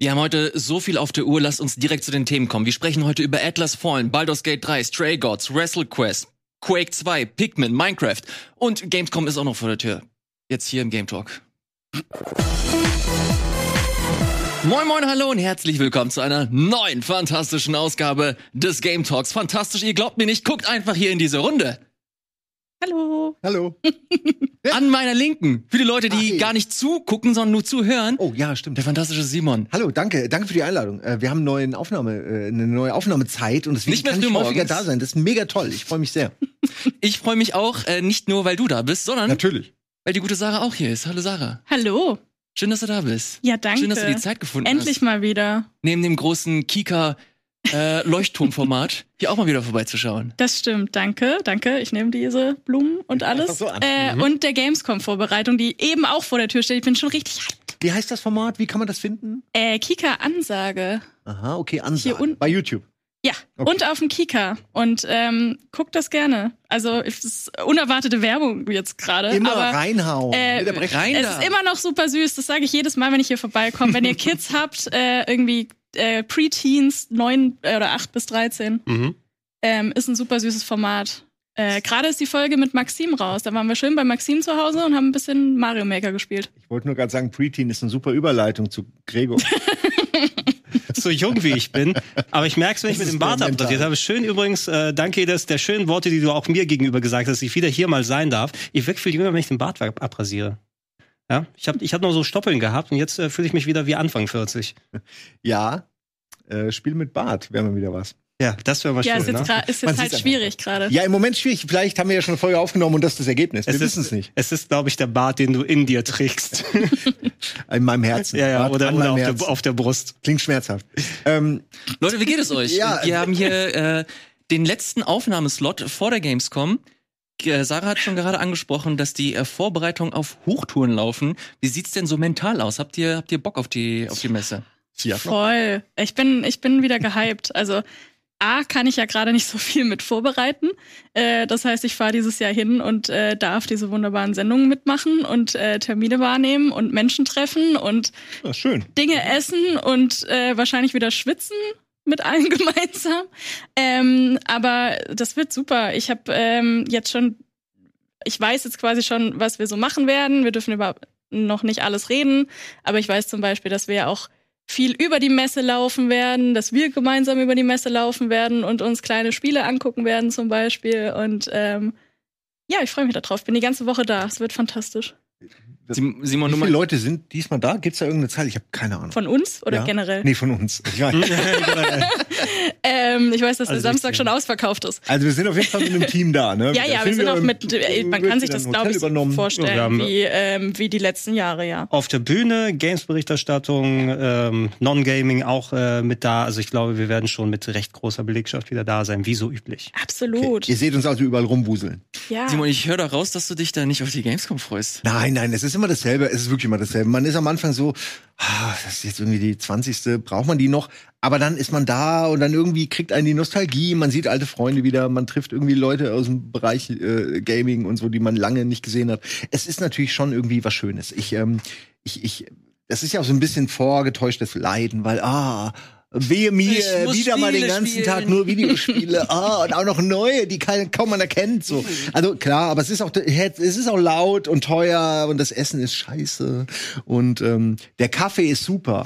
Wir haben heute so viel auf der Uhr, lasst uns direkt zu den Themen kommen. Wir sprechen heute über Atlas Fallen, Baldur's Gate 3, Stray Gods, WrestleQuest, Quake 2, Pikmin, Minecraft und Gamescom ist auch noch vor der Tür. Jetzt hier im Game Talk. Moin moin, hallo und herzlich willkommen zu einer neuen fantastischen Ausgabe des Game Talks. Fantastisch, ihr glaubt mir nicht, guckt einfach hier in diese Runde. Hallo. Hallo. An meiner Linken, für die Leute, die Ach, hey. gar nicht zugucken, sondern nur zuhören, Oh ja, stimmt. der fantastische Simon. Hallo, danke, danke für die Einladung. Äh, Wir haben eine neue Aufnahme, äh, eine neue Aufnahmezeit und deswegen Nicht mehr kann ich häufiger da sein. Das ist mega toll. Ich freue mich sehr. Ich freue mich auch, äh, nicht nur, weil du da bist, sondern Natürlich. weil die gute Sarah auch hier ist. Hallo Sarah. Hallo. Schön, dass du da bist. Ja, danke. Schön, dass du die Zeit gefunden Endlich hast. mal wieder. Neben dem großen Kika äh, Leuchtturmformat hier auch mal wieder vorbeizuschauen. Das stimmt. Danke, danke. Ich nehme diese Blumen und alles. So, äh, Mhm. Und der Gamescom-Vorbereitung, die eben auch vor der Tür steht. Ich bin schon richtig hyped. Wie heißt das Format? Wie kann man das finden? Äh, Kika-Ansage. Aha, okay, Ansage. Hier unten. Bei YouTube. Ja, Okay. und auf dem Kika. Und ähm, guckt das gerne. Also, es ist unerwartete Werbung jetzt gerade. Immer aber reinhauen. äh, rein Es ist immer noch super süß, das sage ich jedes Mal, wenn ich hier vorbeikomme. Wenn ihr Kids habt, äh, irgendwie äh, Preteens, 9 äh, oder 8 bis 13, Mhm. ähm, ist ein super süßes Format. Äh, Gerade ist die Folge mit Maxim raus. Da waren wir schön bei Maxim zu Hause und haben ein bisschen Mario Maker gespielt. Ich wollte nur gerade sagen, Preteen ist eine super Überleitung zu Gregor. so jung wie ich bin. Aber ich merke es, wenn ich mit dem Bart abrasiert habe. Schön übrigens, äh, danke das der schönen Worte, die du auch mir gegenüber gesagt hast, dass ich wieder hier mal sein darf. Ich wirke viel jünger, wenn ich den Bart ab- abrasiere. Ja, ich habe ich hab noch so Stoppeln gehabt und jetzt äh, fühle ich mich wieder wie Anfang 40. ja, äh, Spiel mit Bart wäre mal wieder was. Ja, das wäre mal Ja, schön. ist jetzt, ne? ist jetzt halt schwierig gerade. Ja, im Moment schwierig. Vielleicht haben wir ja schon eine Folge aufgenommen und das ist das Ergebnis. Wir Es wissen ist, es nicht. Es ist, glaube ich, der Bart, den du in dir trägst. In meinem Herzen. ja, ja, Bart oder, an oder meinem auf, Herzen. der, auf der Brust. Klingt schmerzhaft. Ähm, Leute, wie geht es euch? Ja, Wir haben hier äh, den letzten Aufnahmeslot vor der Gamescom. Äh, Sarah hat schon gerade angesprochen, dass die äh, Vorbereitungen auf Hochtouren laufen. Wie sieht's denn so mental aus? Habt ihr, habt ihr Bock auf die, auf die Messe? ja, Voll. Ich bin, ich bin wieder gehypt. Also A, kann ich ja gerade nicht so viel mit vorbereiten. Äh, das heißt, ich fahre dieses Jahr hin und äh, darf diese wunderbaren Sendungen mitmachen und äh, Termine wahrnehmen und Menschen treffen und ja, schön. Dinge essen und äh, wahrscheinlich wieder schwitzen mit allen gemeinsam. Ähm, aber das wird super. Ich habe ähm, jetzt schon, ich weiß jetzt quasi schon, was wir so machen werden. Wir dürfen über noch nicht alles reden, aber ich weiß zum Beispiel, dass wir ja auch viel über die Messe laufen werden, dass wir gemeinsam über die Messe laufen werden und uns kleine Spiele angucken werden zum Beispiel. Und ähm, ja, ich freue mich darauf. Bin die ganze Woche da. Es wird fantastisch. Sim- Simon, Wie viele mal, Leute sind diesmal da? Gibt es da irgendeine Zahl? Ich habe keine Ahnung. Von uns oder Ja? generell? Nee, von uns. Ich weiß. Ähm, ich weiß, dass der Also Samstag ich- schon ausverkauft ist. Also wir sind auf jeden Fall mit einem Team da, ne? Ja, ja, wir sind auch mit, äh, man kann sich das, glaube ich, übernommen. Ja, vorstellen, haben- wie, ähm, wie die letzten Jahre, ja. Auf der Bühne, Games-Berichterstattung, ähm, Non-Gaming auch äh, mit da. Also ich glaube, wir werden schon mit recht großer Belegschaft wieder da sein, wie so üblich. Absolut. Ihr seht uns also überall rumwuseln. Ja. Simon, ich höre da raus, dass du dich da nicht auf die Gamescom freust. Nein, nein, es ist immer dasselbe. Es ist wirklich immer dasselbe. Man ist am Anfang so, ah, das ist jetzt irgendwie die 20. Braucht man die noch? Aber dann ist man da und dann irgendwie kriegt einen die Nostalgie. Man sieht alte Freunde wieder. Man trifft irgendwie Leute aus dem Bereich äh, Gaming und so, die man lange nicht gesehen hat. Es ist natürlich schon irgendwie was Schönes. Ich, ähm, ich, ich, das ist ja auch so ein bisschen vorgetäuschtes Leiden, weil, ah, Wehe mir, wieder mal den ganzen spielen. Tag nur Videospiele. ah, und auch noch neue, die kein, kaum man erkennt. So. Also klar, aber es ist auch es ist auch laut und teuer und das Essen ist scheiße. Und ähm, der Kaffee ist super.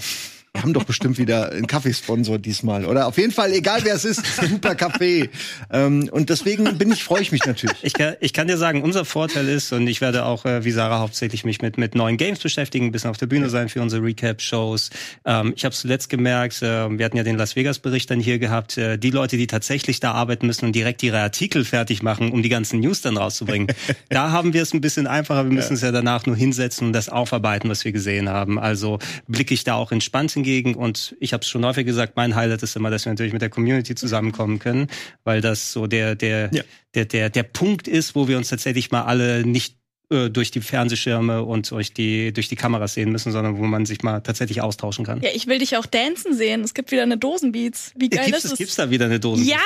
Wir haben doch bestimmt wieder einen Kaffeesponsor diesmal, oder? Auf jeden Fall, egal wer es ist, super Kaffee. Ähm, und deswegen bin ich, freue ich mich natürlich. Ich kann, ich kann dir sagen, unser Vorteil ist, und ich werde auch, äh, wie Sarah, hauptsächlich mich mit, mit neuen Games beschäftigen, ein bisschen auf der Bühne sein für unsere Recap-Shows. Ähm, ich habe zuletzt gemerkt, äh, wir hatten ja den Las Vegas-Bericht dann hier gehabt, äh, die Leute, die tatsächlich da arbeiten müssen und direkt ihre Artikel fertig machen, um die ganzen News dann rauszubringen. da haben wir es ein bisschen einfacher. Wir müssen es ja danach nur hinsetzen und das aufarbeiten, was wir gesehen haben. Also blicke ich da auch entspannt hingegen. Und ich habe es schon häufig gesagt, mein Highlight ist immer, dass wir natürlich mit der Community zusammenkommen können, weil das so der, der, Ja. der, der, der Punkt ist, wo wir uns tatsächlich mal alle nicht äh, durch die Fernsehschirme und durch die, durch die Kameras sehen müssen, sondern wo man sich mal tatsächlich austauschen kann. Ja, ich will dich auch dancen sehen. Es gibt wieder eine Dosenbeats. Wie geil gibt's, ist es es? gibt's da wieder eine Dose? Ja!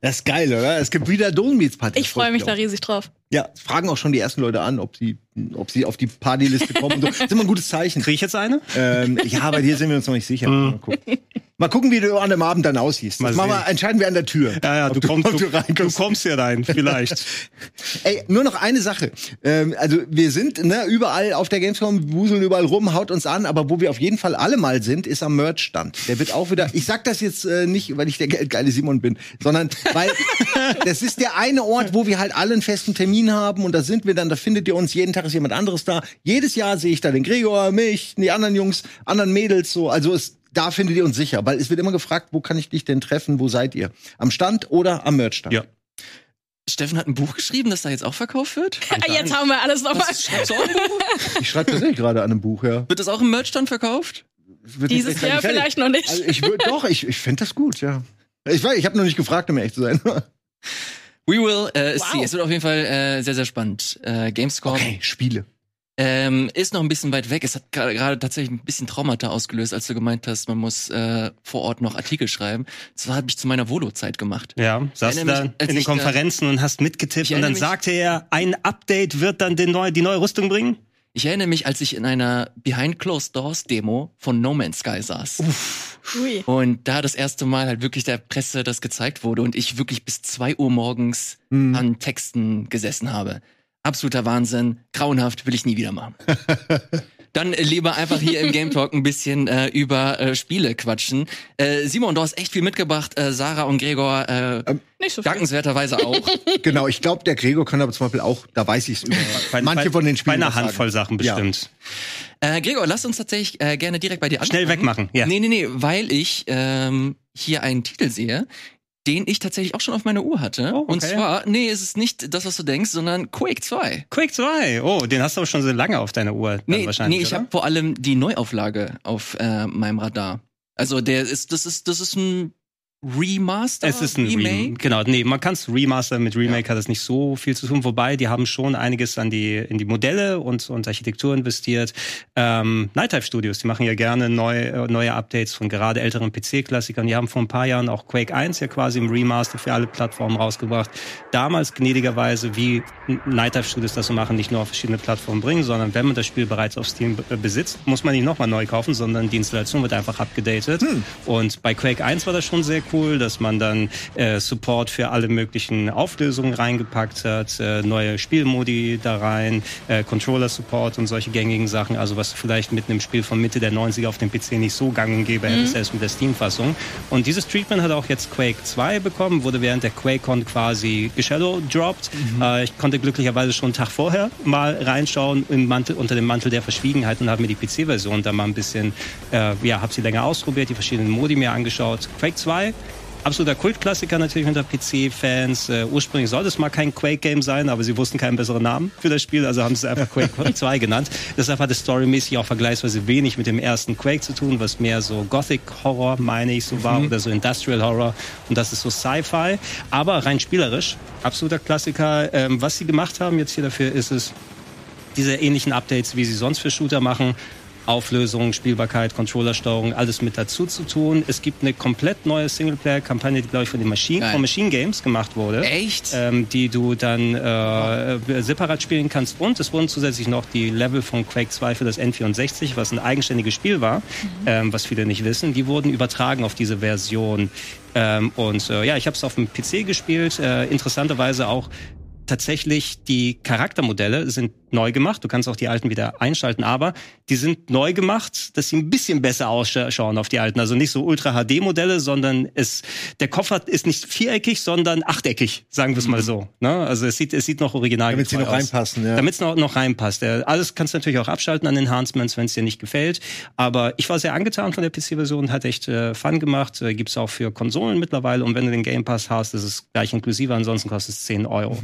Das ist geil, oder? Es gibt wieder Dosenbeats-Party. Ich freue mich da riesig drauf. Ja, fragen auch schon die ersten Leute an, ob sie, ob sie auf die Partyliste kommen. So. Das ist immer ein gutes Zeichen. Kriege ich jetzt eine? Ähm, ja, bei dir sind wir uns noch nicht sicher. Mal gucken. Mal gucken, wie du an dem Abend dann aussiehst. Mal Das machen wir, entscheiden wir an der Tür. Ja, ja, Ob du, kommst, du, reinkommst. du kommst hier rein, vielleicht. Ey, nur noch eine Sache. Ähm, also wir sind ne, überall auf der Gamescom, wuseln überall rum, haut uns an, aber wo wir auf jeden Fall alle mal sind, ist am Merch-Stand. Der wird auch wieder, ich sag das jetzt äh, nicht, weil ich der geldgeile Simon bin, sondern weil das ist der eine Ort, wo wir halt alle einen festen Termin haben und da sind wir dann, da findet ihr uns, jeden Tag ist jemand anderes da. Jedes Jahr sehe ich da den Gregor, mich, die anderen Jungs, anderen Mädels so, also es da findet ihr uns sicher, weil es wird immer gefragt, wo kann ich dich denn treffen, wo seid ihr? Am Stand oder am Merch-Stand? Ja. Steffen hat ein Buch geschrieben, das da jetzt auch verkauft wird. Ah, Jetzt haben wir alles nochmal. Ich schreibe tatsächlich gerade an einem Buch, ja. Wird das auch im Merchstand verkauft? Wird Dieses nicht Jahr vielleicht noch nicht. Also ich würde doch, ich, ich fände das gut, ja. Ich weiß, ich habe noch nicht gefragt, um ehrlich zu sein. We will, äh, ist Wow. Es wird auf jeden Fall äh, sehr, sehr spannend. Äh, Gamescom Spiele. ähm, ist noch ein bisschen weit weg. Es hat gerade tatsächlich ein bisschen Traumata ausgelöst, als du gemeint hast, man muss äh, vor Ort noch Artikel schreiben. Das habe ich zu meiner Volo-Zeit gemacht. Ja, saß da mich, als in den ich da- Konferenzen und hast mitgetippt und dann mich- sagte er, ein Update wird dann den neu, die neue Rüstung bringen. Ich erinnere mich, als ich in einer Behind Closed Doors Demo von No Man's Sky saß. Ui. Und da das erste Mal halt wirklich der Presse das gezeigt wurde und ich wirklich bis zwei Uhr morgens Mhm. an Texten gesessen habe. Absoluter Wahnsinn. Grauenhaft will ich nie wieder machen. Dann äh, lieber einfach hier im Game Talk ein bisschen äh, über äh, Spiele quatschen. Äh, Simon, du hast echt viel mitgebracht. Äh, Sarah und Gregor äh, Nicht so viel. dankenswerterweise auch. Genau, ich glaube, der Gregor kann aber zum Beispiel auch, da weiß ich es über. Bei- Manche bei, von den Bei Spielen. einer was sagen. Handvoll Sachen Ja. bestimmt. Äh, Gregor, lass uns tatsächlich äh, gerne direkt bei dir anfangen. Schnell wegmachen, ja. Nee, nee, nee, weil ich ähm, hier einen Titel sehe, den ich tatsächlich auch schon auf meiner Uhr hatte. Oh, okay. Und zwar, nee, es ist nicht das, was du denkst, sondern Quake 2. Quake 2, oh, den hast du aber schon so lange auf deiner Uhr. Nee, wahrscheinlich, nee ich habe vor allem die Neuauflage auf äh, meinem Radar. Also der ist, das ist, das ist ein Remaster. Es ist ein Remake. Genau, nee, man kann es Remaster mit Remake hat es nicht so viel zu tun, wobei die haben schon einiges an die in die Modelle und, und Architektur investiert. Ähm, Night Dive Studios, die machen ja gerne neu, äh, neue Updates von gerade älteren PC-Klassikern. Die haben vor ein paar Jahren auch Quake 1 ja quasi im Remaster für alle Plattformen rausgebracht. Damals gnädigerweise, wie Night Dive Studios das so machen, nicht nur auf verschiedene Plattformen bringen, sondern wenn man das Spiel bereits auf Steam be- besitzt, muss man nicht nochmal neu kaufen, sondern die Installation wird einfach abgedatet. Und bei Quake 1 war das schon sehr cool, dass man dann äh, Support für alle möglichen Auflösungen reingepackt hat, äh, neue Spielmodi da rein, äh, Controller-Support und solche gängigen Sachen. Also was vielleicht mit einem Spiel von Mitte der 90er auf dem PC nicht so gang und gäbe hättest, selbst mit der Steam-Fassung. Und dieses Treatment hat auch jetzt Quake 2 bekommen, wurde während der QuakeCon quasi geshadowdropped. Äh, ich konnte glücklicherweise schon einen Tag vorher mal reinschauen im Mantel, unter dem Mantel der Verschwiegenheit und habe mir die PC-Version da mal ein bisschen, äh, ja, habe sie länger ausprobiert, die verschiedenen Modi mir angeschaut. Quake 2 absoluter Kultklassiker natürlich unter PC-Fans. Äh, ursprünglich sollte es mal kein Quake-Game sein, aber sie wussten keinen besseren Namen für das Spiel, also haben sie es einfach Quake 2 genannt. Deshalb hat es storymäßig auch vergleichsweise wenig mit dem ersten Quake zu tun, was mehr so Gothic-Horror, meine ich, so war, oder so Industrial-Horror. Und das ist so Sci-Fi, aber rein spielerisch, absoluter Klassiker. Ähm, was sie gemacht haben jetzt hier dafür, ist es, diese ähnlichen Updates, wie sie sonst für Shooter machen. Auflösung, Spielbarkeit, Controllersteuerung, alles mit dazu zu tun. Es gibt eine komplett neue Singleplayer-Kampagne, die, glaube ich, von den Machine, Geil. von Machine Games gemacht wurde. Echt? Ähm, die du dann äh, separat spielen kannst. Und es wurden zusätzlich noch die Level von Quake 2 für das N64, was ein eigenständiges Spiel war, ähm, was viele nicht wissen, die wurden übertragen auf diese Version. Ähm, und äh, ja, ich habe es auf dem PC gespielt. Äh, interessanterweise auch tatsächlich die Charaktermodelle sind neu gemacht. Du kannst auch die alten wieder einschalten, aber die sind neu gemacht, dass sie ein bisschen besser ausschauen auf die alten. Also nicht so Ultra HD Modelle, sondern es der hat, ist nicht viereckig, sondern achteckig, sagen wir es mal so. Ne? Also es sieht es sieht noch original Damit sie noch reinpassen, ja. Damit es noch, noch reinpasst. Alles kannst du natürlich auch abschalten an Enhancements, wenn es dir nicht gefällt. Aber ich war sehr angetan von der PC-Version, hat echt äh, Fun gemacht. Äh, gibt's auch für Konsolen mittlerweile. Und wenn du den Game Pass hast, ist es gleich inklusive, ansonsten kostet es 10 Euro.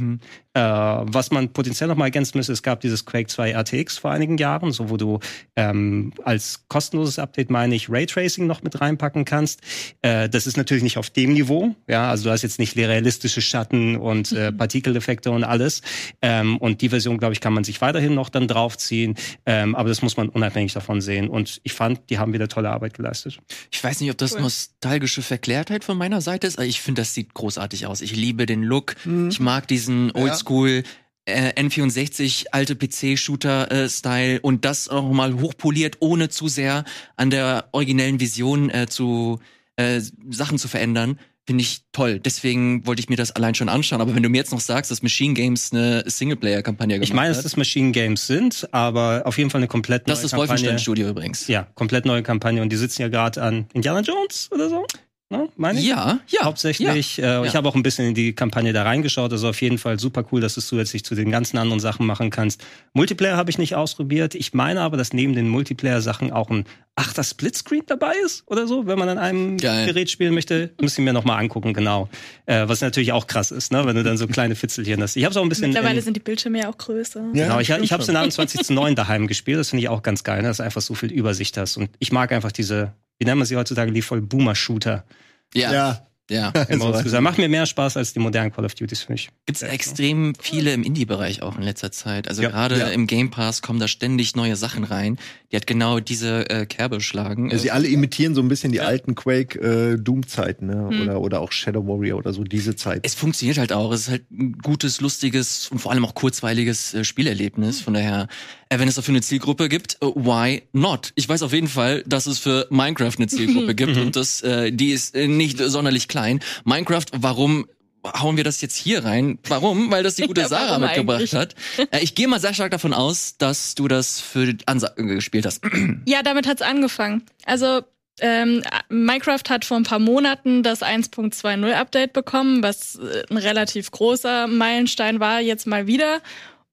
Äh, was man potenziell noch mal ergänzen müsste, es gab dieses Quake 2 RTX vor einigen Jahren, so wo du ähm, als kostenloses Update, meine ich, Raytracing noch mit reinpacken kannst. Äh, das ist natürlich nicht auf dem Niveau, ja, also du hast jetzt nicht realistische Schatten und äh, Mhm. Partikeleffekte und alles. Ähm, und die Version, glaube ich, kann man sich weiterhin noch dann draufziehen, ähm, aber das muss man unabhängig davon sehen. Und ich fand, die haben wieder tolle Arbeit geleistet. Ich weiß nicht, ob das Cool. nostalgische Verklärtheit von meiner Seite ist, aber ich finde, das sieht großartig aus. Ich liebe den Look. Ich mag diesen Oldschool äh, N64 alte PC-Shooter-Style und das auch mal hochpoliert, ohne zu sehr an der originellen Vision äh, zu äh, Sachen zu verändern. Finde ich toll. Deswegen wollte ich mir das allein schon anschauen. Aber wenn du mir jetzt noch sagst, dass Machine Games eine Singleplayer-Kampagne gemacht Ich meine, dass hat, das Machine Games sind, aber auf jeden Fall eine komplett neue das ist das Kampagne. Wolfenstein-Studio übrigens. Ja, komplett neue Kampagne und die sitzen ja gerade an Indiana Jones oder so. Ne, meine ich? Ja, ja. Hauptsächlich. Äh, Ich Ja. habe auch ein bisschen in die Kampagne da reingeschaut. Also auf jeden Fall super cool, dass du es zusätzlich zu den ganzen anderen Sachen machen kannst. Multiplayer habe ich nicht ausprobiert. Ich meine aber, dass neben den Multiplayer-Sachen auch ein achter Splitscreen dabei ist oder so, wenn man an einem Geil. Gerät spielen möchte. Müsste ich mir noch mal angucken, genau. Äh, was natürlich auch krass ist, ne, wenn du dann so kleine Fitzelchen hast. Ich habe es auch ein bisschen Mittlerweile in, sind die Bildschirme ja auch größer. Ja, Genau, ich, ich habe es in schon. 21 zu 9 daheim gespielt. Das finde ich auch ganz geil, ne? dass du einfach so viel Übersicht hast. Und ich mag einfach diese, wie nennt man sie heutzutage, die voll Boomer-Shooter. Ja. Ja. ja. Also. Macht mir mehr Spaß als die modernen Call of Duties, finde ich. Gibt's extrem viele im Indie-Bereich auch in letzter Zeit. Also Ja. gerade Ja. im Game Pass kommen da ständig neue Sachen rein. Die hat genau diese äh, Kerbe schlagen. Ja, sie alle imitieren so ein bisschen die alten Quake äh, Doom-Zeiten, ne? Hm. Oder, oder auch Shadow Warrior oder so diese Zeit. es funktioniert halt auch. Es ist halt ein gutes, lustiges und vor allem auch kurzweiliges äh, Spielerlebnis. Von daher, äh, wenn es dafür eine Zielgruppe gibt, äh, why not? Ich weiß auf jeden Fall, dass es für Minecraft eine Zielgruppe gibt und das, äh, die ist äh, nicht sonderlich klein. Minecraft, warum hauen wir das jetzt hier rein? Warum? Weil das die gute Ja, Sarah mitgebracht eigentlich? hat. Äh, ich gehe mal sehr stark davon aus, dass du das für Ansage gespielt hast. Ja, damit hat's angefangen. Also ähm, Minecraft hat vor ein paar Monaten das 1.20 Update bekommen, was äh, ein relativ großer Meilenstein war, jetzt mal wieder.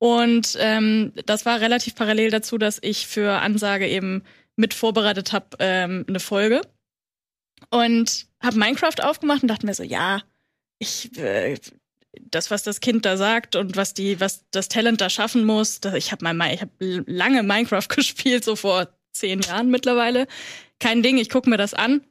Und ähm, das war relativ parallel dazu, dass ich für Ansage eben mit vorbereitet habe, ähm, eine Folge. Und habe Minecraft aufgemacht und dachte mir so, ja, ich äh, das, was das Kind da sagt und was die, was das Talent da schaffen muss, das, ich habe mein, ich habe lange Minecraft gespielt, so vor zehn Jahren mittlerweile. Kein Ding, ich gucke mir das an.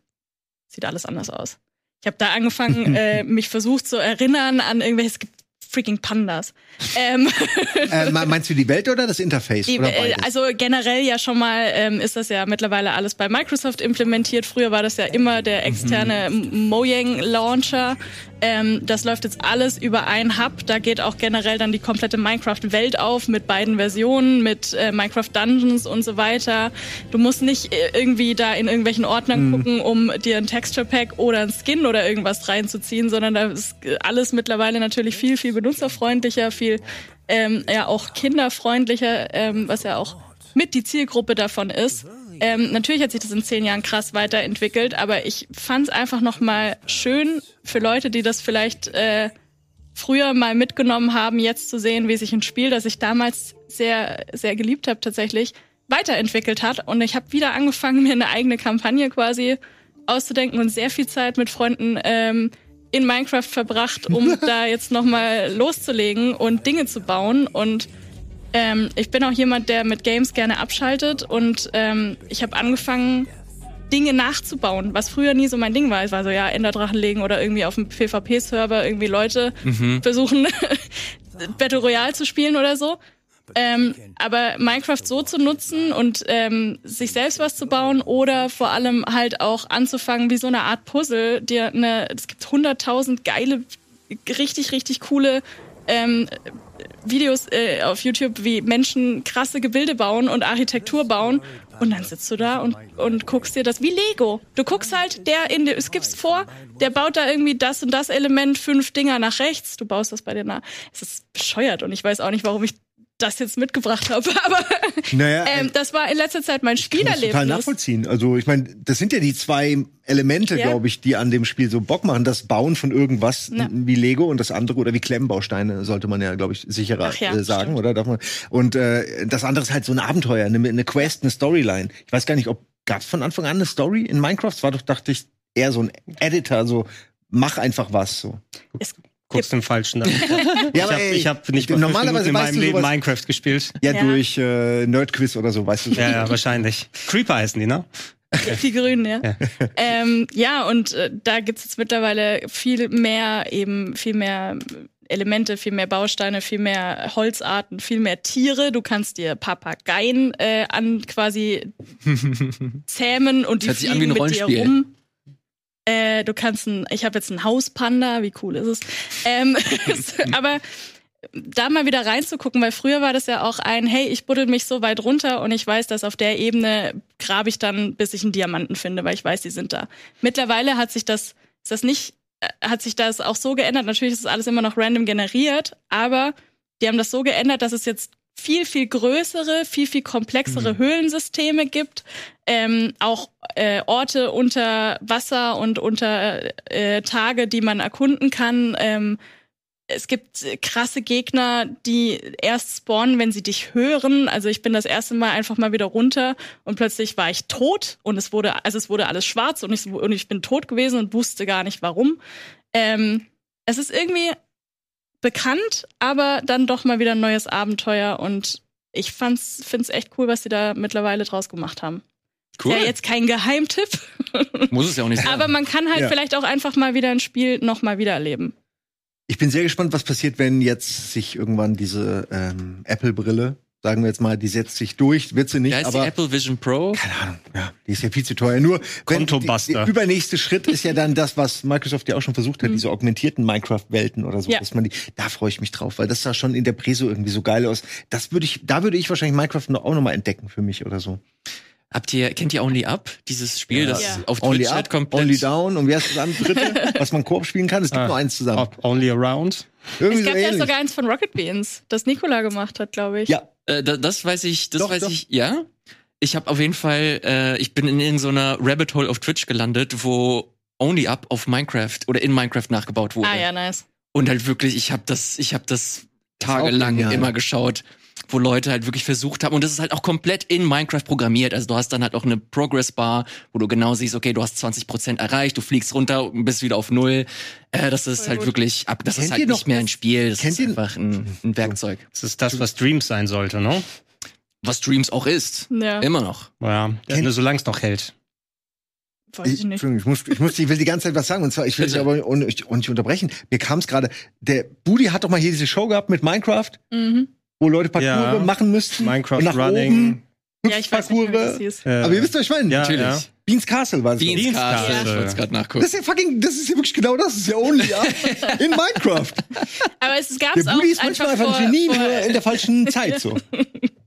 Sieht alles anders aus. Ich habe da angefangen, äh, mich versucht zu erinnern an irgendwelche, es gibt freaking Pandas. Ähm, äh, me- meinst du die Welt oder das Interface? die, oder beides? also generell ja schon mal ähm, ist das ja mittlerweile alles bei Microsoft implementiert. Früher war das ja immer der externe M- Mojang Launcher. Ähm, das läuft jetzt alles über ein Hub. Da geht auch generell dann die komplette Minecraft-Welt auf mit beiden Versionen, mit äh, Minecraft Dungeons und so weiter. Du musst nicht äh, irgendwie da in irgendwelchen Ordnern gucken, um dir ein Texture Pack oder ein Skin oder irgendwas reinzuziehen, sondern da ist äh, alles mittlerweile natürlich viel, viel benutzerfreundlicher, viel ähm, ja auch kinderfreundlicher, ähm, was ja auch mit die Zielgruppe davon ist. Ähm, natürlich hat sich das in zehn Jahren krass weiterentwickelt, aber ich fand es einfach noch mal schön für Leute, die das vielleicht äh, früher mal mitgenommen haben, jetzt zu sehen, wie sich ein Spiel, das ich damals sehr, sehr geliebt habe, tatsächlich weiterentwickelt hat. Und ich habe wieder angefangen, mir eine eigene Kampagne quasi auszudenken und sehr viel Zeit mit Freunden ähm, in Minecraft verbracht, um da jetzt noch mal loszulegen und Dinge zu bauen. Und ähm, ich bin auch jemand, der mit Games gerne abschaltet und ähm, ich habe angefangen, Dinge nachzubauen, was früher nie so mein Ding war. Es war so, ja, Enderdrachen legen oder irgendwie auf dem PvP-Server irgendwie Leute versuchen, Battle Royale zu spielen oder so. Ähm, aber Minecraft so zu nutzen und ähm, sich selbst was zu bauen oder vor allem halt auch anzufangen wie so eine Art Puzzle, dir eine, es gibt hunderttausend geile, richtig, richtig coole ähm, Videos äh, auf YouTube, wie Menschen krasse Gebilde bauen und Architektur bauen. Und dann sitzt du da und, und guckst dir das wie Lego. Du guckst halt, der in der, es gibt's vor, der baut da irgendwie das und das Element, fünf Dinger nach rechts. Du baust das bei dir nach. Es ist bescheuert und ich weiß auch nicht, warum ich das jetzt mitgebracht habe. Aber Naja, ähm, das war in letzter Zeit mein kann das total Spielerlebnis. nachvollziehen. Also ich meine, das sind ja die zwei Elemente, Ja. glaube ich, die an dem Spiel so Bock machen. Das Bauen von irgendwas Ja. wie Lego und das andere oder wie Klemmbausteine sollte man ja, glaube ich, sicherer ja, äh, sagen, stimmt. oder? Darf man? Und äh, das andere ist halt so ein Abenteuer, eine, eine Quest, eine Storyline. Ich weiß gar nicht, ob gab es von Anfang an eine Story in Minecraft? Es war doch, dachte ich, eher so ein Editor, so mach einfach was. So. Es Guckst den falschen an. Ja, Ich habe ich hab nicht mal normalerweise in meinem du Leben Minecraft gespielt. Ja, Ja. durch äh, Nerdquiz oder so, weißt du. So. Ja, ja, wahrscheinlich. Creeper heißen die, ne? Die Grünen, ja. Ja. ähm, ja, und äh, da gibt's jetzt mittlerweile viel mehr, eben viel mehr Elemente, viel mehr Bausteine, viel mehr Holzarten, viel mehr Tiere. Du kannst dir Papageien äh, an quasi zähmen und die Hört sich an fliegen wie ein mit dir Rollenspiel. rum. Äh, du kannst ein, ich habe jetzt einen Hauspanda, wie cool ist es? Ähm, aber da mal wieder reinzugucken, weil früher war das ja auch ein, hey, ich buddel mich so weit runter und ich weiß, dass auf der Ebene grabe ich dann, bis ich einen Diamanten finde, weil ich weiß, die sind da. Mittlerweile hat sich das, ist das nicht, äh, hat sich das auch so geändert. Natürlich ist das alles immer noch random generiert, aber die haben das so geändert, dass es jetzt viel, viel größere, viel, viel komplexere Höhlensysteme gibt, ähm, auch äh, Orte unter Wasser und unter äh, Tage, die man erkunden kann. Ähm, es gibt äh, krasse Gegner, die erst spawnen, wenn sie dich hören. Also ich bin das erste Mal einfach mal wieder runter und plötzlich war ich tot und es wurde, also es wurde alles schwarz und ich, und ich bin tot gewesen und wusste gar nicht warum. Ähm, es ist irgendwie bekannt, aber dann doch mal wieder ein neues Abenteuer und ich fand's, find's echt cool, was sie da mittlerweile draus gemacht haben. Cool. Ja, jetzt kein Geheimtipp, Muss es ja auch nicht sein. aber man kann halt Ja. vielleicht auch einfach mal wieder ein Spiel noch mal wieder erleben. Ich bin sehr gespannt, was passiert, wenn jetzt sich irgendwann diese ähm, Apple-Brille, sagen wir jetzt mal, die setzt sich durch, wird sie nicht, da ist die aber Apple Vision Pro. keine Ahnung, ja, die ist ja viel zu teuer. Nur wenn- Kontobuster. Der übernächste Schritt ist ja dann das, was Microsoft ja auch schon versucht hat, diese augmentierten Minecraft-Welten oder so, Ja. dass man die, da freue ich mich drauf, weil das sah schon in der Preso irgendwie so geil aus. Das würde ich, da würde ich wahrscheinlich Minecraft noch, auch noch mal entdecken für mich oder so. Habt ihr, kennt ihr Only Up? Dieses Spiel, das Ja. auf Only Twitch halt up, komplett. only down und wie heißt das andere dritte, was man Koop spielen kann? Es gibt Ah. nur eins zusammen. Ob only around. Irgendwie Es gab so ja sogar eins von Rocket Beans, das Nikola gemacht hat, glaube ich. Ja, Äh, da, das weiß ich, das Doch, weiß doch. ich, ja. Ich habe auf jeden Fall, äh, ich bin in irgendeiner Rabbit Hole auf Twitch gelandet, wo Only Up auf Minecraft oder in Minecraft nachgebaut wurde. Ah ja, nice. Und halt wirklich, ich habe das, ich habe das tagelang immer geschaut, wo Leute halt wirklich versucht haben. Und das ist halt auch komplett in Minecraft programmiert. Also du hast dann halt auch eine Progress Bar, wo du genau siehst, okay, du hast 20 Prozent erreicht, du fliegst runter und bist wieder auf Null. Äh, das ist Voll halt gut. wirklich, ab, das Kennt ist halt nicht mehr ein Spiel, das kennt ist einfach ein, ein Werkzeug. Das ist das, was Dreams sein sollte, ne? Was Dreams auch ist. Ja, Immer noch. Ja, Kennt- nur solange es noch hält. weiß Ich, ich nicht. Entschuldigung, ich, muss, ich, muss, ich will die ganze Zeit was sagen. Und zwar, ich will dich aber nicht, auch nicht unterbrechen. Mir kam es gerade, der Budi hat doch mal hier diese Show gehabt mit Minecraft, Mhm. Wo Leute Parcours Ja. machen müssten. Minecraft und nach Running. Oben, Ja, ich weiß nicht, mehr, wie das. Äh, Aber ihr wisst, was ich meine? ja, Natürlich. Ja. Beans Castle war das. Beans. Beans Castle. Castle. Ich wollte es gerade nachgucken. Das ist ja fucking, das ist ja wirklich genau das. Das ist ja only ja, in Minecraft. Aber es Der gab's auch Budi ist einfach manchmal einfach ein Genie, nur in der falschen Zeit. So.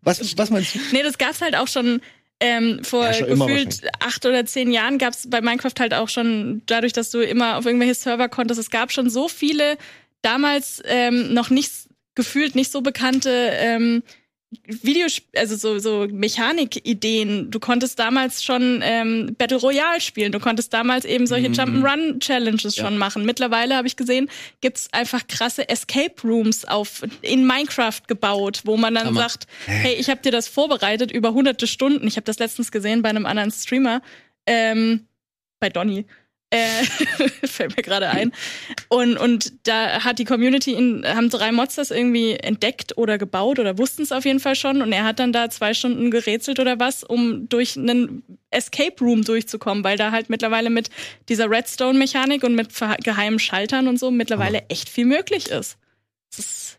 Was, was meinst du? Nee, das gab's halt auch schon ähm, vor Ja, gefühlt acht oder zehn Jahren gab's bei Minecraft halt auch schon, dadurch, dass du immer auf irgendwelche Server konntest, es gab schon so viele damals ähm, noch nicht gefühlt nicht so bekannte ähm, Videos, also so, so Mechanik-Ideen. Du konntest damals schon ähm, Battle Royale spielen. Du konntest damals eben solche Mhm. Jump'n'Run-Challenges schon machen. Mittlerweile habe ich gesehen, gibt's einfach krasse Escape Rooms auf in Minecraft gebaut, wo man dann Hammer. sagt, hey, ich habe dir das vorbereitet über hunderte Stunden. Ich habe das letztens gesehen bei einem anderen Streamer, ähm, bei Donny. Äh, fällt mir gerade ein. Und, und da hat die Community, in, haben drei Mods das irgendwie entdeckt oder gebaut oder wussten es auf jeden Fall schon. Und er hat dann da zwei Stunden gerätselt oder was, um durch einen Escape Room durchzukommen, weil da halt mittlerweile mit dieser Redstone-Mechanik und mit geheimen Schaltern und so mittlerweile echt viel möglich ist. Es ist,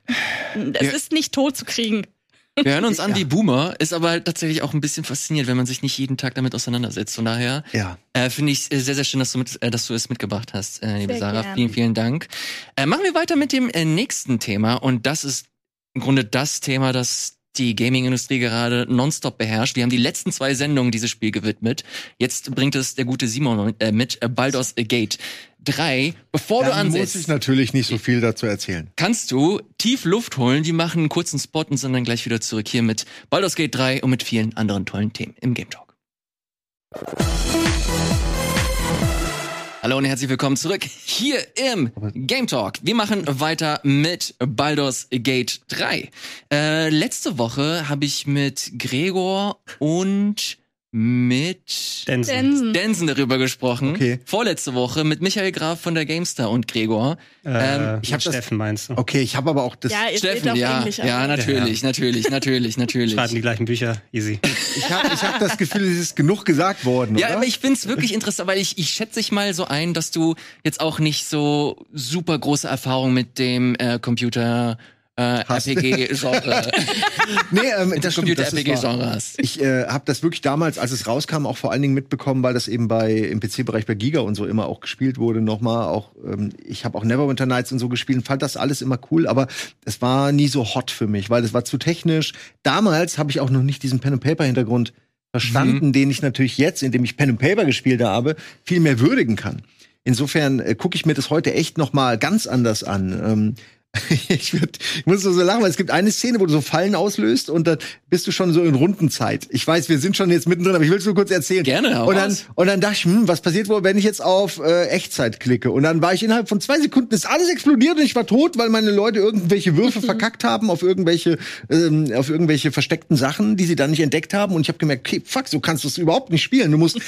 es Ja. ist nicht tot zu kriegen. Wir hören uns an Ja. wie Boomer, ist aber halt tatsächlich auch ein bisschen fasziniert, wenn man sich nicht jeden Tag damit auseinandersetzt. Von daher Ja. äh, finde ich es sehr, sehr schön, dass du, mit, äh, dass du es mitgebracht hast, äh, liebe Sehr Sarah. gern. Vielen, vielen Dank. Äh, machen wir weiter mit dem äh, nächsten Thema und das ist im Grunde das Thema, das die Gaming-Industrie gerade nonstop beherrscht. Wir haben die letzten zwei Sendungen dieses Spiel gewidmet. Jetzt bringt es der gute Simon äh, mit äh, Baldur's Gate 3. Bevor du Dann muss ansetzt, ich natürlich nicht so viel dazu erzählen. kannst du tief Luft holen. Die machen einen kurzen Spot und sind dann gleich wieder zurück hier mit Baldur's Gate 3 und mit vielen anderen tollen Themen im Game Talk. Hallo und herzlich willkommen zurück hier im Game Talk. Wir machen weiter mit Baldur's Gate 3. Äh, letzte Woche habe ich mit Gregor und mit Densen. Densen. Densen darüber gesprochen. Okay. Vorletzte Woche mit Michael Graf von der GameStar und Gregor. Äh, Ähm, ich ich hab hab das- Steffen meinst du? Okay, ich habe aber auch das. Ja, Steffen, auf ja, Englisch. ja, natürlich, natürlich, natürlich, natürlich. Schreiben die gleichen Bücher, easy. Ich habe ich hab das Gefühl, es ist genug gesagt worden. Ja, oder? aber ich find's wirklich interessant, weil ich, ich schätze dich mal so ein, dass du jetzt auch nicht so super große Erfahrung mit dem äh, Computer äh. RPG-Genre, nee, ähm, das. Computer-RPG-Genre hast. Ich äh, habe das wirklich damals, als es rauskam, auch vor allen Dingen mitbekommen, weil das eben bei im PC-Bereich bei Giga und so immer auch gespielt wurde. Nochmal auch, ähm, ich habe auch Neverwinter Nights und so gespielt und fand das alles immer cool, aber es war nie so hot für mich, weil es war zu technisch. Damals habe ich auch noch nicht diesen Pen and Paper Hintergrund verstanden, den ich natürlich jetzt, indem ich Pen and Paper gespielt habe, viel mehr würdigen kann. Insofern äh, gucke ich mir das heute echt noch mal ganz anders an. Ähm, ich, würd, ich muss nur so lachen, weil es gibt eine Szene, wo du so Fallen auslöst und dann bist du schon so in Rundenzeit. Ich weiß, wir sind schon jetzt mittendrin, aber ich will es nur kurz erzählen. Gerne, Und dann, und dann dachte ich, hm, was passiert wohl, wenn ich jetzt auf äh, Echtzeit klicke? Und dann war ich innerhalb von zwei Sekunden, ist alles explodiert und ich war tot, weil meine Leute irgendwelche Würfe verkackt haben auf irgendwelche, ähm, auf irgendwelche versteckten Sachen, die sie dann nicht entdeckt haben. Und ich habe gemerkt, okay, fuck, so kannst du es überhaupt nicht spielen. Du musst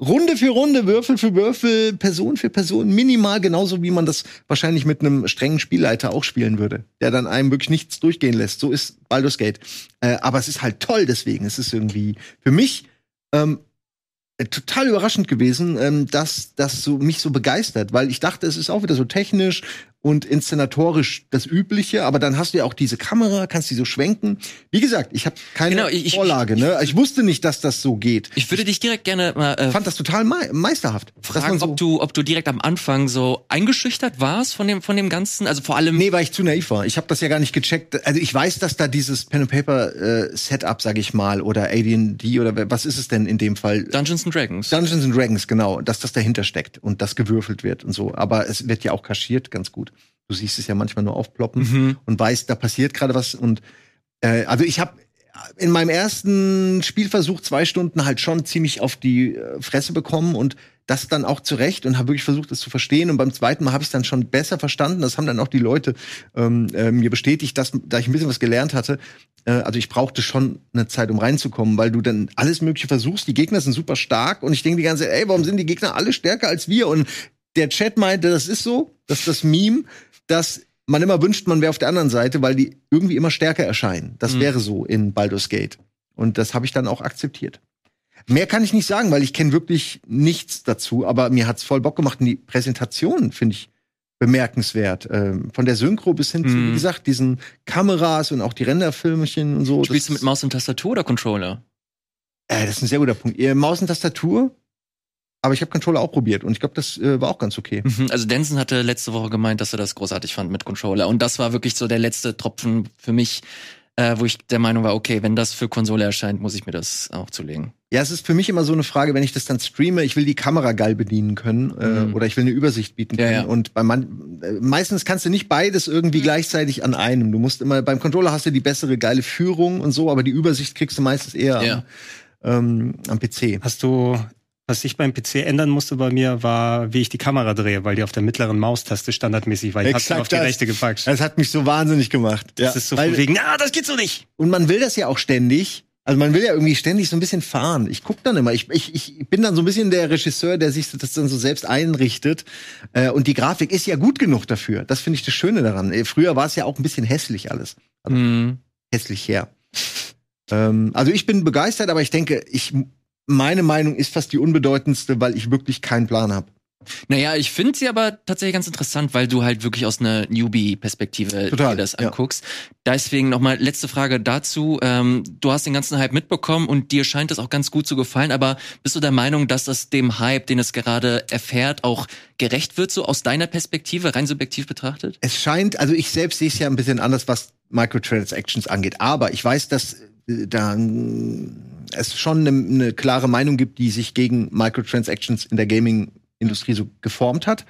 Runde für Runde, Würfel für Würfel, Person für Person, minimal genauso wie man das wahrscheinlich mit einem strengen Spielleiter auch spielen würde, der dann einem wirklich nichts durchgehen lässt. So ist Baldur's Gate. Äh, aber es ist halt toll deswegen. Es ist irgendwie für mich ähm, äh, total überraschend gewesen, ähm, dass das so mich so begeistert, weil ich dachte, es ist auch wieder so technisch und inszenatorisch das Übliche, aber dann hast du ja auch diese Kamera, kannst die so schwenken. Wie gesagt, ich habe keine Genau, ich- ich- Vorlage, ne? Ich wusste nicht, dass das so geht. Ich würde dich direkt gerne mal äh, Ich fand das total mei meisterhaft. fragen, so ob du, ob du direkt am Anfang so eingeschüchtert warst von dem, von dem Ganzen. Also vor allem. Nee, weil ich zu naiv war. Ich habe das ja gar nicht gecheckt. Also ich weiß, dass da dieses Pen and Paper äh, Setup, sag ich mal, oder AD&D oder was ist es denn in dem Fall? Dungeons and Dragons. Dungeons and Dragons, genau, dass das dahinter steckt und das gewürfelt wird und so. Aber es wird ja auch kaschiert, ganz gut. Du siehst es ja manchmal nur aufploppen Mhm. und weißt, da passiert gerade was. Und äh, also ich habe in meinem ersten Spielversuch zwei Stunden halt schon ziemlich auf die äh, Fresse bekommen und das dann auch zurecht und habe wirklich versucht, das zu verstehen. Und beim zweiten Mal habe ich es dann schon besser verstanden. Das haben dann auch die Leute ähm, äh, mir bestätigt, dass da ich ein bisschen was gelernt hatte. Äh, also ich brauchte schon eine Zeit, um reinzukommen, weil du dann alles Mögliche versuchst. Die Gegner sind super stark und ich denke die ganze Zeit, ey, warum sind die Gegner alle stärker als wir? Und der Chat meinte, das ist so, das ist das Meme, dass man immer wünscht, man wäre auf der anderen Seite, weil die irgendwie immer stärker erscheinen. Das Mhm. wäre so in Baldur's Gate. Und das habe ich dann auch akzeptiert. Mehr kann ich nicht sagen, weil ich kenne wirklich nichts dazu, aber mir hat's voll Bock gemacht und die Präsentation finde ich bemerkenswert. Ähm, von der Synchro bis hin zu, Mhm. wie gesagt, diesen Kameras und auch die Renderfilmchen und so. Spielst du mit Maus und Tastatur oder Controller? Äh, das ist ein sehr guter Punkt. Maus und Tastatur, aber ich habe Controller auch probiert und ich glaube, das äh, war auch ganz okay. Mhm. Also Denson hatte letzte Woche gemeint, dass er das großartig fand mit Controller. Und das war wirklich so der letzte Tropfen für mich, äh, wo ich der Meinung war, okay, wenn das für Konsole erscheint, muss ich mir das auch zulegen. Ja, es ist für mich immer so eine Frage, wenn ich das dann streame, ich will die Kamera geil bedienen können äh, Mhm. oder ich will eine Übersicht bieten Ja, können. ja. Und bei man, äh, meistens kannst du nicht beides irgendwie gleichzeitig an einem. Du musst immer beim Controller hast du die bessere geile Führung und so, aber die Übersicht kriegst du meistens eher Ja. am, ähm, am PC. Hast du, was ich beim PC ändern musste bei mir, war, wie ich die Kamera drehe, weil die auf der mittleren Maustaste standardmäßig war. Ich hab's Exakt auf die das. rechte gepackt. Das hat mich so wahnsinnig gemacht. Das ist so Weil- von wegen, ah, das geht so nicht. Und man will das ja auch ständig. Also man will ja irgendwie ständig so ein bisschen fahren. Ich guck dann immer, ich, ich, ich bin dann so ein bisschen der Regisseur, der sich das dann so selbst einrichtet. Äh, und die Grafik ist ja gut genug dafür. Das finde ich das Schöne daran. Äh, Früher war es ja auch ein bisschen hässlich alles. Also Mhm. hässlich her. Ähm, also ich bin begeistert, aber ich denke, ich meine Meinung ist fast die unbedeutendste, weil ich wirklich keinen Plan habe. Naja, ich finde sie aber tatsächlich ganz interessant, weil du halt wirklich aus einer Newbie-Perspektive dir das ja. anguckst. Deswegen nochmal letzte Frage dazu. Ähm, du hast den ganzen Hype mitbekommen und dir scheint es auch ganz gut zu gefallen, aber bist du der Meinung, dass das dem Hype, den es gerade erfährt, auch gerecht wird, so aus deiner Perspektive, rein subjektiv betrachtet? Es scheint, also ich selbst sehe es ja ein bisschen anders, was Microtransactions angeht. Aber ich weiß, dass da es schon eine ne klare Meinung gibt, die sich gegen Microtransactions in der Gaming-Industrie so geformt hat.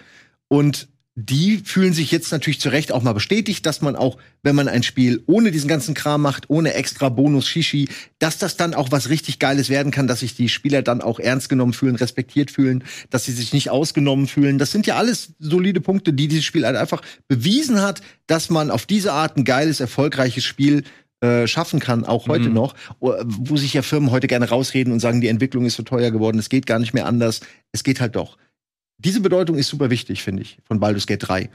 Und die fühlen sich jetzt natürlich zu Recht auch mal bestätigt, dass man auch, wenn man ein Spiel ohne diesen ganzen Kram macht, ohne extra Bonus Shishi, dass das dann auch was richtig Geiles werden kann, dass sich die Spieler dann auch ernst genommen fühlen, respektiert fühlen, dass sie sich nicht ausgenommen fühlen. Das sind ja alles solide Punkte, die dieses Spiel halt einfach bewiesen hat, dass man auf diese Art ein geiles, erfolgreiches Spiel äh, schaffen kann, auch heute Mhm. noch, wo- wo sich ja Firmen heute gerne rausreden und sagen, die Entwicklung ist so teuer geworden, es geht gar nicht mehr anders. Es geht halt doch. Diese Bedeutung ist super wichtig, finde ich, von Baldur's Gate 3.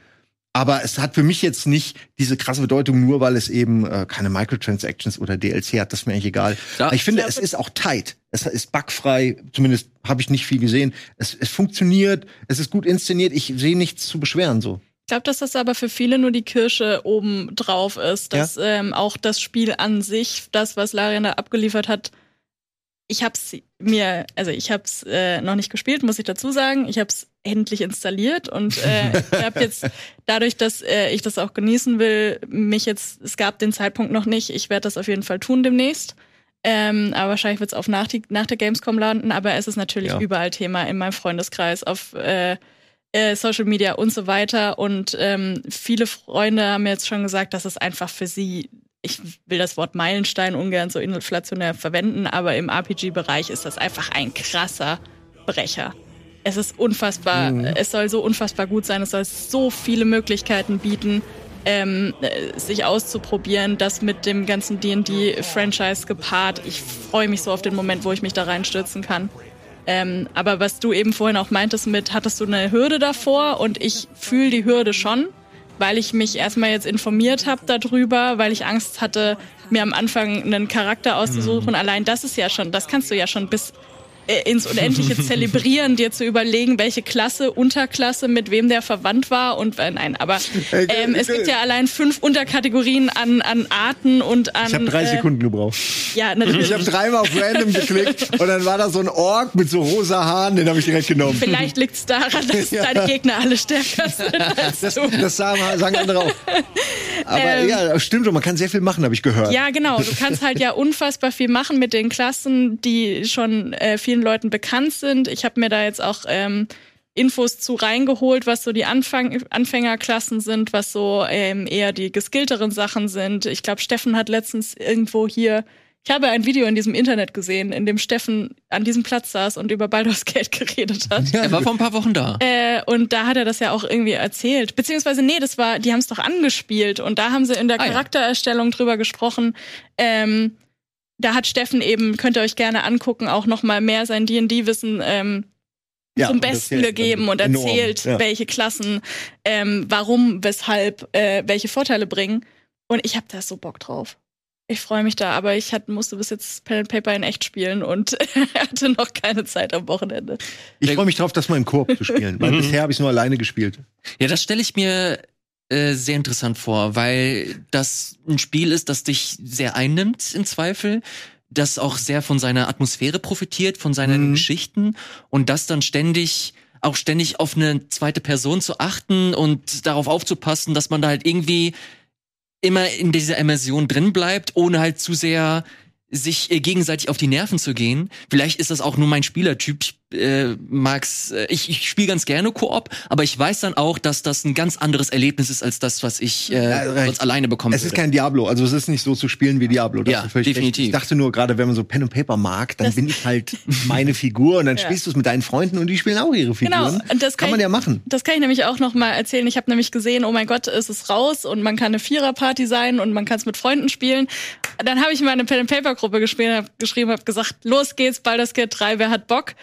Aber es hat für mich jetzt nicht diese krasse Bedeutung, nur weil es eben äh, keine Microtransactions oder DLC hat. Das ist mir eigentlich egal. Ja, ich finde, es ist auch tight. Es ist bugfrei. Zumindest habe ich nicht viel gesehen. Es, es funktioniert. Es ist gut inszeniert. Ich sehe nichts zu beschweren so. Ich glaube, dass das aber für viele nur die Kirsche oben drauf ist. Dass ähm, auch das Spiel an sich, das, was Larian da abgeliefert hat, ich hab's mir, also ich hab's äh, noch nicht gespielt, muss ich dazu sagen. Ich hab's endlich installiert und äh, ich habe jetzt dadurch, dass äh, ich das auch genießen will, mich jetzt, es gab den Zeitpunkt noch nicht. Ich werde das auf jeden Fall tun demnächst. Ähm, aber wahrscheinlich wird's auf nach, die, nach der Gamescom landen. Aber es ist natürlich Ja. überall Thema in meinem Freundeskreis, auf äh, äh, Social Media und so weiter. Und ähm, viele Freunde haben mir jetzt schon gesagt, dass es einfach für sie, ich will das Wort Meilenstein ungern so inflationär verwenden, aber im RPG-Bereich ist das einfach ein krasser Brecher. Es ist unfassbar, es soll so unfassbar gut sein, es soll so viele Möglichkeiten bieten, ähm, äh, sich auszuprobieren, das mit dem ganzen D&D-Franchise gepaart. Ich freue mich so auf den Moment, wo ich mich da reinstürzen kann. Ähm, aber was du eben vorhin auch meintest mit, hattest du eine Hürde davor und ich fühle die Hürde schon, weil ich mich erstmal jetzt informiert habe darüber, weil ich Angst hatte, mir am Anfang einen Charakter auszusuchen. Allein das ist ja schon, das kannst du ja schon bis ins Unendliche zelebrieren, dir zu überlegen, welche Klasse, Unterklasse, mit wem der verwandt war und äh, nein, aber ähm, es gibt ja allein fünf Unterkategorien an, an Arten und an Ich habe drei äh, Sekunden gebraucht. Ja, natürlich. Ich habe dreimal auf Random geklickt und dann war da so ein Ork mit so rosa Haaren, den habe ich direkt genommen. Vielleicht liegt es daran, dass Ja. deine Gegner alle stärker sind als Das, du. das sagen, sagen andere auch. Aber Ähm, ja, stimmt und man kann sehr viel machen, habe ich gehört. Ja, genau. Du kannst halt ja unfassbar viel machen mit den Klassen, die schon äh, vielen Leuten bekannt sind. Ich habe mir da jetzt auch ähm, Infos zu reingeholt, was so die Anfang Anfängerklassen sind, was so ähm, eher die geskillteren Sachen sind. Ich glaube, Steffen hat letztens irgendwo hier ich habe ein Video in diesem Internet gesehen, in dem Steffen an diesem Platz saß und über Baldur's Gate geredet hat. Er war vor ein paar Wochen da. Äh, und da hat er das ja auch irgendwie erzählt. Beziehungsweise, nee, das war, die haben es doch angespielt und da haben sie in der Ah, ja. Charaktererstellung drüber gesprochen. Ähm, da hat Steffen eben, könnt ihr euch gerne angucken, auch noch mal mehr sein D&D-Wissen ähm, Ja, zum Besten gegeben und enorm. erzählt, Ja. welche Klassen, ähm, warum, weshalb, äh, welche Vorteile bringen. Und ich habe da so Bock drauf. Ich freue mich da, aber ich hat, musste bis jetzt Pen and Paper in echt spielen und hatte noch keine Zeit am Wochenende. Ich freue mich drauf, das mal im Koop zu spielen, weil Mhm. bisher habe ich nur alleine gespielt. Ja, das stelle ich mir äh, sehr interessant vor, weil das ein Spiel ist, das dich sehr einnimmt im Zweifel, das auch sehr von seiner Atmosphäre profitiert, von seinen Mhm. Geschichten und das dann ständig auch ständig auf eine zweite Person zu achten und darauf aufzupassen, dass man da halt irgendwie immer in dieser Immersion drin bleibt, ohne halt zu sehr sich äh, gegenseitig auf die Nerven zu gehen. Vielleicht ist das auch nur mein Spielertyp. Ich äh, mag's, äh, ich, ich spiele ganz gerne Koop, aber ich weiß dann auch, dass das ein ganz anderes Erlebnis ist als das, was ich äh, Ja, sonst alleine bekommen Es ist würde. kein Diablo, also es ist nicht so zu spielen wie Diablo. Da Ja, völlig recht. definitiv. Ich dachte nur, gerade wenn man so Pen and Paper mag, dann Das- bin ich halt meine Figur und dann Ja. spielst du es mit deinen Freunden und die spielen auch ihre Genau, Figuren. und das kann kann man ich- ja machen. Das kann ich nämlich auch noch mal erzählen. Ich habe nämlich gesehen, oh mein Gott, es ist raus und man kann eine Viererparty sein und man kann es mit Freunden spielen. Dann habe ich mal eine Pen and Paper Gruppe gespielt, hab geschrieben, habe gesagt, los geht's, Baldur's Gate 3, wer hat Bock?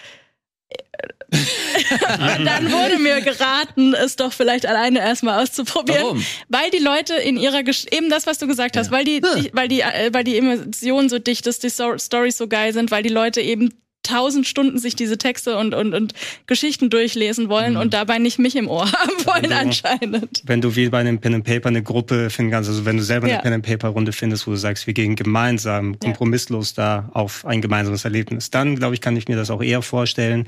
Und dann wurde mir geraten, es doch vielleicht alleine erstmal auszuprobieren, Warum? weil die Leute in ihrer Gesch eben das, was du gesagt hast, weil die, die weil die äh, weil die Emotionen so dicht ist, die so Stories so geil sind, weil die Leute eben tausend Stunden sich diese Texte und, und, und Geschichten durchlesen wollen und dabei nicht mich im Ohr haben wollen Also- anscheinend. wenn du wie bei einem Pen and Paper eine Gruppe finden kannst, also wenn du selber Ja. eine Pen and Paper Runde findest, wo du sagst, wir gehen gemeinsam, kompromisslos da auf ein gemeinsames Erlebnis, dann glaube ich, kann ich mir das auch eher vorstellen.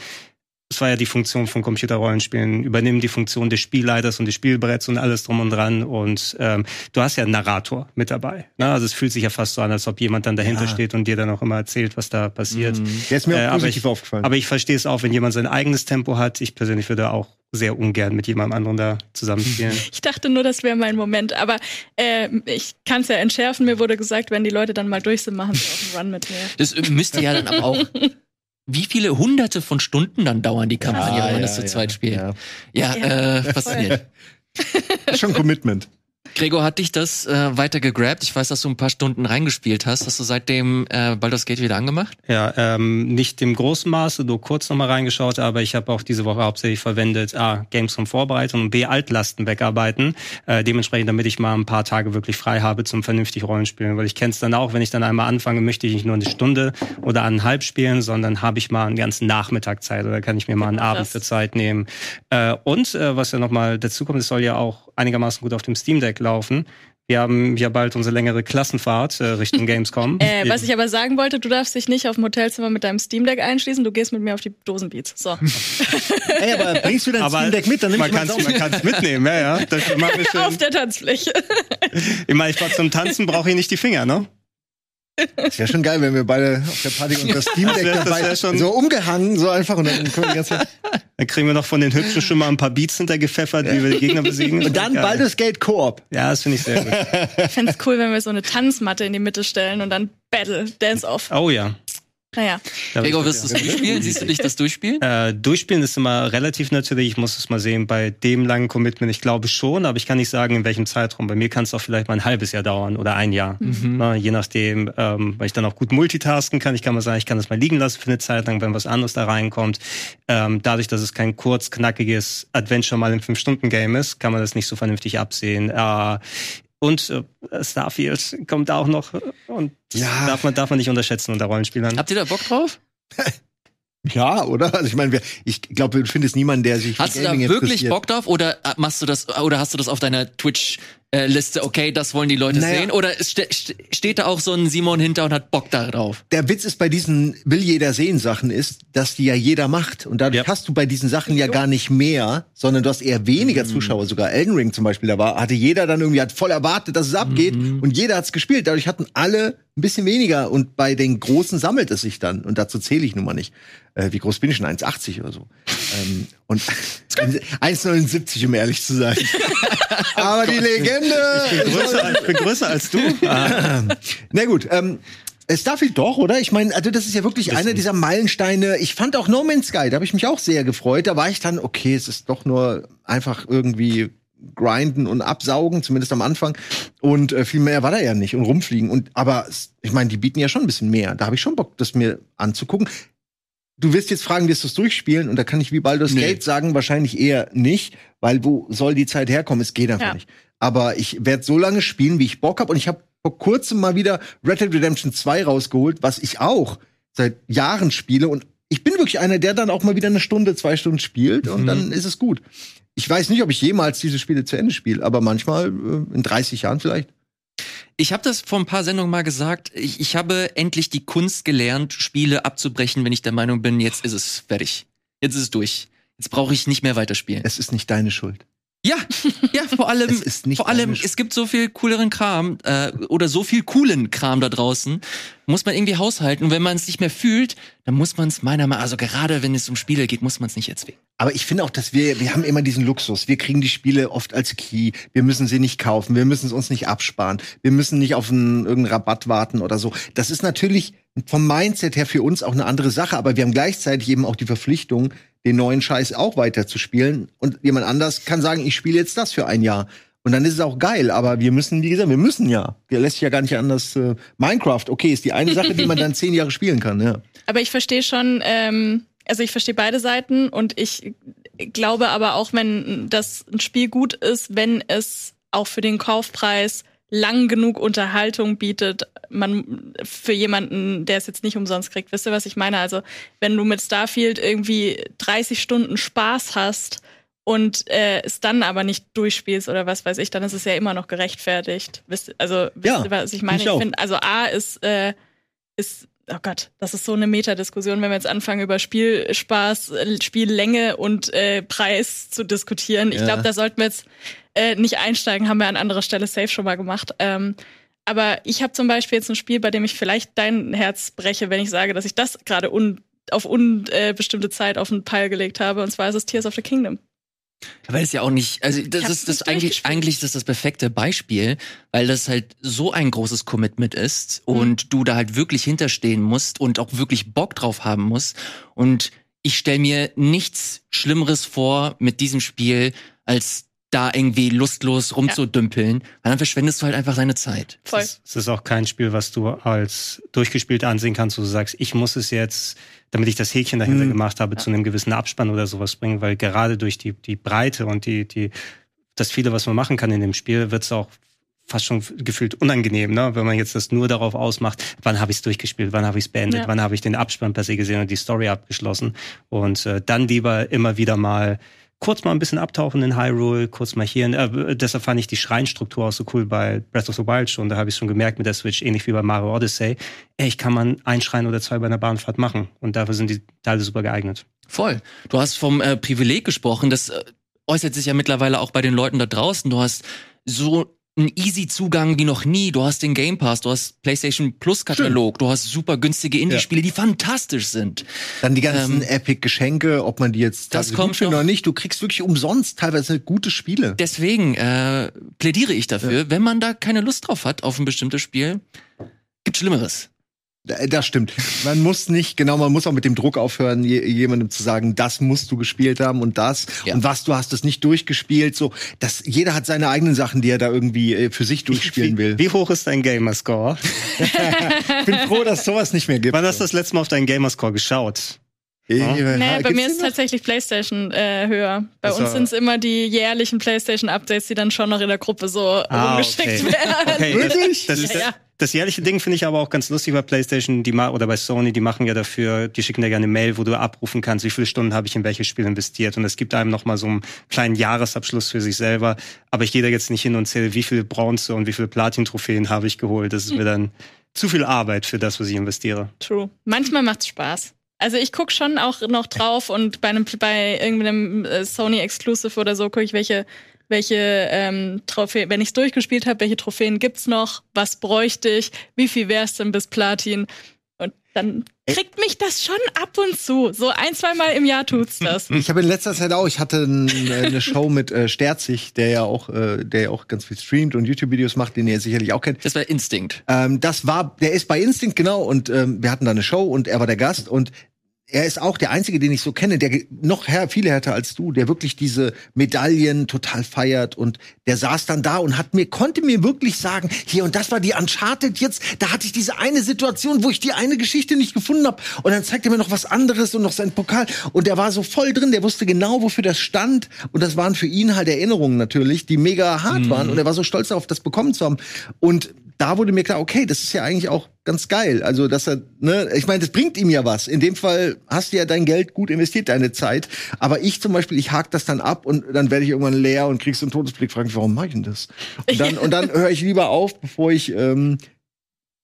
Das war ja die Funktion von Computerrollenspielen, übernehmen die Funktion des Spielleiters und des Spielbretts und alles drum und dran. Und ähm, du hast ja einen Narrator mit dabei. Ne? Also es fühlt sich ja fast so an, als ob jemand dann dahinter Ja. steht und dir dann auch immer erzählt, was da passiert. Der ist mir Äh, auch aber positiv ich- aufgefallen. Aber ich verstehe es auch, wenn jemand sein eigenes Tempo hat. Ich persönlich würde auch sehr ungern mit jemandem anderen da zusammenspielen. Ich dachte nur, das wäre mein Moment, aber äh, ich kann es ja entschärfen. Mir wurde gesagt, wenn die Leute dann mal durch sind, machen sie auch einen Run mit mir. Das müsste ja dann aber auch. Wie viele hunderte von Stunden dann dauern die Kampagne, wenn man das zu zweit spielt? Ja. Ja, Ja, äh, faszinierend. Schon ein Commitment. Gregor, hat dich das äh, weiter gegrabt? Ich weiß, dass du ein paar Stunden reingespielt hast. Hast du seitdem äh, Baldur's Gate wieder angemacht? Ja, ähm, nicht im großen Maße, nur kurz nochmal reingeschaut, aber ich habe auch diese Woche hauptsächlich verwendet, A, Games zum Vorbereiten und B, Altlasten wegarbeiten. Äh, dementsprechend, damit ich mal ein paar Tage wirklich frei habe zum vernünftig Rollenspielen. Weil ich kenne es dann auch, wenn ich dann einmal anfange, möchte ich nicht nur eine Stunde oder eineinhalb spielen, sondern habe ich mal einen ganzen Nachmittag Zeit oder kann ich mir mal einen Genau Abend für Zeit nehmen. Äh, und äh, was ja nochmal dazu kommt, es soll ja auch einigermaßen gut auf dem Steam Deck laufen. Wir haben ja bald unsere längere Klassenfahrt äh, Richtung Gamescom. Äh, was ich aber sagen wollte, du darfst dich nicht auf dem Hotelzimmer mit deinem Steam Deck einschließen, du gehst mit mir auf die Dosenbeats. So. Ey, aber bringst du dein Aber Steam Deck mit? Dann nimm man ich kann mal es man kann's mitnehmen, ja, ja. Auf der Tanzfläche. Ich meine, ich zum Tanzen brauche ich nicht die Finger, ne? Das wäre schon geil, wenn wir beide auf der Party und das Steam Das Deck wär- das dabei wär schon- so umgehangen, so einfach und dann können wir die ganze Zeit Dann kriegen wir noch von den Hübschen schon mal ein paar Beats hintergepfeffert, wie wir die Gegner besiegen. Und dann. Baldur's Gate Koop. Ja, das finde ich sehr gut. Ich fände es cool, wenn wir so eine Tanzmatte in die Mitte stellen und dann Battle, Dance-Off. Oh ja. Naja. Gregor, wirst du es durchspielen? Siehst du dich das durchspielen? äh, durchspielen ist immer relativ natürlich. Ich muss es mal sehen bei dem langen Commitment. Ich glaube schon, aber ich kann nicht sagen, in welchem Zeitraum. Bei mir kann es auch vielleicht mal ein halbes Jahr dauern oder ein Jahr. Na, je nachdem, ähm, weil ich dann auch gut multitasken kann. Ich kann mal sagen, ich kann das mal liegen lassen für eine Zeit lang, wenn was anderes da reinkommt. Ähm, dadurch, dass es kein kurz, knackiges Adventure mal im Fünf-Stunden-Game ist, kann man das nicht so vernünftig absehen. Äh, und äh, Starfield kommt auch noch und das Ja. darf man darf man nicht unterschätzen unter Rollenspielern. Habt ihr da Bock drauf? Ja, oder? Also ich meine, ich glaube, du findest niemanden, der sich Hast du da wirklich. Bock drauf oder äh, machst du das oder hast du das auf deiner Twitch äh, Liste? Okay, das wollen die Leute Naja. sehen oder ste ste- steht da auch so ein Simon hinter und hat Bock darauf? Der Witz ist bei diesen will jeder sehen Sachen ist, dass die ja jeder macht und dadurch Ja. hast du bei diesen Sachen ja gar nicht mehr, sondern du hast eher weniger Mhm. Zuschauer. Sogar Elden Ring zum Beispiel, da war hatte jeder dann irgendwie hat voll erwartet, dass es abgeht Mhm. und jeder hat's gespielt. Dadurch hatten alle ein bisschen weniger und bei den Großen sammelt es sich dann und dazu zähle ich nun mal nicht. Äh, wie groß bin ich schon? 1,80 oder so. ähm, und 1,79 um ehrlich zu sein. Aber die Legende. Größer, als- ich bin größer als du. Ah, Na gut, ähm, Starfield doch, oder? Ich meine, also das ist ja wirklich einer dieser Meilensteine. Ich fand auch No Man's Sky, da habe ich mich auch sehr gefreut. Da war ich dann, okay, es ist doch nur einfach irgendwie grinden und absaugen, zumindest am Anfang. Und äh, viel mehr war da ja nicht und rumfliegen. Und aber ich meine, die bieten ja schon ein bisschen mehr. Da habe ich schon Bock, das mir anzugucken. Du wirst jetzt fragen, wirst du es durchspielen? Und da kann ich wie Baldur's Nee. Gate sagen, wahrscheinlich eher nicht, weil wo soll die Zeit herkommen? Es geht einfach Ja. nicht. Aber ich werde so lange spielen, wie ich Bock habe. Und ich habe vor kurzem mal wieder Red Dead Redemption 2 rausgeholt, was ich auch seit Jahren spiele. Und ich bin wirklich einer, der dann auch mal wieder eine Stunde, zwei Stunden spielt und dann ist es gut. Ich weiß nicht, ob ich jemals diese Spiele zu Ende spiele, aber manchmal äh, in 30 Jahren vielleicht. Ich habe das vor ein paar Sendungen mal gesagt. Ich, ich habe endlich die Kunst gelernt, Spiele abzubrechen, wenn ich der Meinung bin, jetzt ist es fertig. Jetzt ist es durch. Jetzt brauche ich nicht mehr weiterspielen. Es ist nicht deine Schuld. Ja, ja, vor allem, Es ist nicht vor allem, es gibt so viel cooleren Kram äh, oder so viel coolen Kram da draußen. Muss man irgendwie haushalten. Und wenn man es nicht mehr fühlt, dann muss man es meiner Meinung also gerade wenn es um Spiele geht, muss man es nicht erzwingen. Aber ich finde auch, dass wir, wir haben immer diesen Luxus. Wir kriegen die Spiele oft als Key. Wir müssen sie nicht kaufen. Wir müssen es uns nicht absparen. Wir müssen nicht auf einen, irgendeinen Rabatt warten oder so. Das ist natürlich vom Mindset her für uns auch eine andere Sache. Aber wir haben gleichzeitig eben auch die Verpflichtung, den neuen Scheiß auch weiter zu spielen. Und jemand anders kann sagen, ich spiele jetzt das für ein Jahr. Und dann ist es auch geil, aber wir müssen, wie gesagt, wir müssen ja. Der lässt sich ja gar nicht anders. Äh, Minecraft, okay, ist die eine Sache, die man dann zehn Jahre spielen kann, ja. Aber ich verstehe schon, ähm, also ich verstehe beide Seiten und ich glaube aber auch, wenn das ein Spiel gut ist, wenn es auch für den Kaufpreis lang genug Unterhaltung bietet, man für jemanden, der es jetzt nicht umsonst kriegt. Wisst ihr, was ich meine? Also, wenn du mit Starfield irgendwie 30 Stunden Spaß hast und äh, es dann aber nicht durchspielst oder was weiß ich, dann ist es ja immer noch gerechtfertigt. Wisst, also, wisst Ja, ihr, was ich meine? ich auch. finde, also A ist, äh, ist, oh Gott, das ist so eine Metadiskussion, wenn wir jetzt anfangen, über Spielspaß, Spiellänge und äh, Preis zu diskutieren. Ich Ja. glaube, da sollten wir jetzt äh, nicht einsteigen, haben wir an anderer Stelle safe schon mal gemacht. Ähm, aber ich habe zum Beispiel jetzt ein Spiel, bei dem ich vielleicht dein Herz breche, wenn ich sage, dass ich das gerade un auf unbestimmte Zeit auf den Pile gelegt habe. Und zwar ist es Tears of the Kingdom. Weil es ja auch nicht, also das ist das eigentlich, eigentlich ist das das perfekte Beispiel, weil das halt so ein großes Commitment ist Mhm. und du da halt wirklich hinterstehen musst und auch wirklich Bock drauf haben musst. Und ich stell mir nichts Schlimmeres vor mit diesem Spiel, als da irgendwie lustlos rumzudümpeln, weil dann verschwendest du halt einfach deine Zeit. Voll. Es ist, es ist auch kein Spiel, was du als durchgespielt ansehen kannst, wo du sagst, ich muss es jetzt, damit ich das Häkchen dahinter Mhm. gemacht habe, zu einem gewissen Abspann oder sowas bringen, weil gerade durch die, die Breite und die, die, das viele, was man machen kann in dem Spiel, wird es auch fast schon gefühlt unangenehm, ne? wenn man jetzt das nur darauf ausmacht, wann habe ich es durchgespielt, wann habe ich es beendet, Ja. wann habe ich den Abspann per se gesehen und die Story abgeschlossen und äh, dann lieber immer wieder mal kurz mal ein bisschen abtauchen in Hyrule, kurz mal hier. Äh, deshalb fand ich die Schreinstruktur auch so cool bei Breath of the Wild schon. Da habe ich schon gemerkt mit der Switch, ähnlich wie bei Mario Odyssey. Ey, ich kann man ein Schrein oder zwei bei einer Bahnfahrt machen. Und dafür sind die Teile super geeignet. Voll. Du hast vom äh, Privileg gesprochen. Das äh, äußert sich ja mittlerweile auch bei den Leuten da draußen. Du hast so einen easy Zugang wie noch nie. Du hast den Game Pass, du hast PlayStation Plus Katalog, du hast super günstige Indie-Spiele, die fantastisch sind. Dann die ganzen Ähm, Epic-Geschenke, ob man die jetzt das kommt noch. oder nicht. Du kriegst wirklich umsonst teilweise gute Spiele. Deswegen äh, plädiere ich dafür, wenn man da keine Lust drauf hat auf ein bestimmtes Spiel, gibt Schlimmeres. Das stimmt. Man muss nicht, genau, man muss auch mit dem Druck aufhören, je, jemandem zu sagen, das musst du gespielt haben und das Ja. und was, du hast es nicht durchgespielt. So, das, jeder hat seine eigenen Sachen, die er da irgendwie äh, für sich durchspielen will. Wie, wie hoch ist dein Gamerscore? Ich bin froh, dass sowas nicht mehr gibt. Wann hast du das letzte Mal auf deinen Gamerscore geschaut? Äh, Nee, bei gibt's mir ist tatsächlich PlayStation äh, höher. Bei Also- uns sind es immer die jährlichen PlayStation-Updates, die dann schon noch in der Gruppe so Ah, rumgeschickt okay. werden. Okay, Wirklich? Das, das, Ja, ja. Das jährliche Ding finde ich aber auch ganz lustig bei PlayStation die ma oder bei Sony, die machen ja dafür, die schicken dir gerne eine Mail, wo du abrufen kannst, wie viele Stunden habe ich in welches Spiel investiert. Und es gibt einem nochmal so einen kleinen Jahresabschluss für sich selber. Aber ich gehe da jetzt nicht hin und zähle, wie viele Bronze und wie viele Platin-Trophäen habe ich geholt. Das ist mir dann zu viel Arbeit für das, was ich investiere. True. Manchmal macht's Spaß. Also ich guck schon auch noch drauf und bei einem bei irgendeinem äh, Sony Exclusive oder so gucke ich welche welche ähm, Trophäen, wenn ich's durchgespielt habe, welche Trophäen gibt's noch, was bräuchte ich, wie viel wär's denn bis Platin und dann kriegt mich das schon ab und zu. So ein, zwei Mal im Jahr tut's das. Ich habe in letzter Zeit auch, ich hatte äh, eine Show mit äh, Sterzig, der ja auch, äh, der ja auch ganz viel streamt und YouTube-Videos macht, den ihr sicherlich auch kennt. Das war Instinct. Ähm, das war, der ist bei Instinct genau und ähm, wir hatten da eine Show und er war der Gast und er ist auch der einzige, den ich so kenne, der noch her, viel härter als du, der wirklich diese Medaillen total feiert. Und der saß dann da und hat mir konnte mir wirklich sagen, hier und das war die Uncharted jetzt, da hatte ich diese eine Situation, wo ich die eine Geschichte nicht gefunden habe und dann zeigt er mir noch was anderes und noch sein Pokal. Und der war so voll drin, der wusste genau, wofür das stand. Und das waren für ihn halt Erinnerungen natürlich, die mega hart waren. Und er war so stolz darauf, das bekommen zu haben. Und da wurde mir klar, okay, das ist ja eigentlich auch ganz geil. Also, dass er, ne, ich meine, das bringt ihm ja was. In dem Fall hast du ja dein Geld gut investiert, deine Zeit. Aber ich zum Beispiel, ich hake das dann ab und dann werde ich irgendwann leer und kriegst so einen Todesblick, frag mich, warum mach ich denn das? Und dann, und dann höre ich lieber auf, bevor ich, ähm,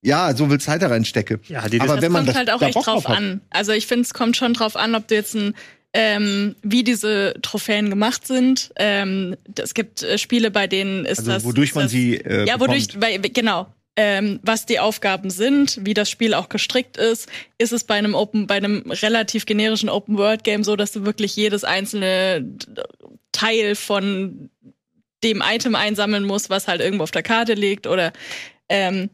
ja, so viel Zeit da reinstecke. Ja, die- Aber Das wenn man kommt das halt auch echt drauf an. Also ich finde, es kommt schon drauf an, ob du jetzt ein ähm, wie diese Trophäen gemacht sind. Ähm, es gibt äh, Spiele, bei denen ist Also, das. wodurch ist man das, sie, äh, Ja, wodurch, weil, genau. Ähm, was die Aufgaben sind, wie das Spiel auch gestrickt ist, ist es bei einem Open, bei einem relativ generischen Open World Game so, dass du wirklich jedes einzelne Teil von dem Item einsammeln musst, was halt irgendwo auf der Karte liegt oder ähm,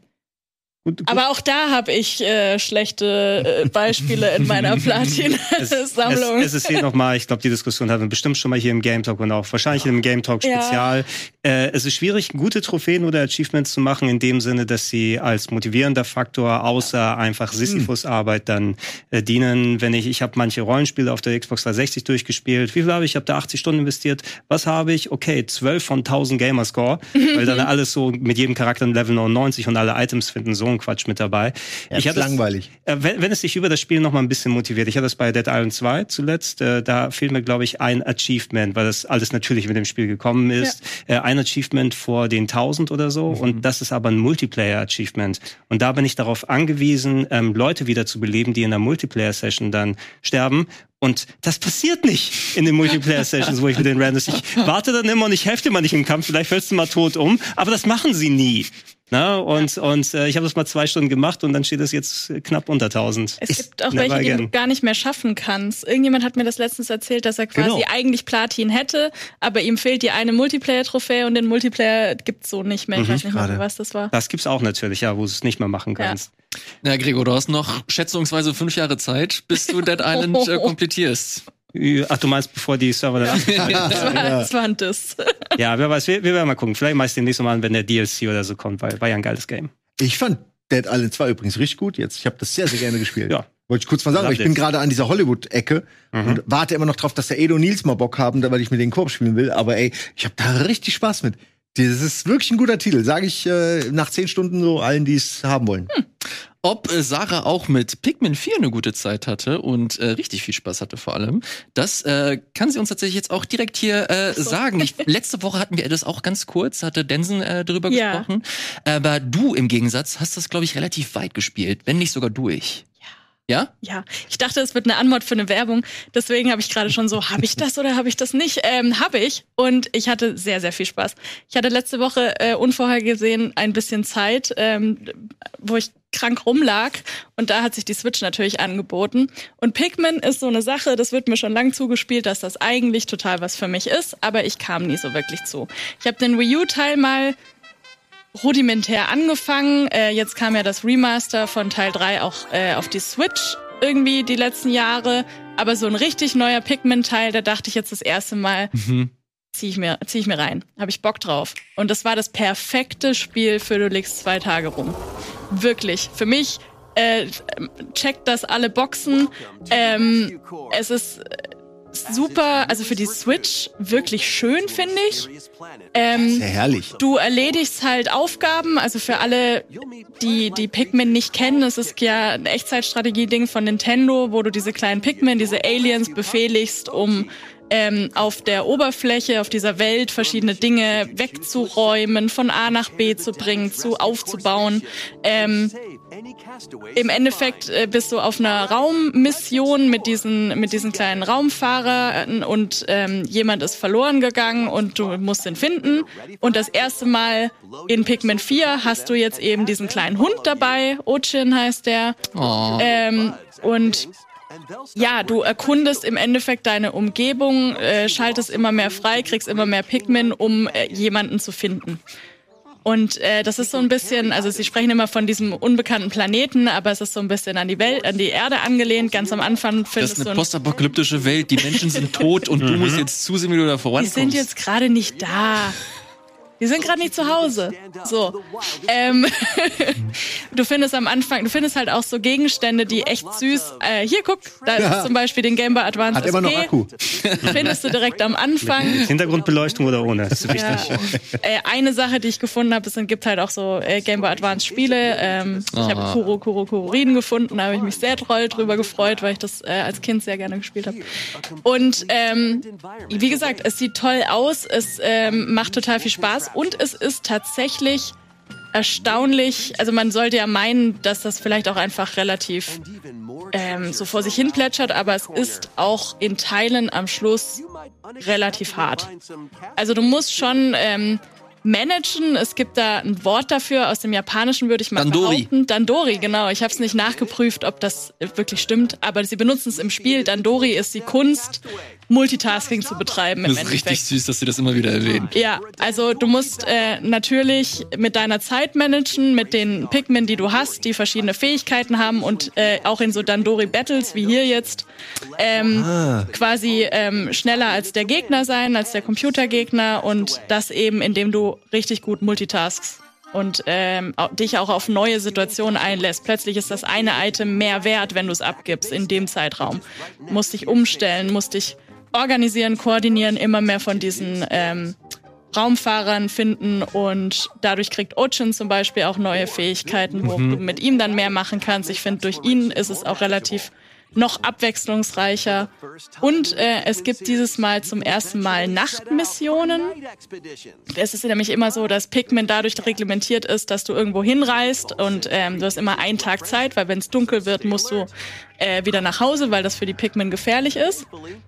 Gut, gut. aber auch da habe ich äh, schlechte äh, Beispiele in meiner Es, Platin-Sammlung. es, es ist hier nochmal, ich glaube, die Diskussion hatten wir bestimmt schon mal hier im Game Talk und auch wahrscheinlich im Game Talk Ja. Spezial. Äh, es ist schwierig, gute Trophäen oder Achievements zu machen, in dem Sinne, dass sie als motivierender Faktor außer einfach Sisyphus-Arbeit dann äh, dienen. Wenn ich, ich habe manche Rollenspiele auf der Xbox 360 durchgespielt. Wie viel habe ich? Ich habe da 80 Stunden investiert. Was habe ich? Okay, 12 von 1000 Gamerscore, weil dann alles so mit jedem Charakter ein Level 99 und alle Items finden so Quatsch mit dabei. Ja, ich ist langweilig. äh, wenn, wenn es dich über das Spiel noch mal ein bisschen motiviert. Ich hatte das bei Dead Island 2 zuletzt. Äh, da fehlt mir, glaube ich, ein Achievement, weil das alles natürlich mit dem Spiel gekommen ist. Äh, ein Achievement vor den 1000 oder so. Und das ist aber ein Multiplayer-Achievement. Und da bin ich darauf angewiesen, ähm, Leute wieder zu beleben, die in einer Multiplayer-Session dann sterben. Und das passiert nicht in den Multiplayer-Sessions, wo ich mit den Randoms. Ich warte dann immer und ich helfe dir mal nicht im Kampf, vielleicht fällst du mal tot um. Aber das machen sie nie. Na, und und äh, ich habe das mal zwei Stunden gemacht und dann steht es jetzt knapp unter 1000. Es gibt auch never welche, die du again. gar nicht mehr schaffen kannst. Irgendjemand hat mir das letztens erzählt, dass er quasi Genau. eigentlich Platin hätte, aber ihm fehlt die eine Multiplayer-Trophäe und den Multiplayer gibt's so nicht mehr. Ich weiß nicht mehr, Gerade. was das war. Das gibt's auch natürlich, ja, wo du es nicht mehr machen Ja. kannst. Na, Gregor, du hast noch schätzungsweise fünf Jahre Zeit, bis du Dead Island äh, komplettierst. Ach, du meinst, bevor die Server dann Das war, das war ein Diss. Ja, wer weiß, wir, wir werden mal gucken. Vielleicht meist demnächst mal an, wenn der DLC oder so kommt, weil war ja ein geiles Game. Ich fand Dead Island 2 übrigens richtig gut jetzt. Ich habe das sehr, sehr gerne gespielt. Ja. Wollte ich kurz mal sagen, aber ich bin gerade an dieser Hollywood-Ecke Mhm. und warte immer noch drauf, dass der Edo und Nils mal Bock haben, weil ich mit den Korb spielen will. Aber ey, ich habe da richtig Spaß mit. Das ist wirklich ein guter Titel, sage ich äh, nach zehn Stunden so allen, die es haben wollen. Ob äh, Sarah auch mit Pikmin 4 eine gute Zeit hatte und äh, richtig viel Spaß hatte vor allem, das äh, kann sie uns tatsächlich jetzt auch direkt hier äh, sagen. Ich, letzte Woche hatten wir das auch ganz kurz, hatte Densen äh, drüber Ja. gesprochen. Aber du im Gegensatz hast das, glaube ich, relativ weit gespielt, wenn nicht sogar durch. Ja? Ja, ich dachte, es wird eine Antwort für eine Werbung. Deswegen habe ich gerade schon so, habe ich das oder habe ich das nicht? Ähm, habe ich. Und ich hatte sehr, sehr viel Spaß. Ich hatte letzte Woche äh, unvorhergesehen ein bisschen Zeit, ähm, wo ich krank rumlag. Und da hat sich die Switch natürlich angeboten. Und Pikmin ist so eine Sache, das wird mir schon lang zugespielt, dass das eigentlich total was für mich ist. Aber ich kam nie so wirklich zu. Ich habe den Wii U-Teil mal rudimentär angefangen. Äh, jetzt kam ja das Remaster von Teil 3 auch äh, auf die Switch irgendwie die letzten Jahre. Aber so ein richtig neuer Pikmin-Teil, da dachte ich jetzt das erste Mal, zieh ich mir, zieh ich mir rein. Habe ich Bock drauf. Und das war das perfekte Spiel für du legst zwei Tage rum. Wirklich. Für mich äh, checkt das alle Boxen. Ähm, es ist äh, super, also für die Switch wirklich schön, finde ich. Ähm, Sehr herrlich. Du erledigst halt Aufgaben, also für alle, die die Pikmin nicht kennen, es ist ja ein Echtzeitstrategie-Ding von Nintendo, wo du diese kleinen Pikmin, diese Aliens befehligst, um ähm, auf der Oberfläche, auf dieser Welt verschiedene Dinge wegzuräumen, von A nach B zu bringen, zu aufzubauen. Ähm, im Endeffekt äh, bist du auf einer Raummission mit diesen, mit diesen kleinen Raumfahrern und ähm, jemand ist verloren gegangen und du musst ihn finden. Und das erste Mal in Pikmin 4 hast du jetzt eben diesen kleinen Hund dabei. Ochin heißt der. Oh. Ähm, und ja, du erkundest im Endeffekt deine Umgebung, äh, schaltest immer mehr frei, kriegst immer mehr Pikmin, um äh, jemanden zu finden. Und äh, das ist so ein bisschen, also sie sprechen immer von diesem unbekannten Planeten, aber es ist so ein bisschen an die Welt, an die Erde angelehnt. Ganz am Anfang Das findest ist du eine ein postapokalyptische Welt, die Menschen sind tot und du musst jetzt zusehen, wie du da Die vorankommst. sind jetzt gerade nicht da. Die sind gerade nicht zu Hause. So. Ähm, du findest am Anfang, du findest halt auch so Gegenstände, die echt süß. Äh, hier guck, da Ja. ist zum Beispiel den Game Boy Advance Hat immer noch SP. Akku. Findest du direkt am Anfang. Hintergrundbeleuchtung oder ohne? Das ist wichtig. Ja. Äh, eine Sache, die ich gefunden habe, es gibt halt auch so äh, Game Boy Advance Spiele. Ähm, ich habe. Kuro Kuro Kurorin gefunden, da habe ich mich sehr toll drüber gefreut, weil ich das äh, als Kind sehr gerne gespielt habe. Und ähm, wie gesagt, es sieht toll aus, es ähm, macht total viel Spaß und es ist tatsächlich erstaunlich, also man sollte ja meinen, dass das vielleicht auch einfach relativ ähm, so vor sich hin plätschert, aber es ist auch in Teilen am Schluss relativ hart. Also du musst schon ähm, managen. Es gibt da ein Wort dafür aus dem Japanischen, würde ich mal Dandori. behaupten. Dandori, genau. Ich habe es nicht nachgeprüft, ob das wirklich stimmt, aber sie benutzen es im Spiel. Dandori ist die Kunst, Multitasking zu betreiben im Das ist Endeffekt. richtig süß, dass sie das immer wieder erwähnen. Ja, also du musst äh, natürlich mit deiner Zeit managen, mit den Pikmin, die du hast, die verschiedene Fähigkeiten haben und äh, auch in so Dandori Battles wie hier jetzt ähm, quasi ähm, schneller als der Gegner sein, als der Computergegner und das eben, indem du richtig gut multitaskst und ähm, dich auch auf neue Situationen einlässt. Plötzlich ist das eine Item mehr wert, wenn du es abgibst in dem Zeitraum. Musst dich umstellen, musst dich organisieren, koordinieren, immer mehr von diesen ähm, Raumfahrern finden und dadurch kriegt Ochin zum Beispiel auch neue Fähigkeiten, wo du mit ihm dann mehr machen kannst. Ich finde, durch ihn ist es auch relativ noch abwechslungsreicher. Und äh, es gibt dieses Mal zum ersten Mal Nachtmissionen. Es ist nämlich immer so, dass Pikmin dadurch reglementiert ist, dass du irgendwo hinreist und ähm, du hast immer einen Tag Zeit, weil wenn es dunkel wird, musst du äh, wieder nach Hause, weil das für die Pikmin gefährlich ist.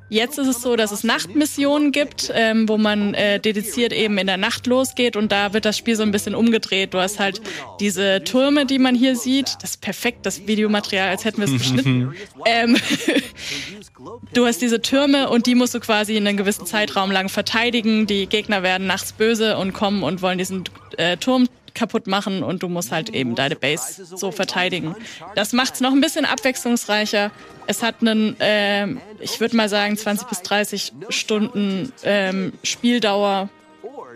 Jetzt ist es so, dass es Nachtmissionen gibt, ähm, wo man äh, dediziert eben in der Nacht losgeht und da wird das Spiel so ein bisschen umgedreht. Du hast halt diese Türme, die man hier sieht. Das ist perfekt, das Videomaterial, als hätten wir es geschnitten. ähm, du hast diese Türme und die musst du quasi einen gewissen Zeitraum lang verteidigen. Die Gegner werden nachts böse und kommen und wollen diesen äh, Turm kaputt machen und du musst halt eben deine Base so verteidigen. Das macht's noch ein bisschen abwechslungsreicher. Es hat einen, ähm, ich würde mal sagen, 20 bis 30 Stunden ähm, Spieldauer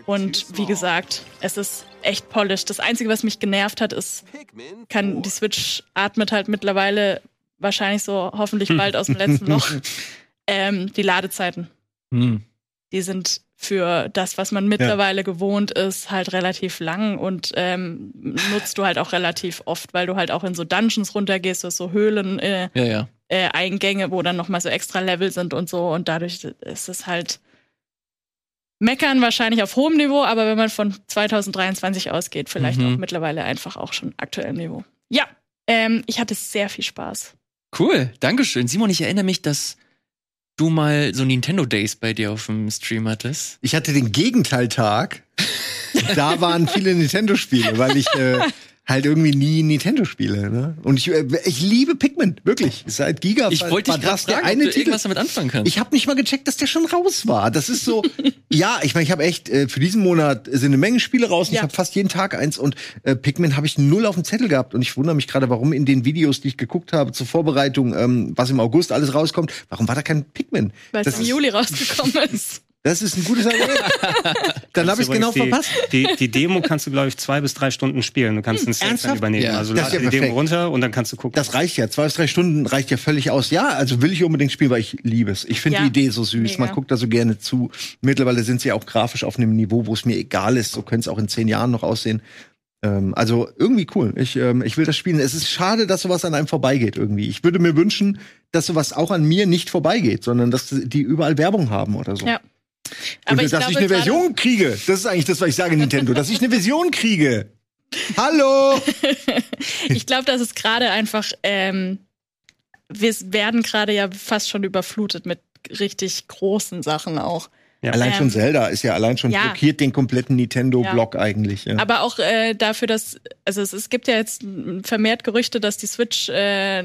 und wie gesagt, es ist echt polished. Das Einzige, was mich genervt hat, ist, kann die Switch atmet halt mittlerweile wahrscheinlich so hoffentlich bald aus dem letzten Loch. Ähm, die Ladezeiten. Hm. Die sind für das, was man mittlerweile gewohnt ist, halt relativ lang und ähm, nutzt du halt auch relativ oft, weil du halt auch in so Dungeons runtergehst, so Höhlen, äh, Ja, ja. äh, Eingänge, wo dann nochmal so extra Level sind und so. Und dadurch ist es halt meckern wahrscheinlich auf hohem Niveau, aber wenn man von 2023 ausgeht, vielleicht Mhm. auch mittlerweile einfach auch schon aktuellem Niveau. Ja, ähm, ich hatte sehr viel Spaß. Cool, Dankeschön. Simon, ich erinnere mich, dass du mal so Nintendo Days bei dir auf dem Stream hattest. Ich hatte den Gegenteiltag. da waren viele Nintendo-Spiele, weil ich äh, halt irgendwie nie Nintendo spiele. Ne? Und ich, äh, ich liebe Pikmin, wirklich. Seit Giga Ich wollte dich gerade fragen, ob eine du Titel. irgendwas damit anfangen kannst. Ich habe nicht mal gecheckt, dass der schon raus war. Das ist so, ja, ich meine, ich habe echt äh, für diesen Monat sind eine Menge Spiele raus. und Ich Ja. habe fast jeden Tag eins und äh, Pikmin habe ich null auf dem Zettel gehabt und ich wundere mich gerade, warum in den Videos, die ich geguckt habe zur Vorbereitung, ähm, was im August alles rauskommt, warum war da kein Pikmin? Weil es im Juli rausgekommen ist. Das ist ein gutes Argument. Dann habe ich es genau Übrigens verpasst. die, Die, die Demo kannst du, glaube ich, zwei bis drei Stunden spielen. Du kannst einen Save dann ernsthaft? übernehmen. Ja. Also lad ja die Demo runter und dann kannst du gucken. Das reicht ja. Zwei bis drei Stunden reicht ja völlig aus. Ja, also will ich unbedingt spielen, weil ich liebe es. Ich finde Ja. die Idee so süß. Mega. Man guckt da so gerne zu. Mittlerweile sind sie auch grafisch auf einem Niveau, wo es mir egal ist. So könnte es auch in zehn Jahren noch aussehen. Ähm, also irgendwie cool. Ich, ähm, ich will das spielen. Es ist schade, dass sowas an einem vorbeigeht irgendwie. Ich würde mir wünschen, dass sowas auch an mir nicht vorbeigeht, sondern dass die überall Werbung haben oder so. Ja. Und Aber ich dass glaube, ich eine Version kriege. Das ist eigentlich das, was ich sage, Nintendo. dass ich eine Version kriege. Hallo! Ich glaube, das ist gerade einfach, ähm, wir werden gerade ja fast schon überflutet mit richtig großen Sachen auch. Ja. Allein schon Ähm, Zelda ist ja allein schon ja. blockiert den kompletten Nintendo-Block eigentlich. Ja. Aber auch äh, dafür, dass, also es, es gibt ja jetzt vermehrt Gerüchte, dass die Switch, äh,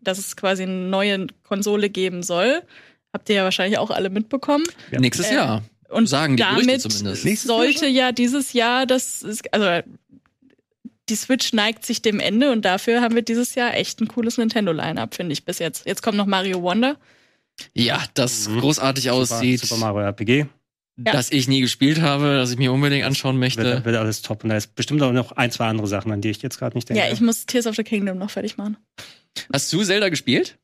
dass es quasi eine neue Konsole geben soll. Habt ihr ja wahrscheinlich auch alle mitbekommen. Ja. Nächstes Äh, Jahr. Und Sagen die Gerüchte damit zumindest. Nächstes sollte ja dieses Jahr das, ist, also die Switch neigt sich dem Ende und dafür haben wir dieses Jahr echt ein cooles Nintendo-Line-Up, finde ich bis jetzt. Jetzt kommt noch Mario Wonder. Ja, das Mhm. großartig Super, aussieht, Super Mario RPG. Ja. das ich nie gespielt habe, das ich mir unbedingt anschauen möchte. Wird, wird alles top. Und da ist bestimmt auch noch ein, zwei andere Sachen, an die ich jetzt gerade nicht denke. Ja, ich muss Tears of the Kingdom noch fertig machen. Hast du Zelda gespielt?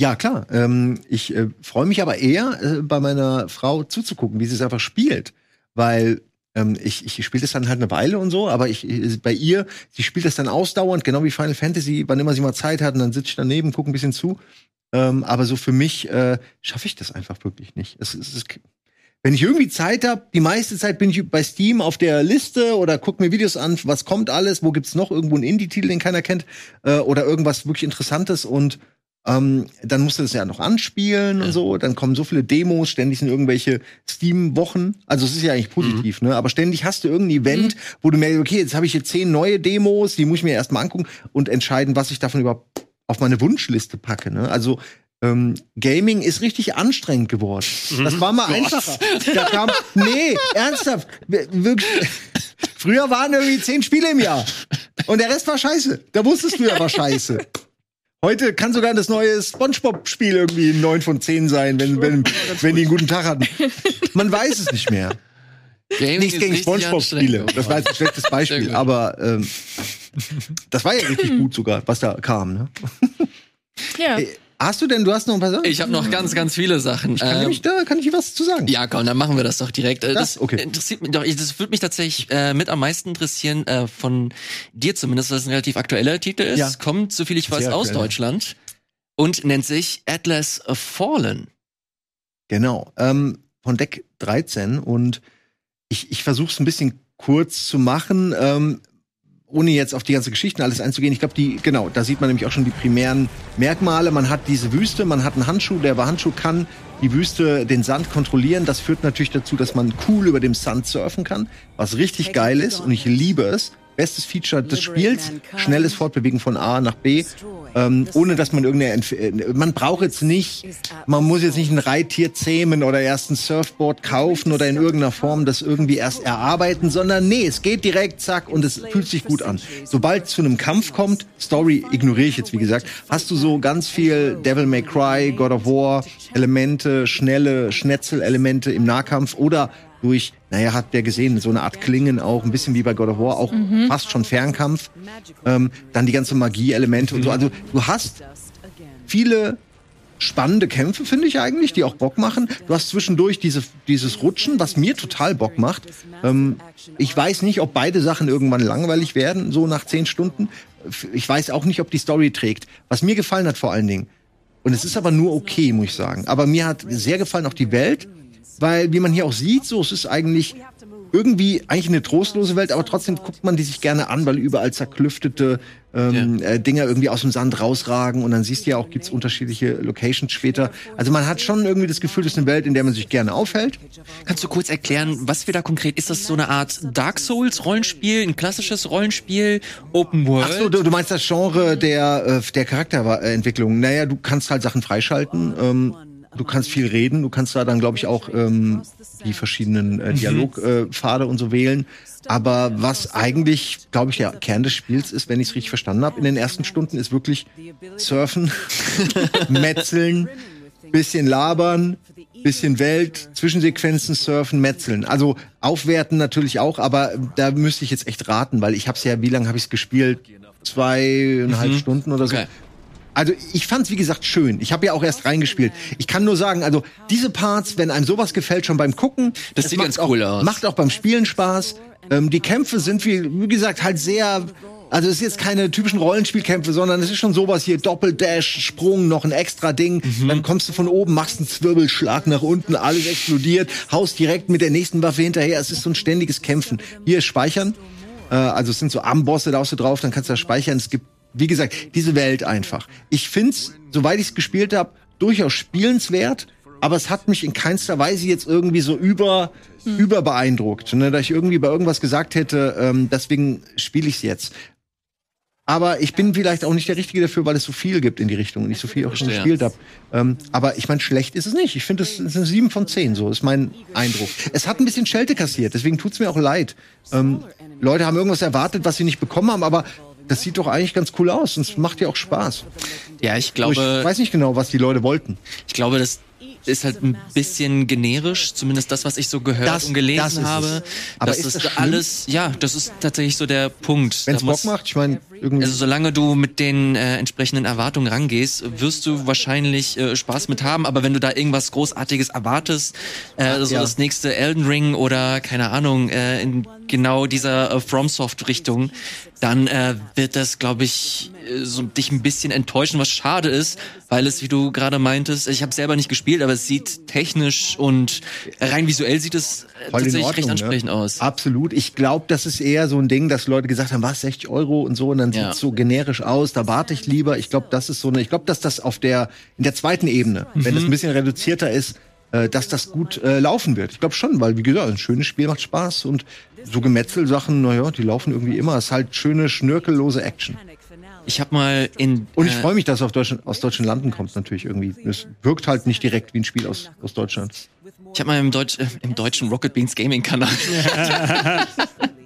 Ja, klar. Ähm, ich äh, freue mich aber eher, äh, bei meiner Frau zuzugucken, wie sie es einfach spielt. Weil ähm, ich, ich spiele das dann halt eine Weile und so, aber ich, äh, bei ihr, sie spielt das dann ausdauernd, genau wie Final Fantasy, wann immer sie mal Zeit hat, und dann sitze ich daneben, gucke ein bisschen zu. Ähm, aber so für mich äh, schaffe ich das einfach wirklich nicht. Es, es, es, wenn ich irgendwie Zeit habe, die meiste Zeit bin ich bei Steam auf der Liste oder gucke mir Videos an, was kommt alles, wo gibt's noch irgendwo einen Indie-Titel, den keiner kennt, äh, oder irgendwas wirklich Interessantes und ähm, dann musst du das ja noch anspielen Ja. und so. Dann kommen so viele Demos, ständig sind irgendwelche Steam-Wochen. Also es ist ja eigentlich positiv, ne? Aber ständig hast du irgendein Event, wo du merkst, okay, jetzt habe ich hier zehn neue Demos, die muss ich mir erstmal angucken und entscheiden, was ich davon überhaupt auf meine Wunschliste packe. Ne? Also ähm, Gaming ist richtig anstrengend geworden. Das war mal einfacher. Da kam, nee, ernsthaft, wir- wirklich. Früher waren irgendwie zehn Spiele im Jahr und der Rest war scheiße. Da wusstest du ja, war scheiße. Heute kann sogar das neue SpongeBob-Spiel irgendwie ein 9 von 10 sein, wenn, wenn, wenn die einen guten Tag hatten. Man weiß es nicht mehr. Gaming Nichts ist gegen SpongeBob-Spiele. Das war jetzt ein schlechtes Beispiel, aber ähm, das war ja richtig gut sogar, was da kam. Ne? Ja. Hast du denn, du hast noch ein paar Sachen? Ich habe noch ganz, ganz viele Sachen. kann Ähm, nämlich, da kann ich dir was zu sagen. ja, komm, dann machen wir das doch direkt. Äh, Das? Das, Okay. interessiert mich doch. ich- Das würde mich tatsächlich äh, mit am meisten interessieren, äh, von dir zumindest, weil es ein relativ aktueller Titel ist. Ja. Kommt, so viel ich weiß, Sehr aus aktuell. Deutschland und nennt sich Atlas Fallen. Genau. Ähm, von Deck 13 und ich, ich versuche es ein bisschen kurz zu machen, ähm, ohne jetzt auf die ganze Geschichten alles einzugehen. Ich glaube, die, genau, da sieht man nämlich auch schon die primären Merkmale. Man hat diese Wüste, man hat einen Handschuh, der bei Handschuh kann die Wüste, den Sand kontrollieren. Das führt natürlich dazu, dass man cool über dem Sand surfen kann, was richtig geil ist und ich liebe es. Bestes Feature des Spiels, schnelles Fortbewegen von A nach B, ähm, ohne dass man irgendeine, Entf äh, man braucht jetzt nicht, man muss jetzt nicht ein Reittier zähmen oder erst ein Surfboard kaufen oder in irgendeiner Form das irgendwie erst erarbeiten, sondern nee, es geht direkt, zack, und es fühlt sich gut an. Sobald es zu einem Kampf kommt, Story ignoriere ich jetzt, wie gesagt, hast du so ganz viel Devil May Cry, God of War, Elemente, schnelle Schnetzel-Elemente im Nahkampf oder durch, naja, hat der gesehen, so eine Art Klingen auch, ein bisschen wie bei God of War, auch fast schon Fernkampf. Ähm, dann die ganze Magie-Elemente und so. Also du hast viele spannende Kämpfe, finde ich eigentlich, die auch Bock machen. Du hast zwischendurch diese, dieses Rutschen, was mir total Bock macht. Ähm, ich weiß nicht, ob beide Sachen irgendwann langweilig werden, so nach zehn Stunden. Ich weiß auch nicht, ob die Story trägt. Was mir gefallen hat vor allen Dingen, und es ist aber nur okay, muss ich sagen, aber mir hat sehr gefallen auch die Welt, weil, wie man hier auch sieht, so, es ist eigentlich irgendwie eigentlich eine trostlose Welt, aber trotzdem guckt man die sich gerne an, weil überall zerklüftete ähm, äh, Dinger irgendwie aus dem Sand rausragen und dann siehst du ja auch, gibt's unterschiedliche Locations später. Also man hat schon irgendwie das Gefühl, das ist eine Welt, in der man sich gerne aufhält. Kannst du kurz erklären, was wir da konkret, ist das so eine Art Dark Souls Rollenspiel, ein klassisches Rollenspiel, Open World? Ach so, du, du meinst das Genre der, äh, der Charakterentwicklung. Naja, du kannst halt Sachen freischalten. Ähm, du kannst viel reden. Du kannst da dann, glaube ich, auch ähm, die verschiedenen äh, Dialogpfade äh, und so wählen. Aber was eigentlich, glaube ich, der Kern des Spiels ist, wenn ich es richtig verstanden habe, in den ersten Stunden ist wirklich surfen, metzeln, bisschen labern, bisschen Welt, Zwischensequenzen surfen, metzeln. Also aufwerten natürlich auch, aber da müsste ich jetzt echt raten, weil ich habe es ja, wie lange habe ich es gespielt? Zweieinhalb Stunden oder so. Okay. Also ich fand's wie gesagt schön. Ich habe ja auch erst reingespielt. Ich kann nur sagen, also diese Parts, wenn einem sowas gefällt, schon beim Gucken, Das es sieht ganz auch, cool aus. Macht auch beim Spielen Spaß. Ähm, die Kämpfe sind wie, wie gesagt halt sehr. Also es ist jetzt keine typischen Rollenspielkämpfe, sondern es ist schon sowas hier Doppeldash, Sprung, noch ein extra Ding. Mhm. Dann kommst du von oben, machst einen Zwirbelschlag nach unten, alles explodiert, haust direkt mit der nächsten Waffe hinterher. Es ist so ein ständiges Kämpfen. Hier ist Speichern. Äh, also es sind so Ambosse, da haust du drauf, dann kannst du da speichern. Es gibt, wie gesagt, diese Welt einfach. Ich find's, soweit ich es gespielt habe, durchaus spielenswert, aber es hat mich in keinster Weise jetzt irgendwie so über, über beeindruckt. Ne, da ich irgendwie bei irgendwas gesagt hätte, ähm, deswegen spiele ich's jetzt. Aber ich bin vielleicht auch nicht der Richtige dafür, weil es so viel gibt in die Richtung und ich so viel auch schon Verstehe. gespielt habe. Ähm, aber ich meine, schlecht ist es nicht. Ich finde, es ist eine 7 von 10, so ist mein Eindruck. Es hat ein bisschen Schelte kassiert, deswegen tut's mir auch leid. Ähm, Leute haben irgendwas erwartet, was sie nicht bekommen haben, aber das sieht doch eigentlich ganz cool aus und es macht ja auch Spaß. Ja, ich glaube, ich weiß nicht genau, was die Leute wollten. ich glaube, das ist halt ein bisschen generisch, zumindest das, was ich so gehört Das- und gelesen habe. es. Aber das ist das alles, ja, das ist tatsächlich so der Punkt. Wenn es Bock macht, ich meine, irgendwie. Also solange du mit den äh, entsprechenden Erwartungen rangehst, wirst du wahrscheinlich äh, Spaß mit haben. Aber wenn du da irgendwas Großartiges erwartest, äh, so ja. das nächste Elden Ring oder keine Ahnung, äh, in genau dieser äh, FromSoft-Richtung, dann äh, wird das, glaube ich, äh, so dich ein bisschen enttäuschen, was schade ist, weil es, wie du gerade meintest, ich habe selber nicht gespielt, aber es sieht technisch und rein visuell sieht es äh, Voll tatsächlich recht Ordnung, ansprechend ne? aus. Absolut. Ich glaube, das ist eher so ein Ding, dass Leute gesagt haben, was, 60 Euro und so, und dann Ja. sieht's so generisch aus, da warte ich lieber. Ich glaube, das ist so eine, ich glaube, dass das auf der, in der zweiten Ebene, wenn Mhm. das ein bisschen reduzierter ist, äh, dass das gut äh, laufen wird. Ich glaube schon, weil, wie gesagt, ein schönes Spiel macht Spaß und so Gemetzelsachen, naja, die laufen irgendwie immer. Es ist halt schöne, schnörkellose Action. Ich habe mal in Und ich äh, freue mich, dass es auf deutschen, aus deutschen Landen kommt, natürlich irgendwie. Es wirkt halt nicht direkt wie ein Spiel aus, aus Deutschland. Ich habe mal im, Deutsch, äh, im deutschen Rocket Beans Gaming Kanal.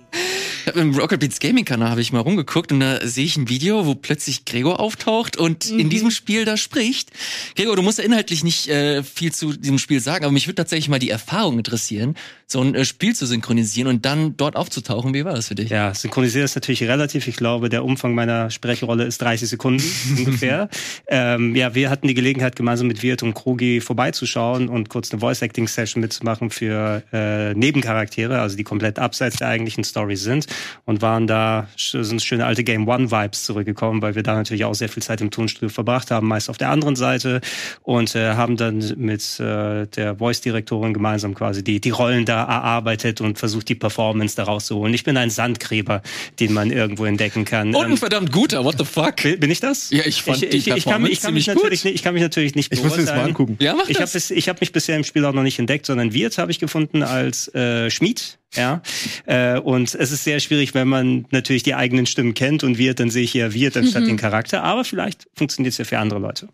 Ich hab Im Rocket Beans Gaming Kanal habe ich mal rumgeguckt und da sehe ich ein Video, wo plötzlich Gregor auftaucht und in diesem Spiel da spricht. Gregor, du musst ja inhaltlich nicht äh, viel zu diesem Spiel sagen, aber mich würde tatsächlich mal die Erfahrung interessieren, so ein äh, Spiel zu synchronisieren und dann dort aufzutauchen. Wie war das für dich? Ja, synchronisieren ist natürlich relativ. Ich glaube, der Umfang meiner Sprechrolle ist 30 Sekunden ungefähr. Ähm, ja, wir hatten die Gelegenheit, gemeinsam mit Wirt und Krogi vorbeizuschauen und kurz eine Voice-Acting-Session mitzumachen für äh, Nebencharaktere, also die komplett abseits der eigentlichen Story sind und waren da, sind schöne alte Game One-Vibes zurückgekommen, weil wir da natürlich auch sehr viel Zeit im Tonstudio verbracht haben, meist auf der anderen Seite und äh, haben dann mit äh, der Voice-Direktorin gemeinsam quasi die, die Rollen da erarbeitet und versucht, die Performance da rauszuholen. Ich bin ein Sandgräber, den man irgendwo entdecken kann. Und ein Ähm, verdammt guter, what the fuck? bin ich das? Ja, ich fand die ich, ich, kann, mich- ich, kann mich gut. nicht, ich kann mich natürlich nicht Ich muss das mal beurteilen. angucken. Ja, mach Ich habe das. ich hab mich bisher im Spiel auch noch nicht entdeckt, sondern Wirt habe ich gefunden als äh, Schmied. Ja, äh, und es ist sehr schwierig, wenn man natürlich die eigenen Stimmen kennt und Wirt, dann sehe ich ja Wirt anstatt den Charakter. Aber vielleicht funktioniert es ja für andere Leute.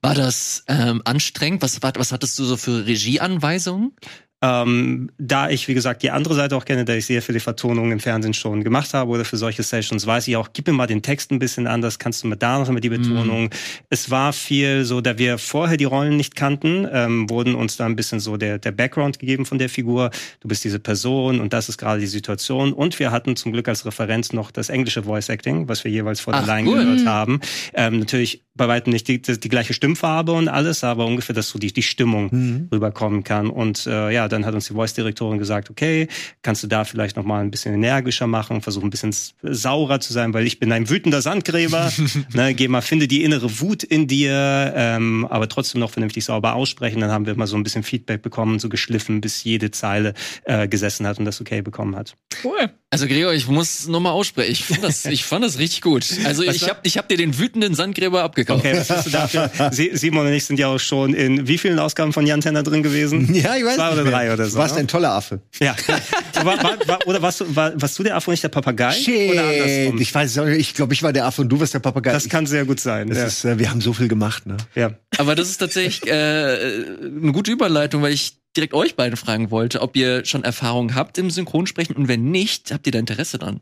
War das ähm, anstrengend? Was, was hattest du so für Regieanweisungen? Ähm, da ich, wie gesagt, die andere Seite auch kenne, da ich sehr viele Vertonungen im Fernsehen schon gemacht habe oder für solche Sessions, weiß ich auch, gib mir mal den Text ein bisschen anders, kannst du mir da noch immer die Betonung. Es war viel so, da wir vorher die Rollen nicht kannten, ähm, wurden uns da ein bisschen so der, der Background gegeben von der Figur. Du bist diese Person und das ist gerade die Situation. Und wir hatten zum Glück als Referenz noch das englische Voice Acting, was wir jeweils vor der Line cool. gehört haben. Ähm, natürlich bei weitem nicht die, die, die gleiche Stimmfarbe und alles, aber ungefähr, dass so die, die Stimmung Mhm. rüberkommen kann. Und äh, ja, dann hat uns die Voice-Direktorin gesagt, okay, kannst du da vielleicht noch mal ein bisschen energischer machen, versuch ein bisschen saurer zu sein, weil ich bin ein wütender Sandgräber. ne, geh mal, finde die innere Wut in dir, ähm, aber trotzdem noch vernünftig sauber aussprechen. Dann haben wir mal so ein bisschen Feedback bekommen, so geschliffen, bis jede Zeile äh, gesessen hat und das okay bekommen hat. Cool. Also Gregor, ich muss nochmal aussprechen. Ich fand das, ich fand das richtig gut. Also ich hab, ich hab dir den wütenden Sandgräber abgekauft. Okay, was hast du dafür? Sie- Simon und ich sind ja auch schon in wie vielen Ausgaben von Jan Tenner drin gewesen? Ja, ich weiß Zwei nicht oder drei oder Du so. warst ne? ein toller Affe. Ja. war, war, war, oder warst du, war, warst du der Affe und nicht der Papagei? Oder andersrum? Ich weiß. Ich glaube, ich war der Affe und du warst der Papagei. Das kann sehr gut sein. das Ja. ist, äh, wir haben so viel gemacht, ne? ja. Aber das ist tatsächlich äh, eine gute Überleitung, weil ich direkt euch beiden fragen wollte, ob ihr schon Erfahrung habt im Synchronsprechen und wenn nicht, habt ihr da Interesse dran?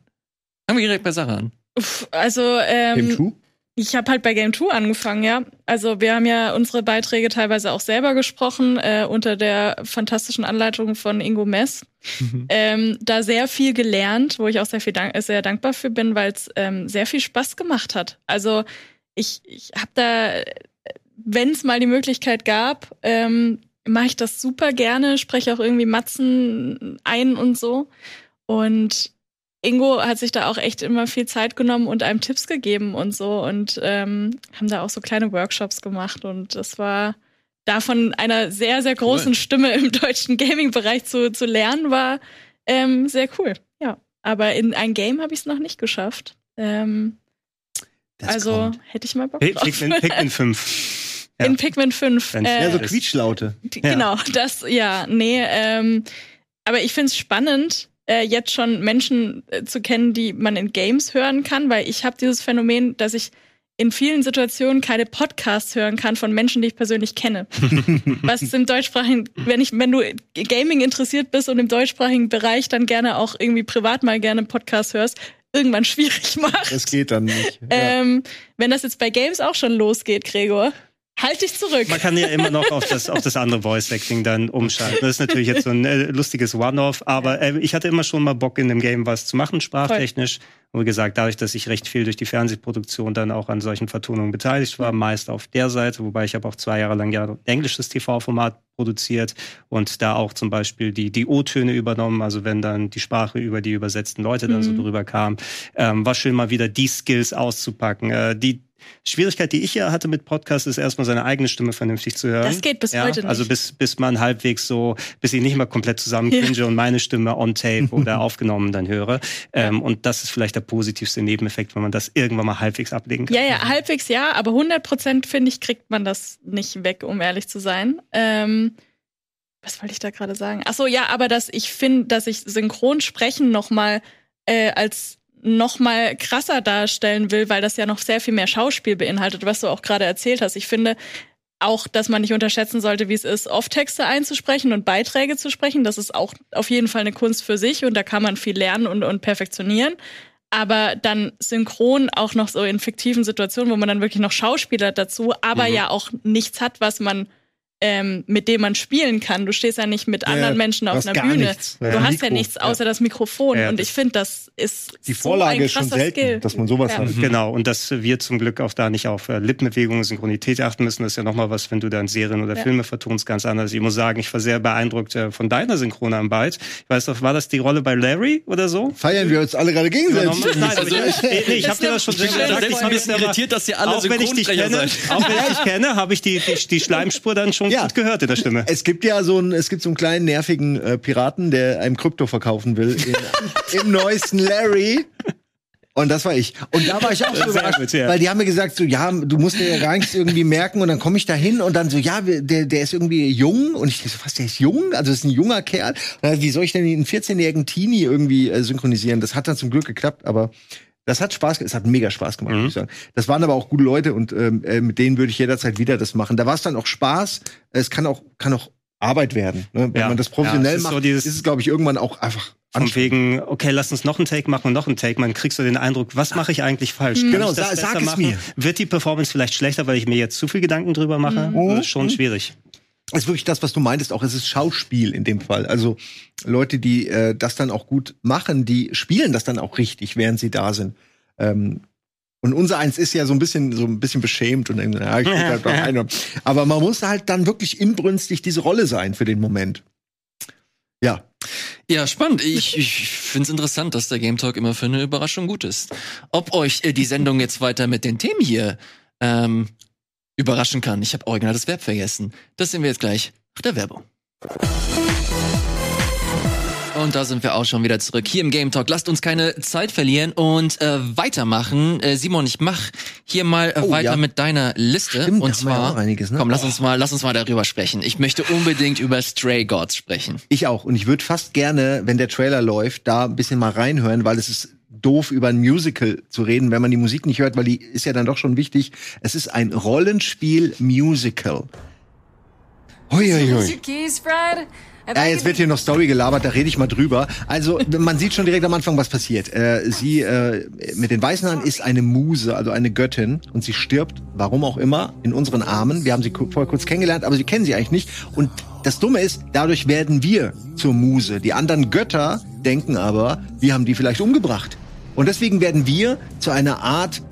Fangen wir direkt bei Sarah an. Uff, Also, ähm, Game 2? Ich habe halt bei Game 2 angefangen, ja. Also wir haben ja unsere Beiträge teilweise auch selber gesprochen, äh, unter der fantastischen Anleitung von Ingo Mess. Ähm, da sehr viel gelernt, wo ich auch sehr viel dank äh, sehr dankbar für bin, weil es ähm, sehr viel Spaß gemacht hat. Also ich, ich habe da, wenn es mal die Möglichkeit gab, ähm, mache ich das super gerne, spreche auch irgendwie Matzen ein und so. Und Ingo hat sich da auch echt immer viel Zeit genommen und einem Tipps gegeben und so und ähm, haben da auch so kleine Workshops gemacht und das war da von einer sehr, sehr großen Stimme im deutschen Gaming-Bereich zu, zu lernen, war ähm, sehr cool. Ja, aber in ein Game habe ich es noch nicht geschafft. Ähm, also kommt. hätte ich mal Bock drauf. Pikmin 5. ja. In Pikmin 5. Wenn's- Äh, Ja, so Quietschlaute. die- Ja. Genau, das, ja, nee. Ähm, aber ich find's spannend, äh, jetzt schon Menschen äh, zu kennen, die man in Games hören kann, weil ich habe dieses Phänomen, dass ich in vielen Situationen keine Podcasts hören kann von Menschen, die ich persönlich kenne. Was im deutschsprachigen, wenn ich, wenn du Gaming interessiert bist und im deutschsprachigen Bereich dann gerne auch irgendwie privat mal gerne einen Podcast hörst, irgendwann schwierig macht. Das geht dann nicht. Ja. Ähm, wenn das jetzt bei Games auch schon losgeht, Gregor, halt dich zurück. Man kann ja immer noch auf das, auf das andere Voice-Acting dann umschalten. Das ist natürlich jetzt so ein äh, lustiges One-Off, aber äh, ich hatte immer schon mal Bock, in dem Game was zu machen, sprachtechnisch. Und wie gesagt, dadurch, dass ich recht viel durch die Fernsehproduktion dann auch an solchen Vertonungen beteiligt war, meist auf der Seite, wobei ich habe auch zwei Jahre lang ja ein englisches TV-Format produziert und da auch zum Beispiel die, die O-Töne übernommen, also wenn dann die Sprache über die übersetzten Leute dann so Mhm. drüber kam, ähm, war schön mal wieder die Skills auszupacken. Äh, die Schwierigkeit, die ich ja hatte mit Podcasts, ist erstmal seine eigene Stimme vernünftig zu hören. Das geht bis heute nicht. Also bis, bis man halbwegs so, bis ich nicht mal komplett zusammen Ja. und meine Stimme on tape oder aufgenommen dann höre. Ähm, und das ist vielleicht der positivste Nebeneffekt, wenn man das irgendwann mal halbwegs ablegen kann. Ja, ja, halbwegs ja, aber 100 Prozent finde ich, kriegt man das nicht weg, um ehrlich zu sein. Ähm, was wollte ich da gerade sagen? Ach so, ja, aber dass ich finde, dass ich Synchronsprechen noch mal äh, als noch mal krasser darstellen will, weil das ja noch sehr viel mehr Schauspiel beinhaltet, was du auch gerade erzählt hast. Ich finde auch, dass man nicht unterschätzen sollte, wie es ist, Off-Texte einzusprechen und Beiträge zu sprechen. Das ist auch auf jeden Fall eine Kunst für sich und da kann man viel lernen und, und perfektionieren aber dann synchron auch noch so in fiktiven Situationen, wo man dann wirklich noch Schauspieler dazu, aber Mhm. ja auch nichts hat, was man ähm, mit dem man spielen kann. Du stehst ja nicht mit Ja, anderen Menschen du auf einer Bühne. nichts. Du Ja. hast ja Mikro. nichts außer das Mikrofon. Ja, und ich finde, das ist Die so Vorlage ein ist schon selten, Skill. dass man sowas Ja. hat. Genau, und dass wir zum Glück auch da nicht auf äh, Lippenbewegungen, Synchronität achten müssen, das ist ja nochmal was, wenn du dann Serien oder Ja. Filme vertonst, ganz anders. Ich muss sagen, ich war sehr beeindruckt äh, von deiner Synchronarbeit. Ich weiß doch, war das die Rolle bei Larry oder so? Feiern wir uns alle gerade gegenseitig. Nein, ich, ich, nee, ich habe dir das schon Ich bin gesagt. selbst Ich ein bisschen irritiert, dass ihr alle auch wenn ich dich Synchronsprecher kenne, seid. auch wenn ich dich kenne, habe ich die, die, die Schleimspur dann schon Ja. gut gehört in der Stimme. Es gibt ja so einen, es gibt so einen kleinen nervigen äh, Piraten, der einem Krypto verkaufen will in, im neuesten Larry. Und das war ich. Und da war ich auch so überrascht, gut, ja. weil die haben mir gesagt, so, ja, du musst dir ja gar nichts irgendwie merken. Und dann komme ich da hin und dann so, ja, der, der ist irgendwie jung. Und ich so, was, der ist jung? Also, das ist ein junger Kerl. Dann, wie soll ich denn einen 14-jährigen Teenie irgendwie äh, synchronisieren? Das hat dann zum Glück geklappt, aber das hat Spaß, es hat mega Spaß gemacht, Mhm. muss ich sagen. Das waren aber auch gute Leute und ähm, äh, mit denen würde ich jederzeit wieder das machen. Da war es dann auch Spaß. Es kann auch, kann auch Arbeit werden. Ne? Wenn Ja. man das professionell Ja, ist macht, so dieses- ist es, glaube ich, irgendwann auch einfach Von wegen, okay, lass uns noch einen Take machen und noch einen Take. Man kriegst du den Eindruck, was mache ich eigentlich falsch? Kann Genau, sag besser es machen? mir. Wird die Performance vielleicht schlechter, weil ich mir jetzt zu viel Gedanken drüber mache? Mhm. Das ist schon schwierig. Ist wirklich das, was du meintest, auch es ist Schauspiel in dem Fall. Also Leute, die äh, das dann auch gut machen, die spielen das dann auch richtig, während sie da sind. Ähm, und unser eins ist ja so ein bisschen so ein bisschen beschämt und denkt, ja, ich bin halt doch einer. Aber man muss halt dann wirklich inbrünstig diese Rolle sein für den Moment. Ja, Ja, spannend. Ich, ich finde es interessant, dass der Game Talk immer für eine Überraschung gut ist. Ob euch äh, die Sendung jetzt weiter mit den Themen hier ähm, überraschen kann. Ich habe original das Verb vergessen. Das sehen wir jetzt gleich nach der Werbung. Und da sind wir auch schon wieder zurück hier im Game Talk. Lasst uns keine Zeit verlieren und äh, weitermachen. Äh, Simon, ich mach hier mal äh, Oh, weiter ja. mit deiner Liste. Stimmt, und zwar, einiges, ne? komm, lass uns mal, lass uns mal darüber sprechen. Ich möchte unbedingt über Stray Gods sprechen. ich auch. Und ich würde fast gerne, wenn der Trailer läuft, da ein bisschen mal reinhören, weil es ist doof, über ein Musical zu reden, wenn man die Musik nicht hört, weil die ist ja dann doch schon wichtig. Es ist ein Rollenspiel-Musical. I'd Ja, jetzt wird hier noch Story gelabert, da rede ich mal drüber. Also, man sieht schon direkt am Anfang, was passiert. Äh, sie äh, mit den weißen Haaren ist eine Muse, also eine Göttin, und sie stirbt, warum auch immer, in unseren Armen. Wir haben sie vorher kurz kennengelernt, aber sie kennen sie eigentlich nicht. Und das Dumme ist, dadurch werden wir zur Muse. Die anderen Götter denken aber, wir haben die vielleicht umgebracht. Und deswegen werden wir zu einer Art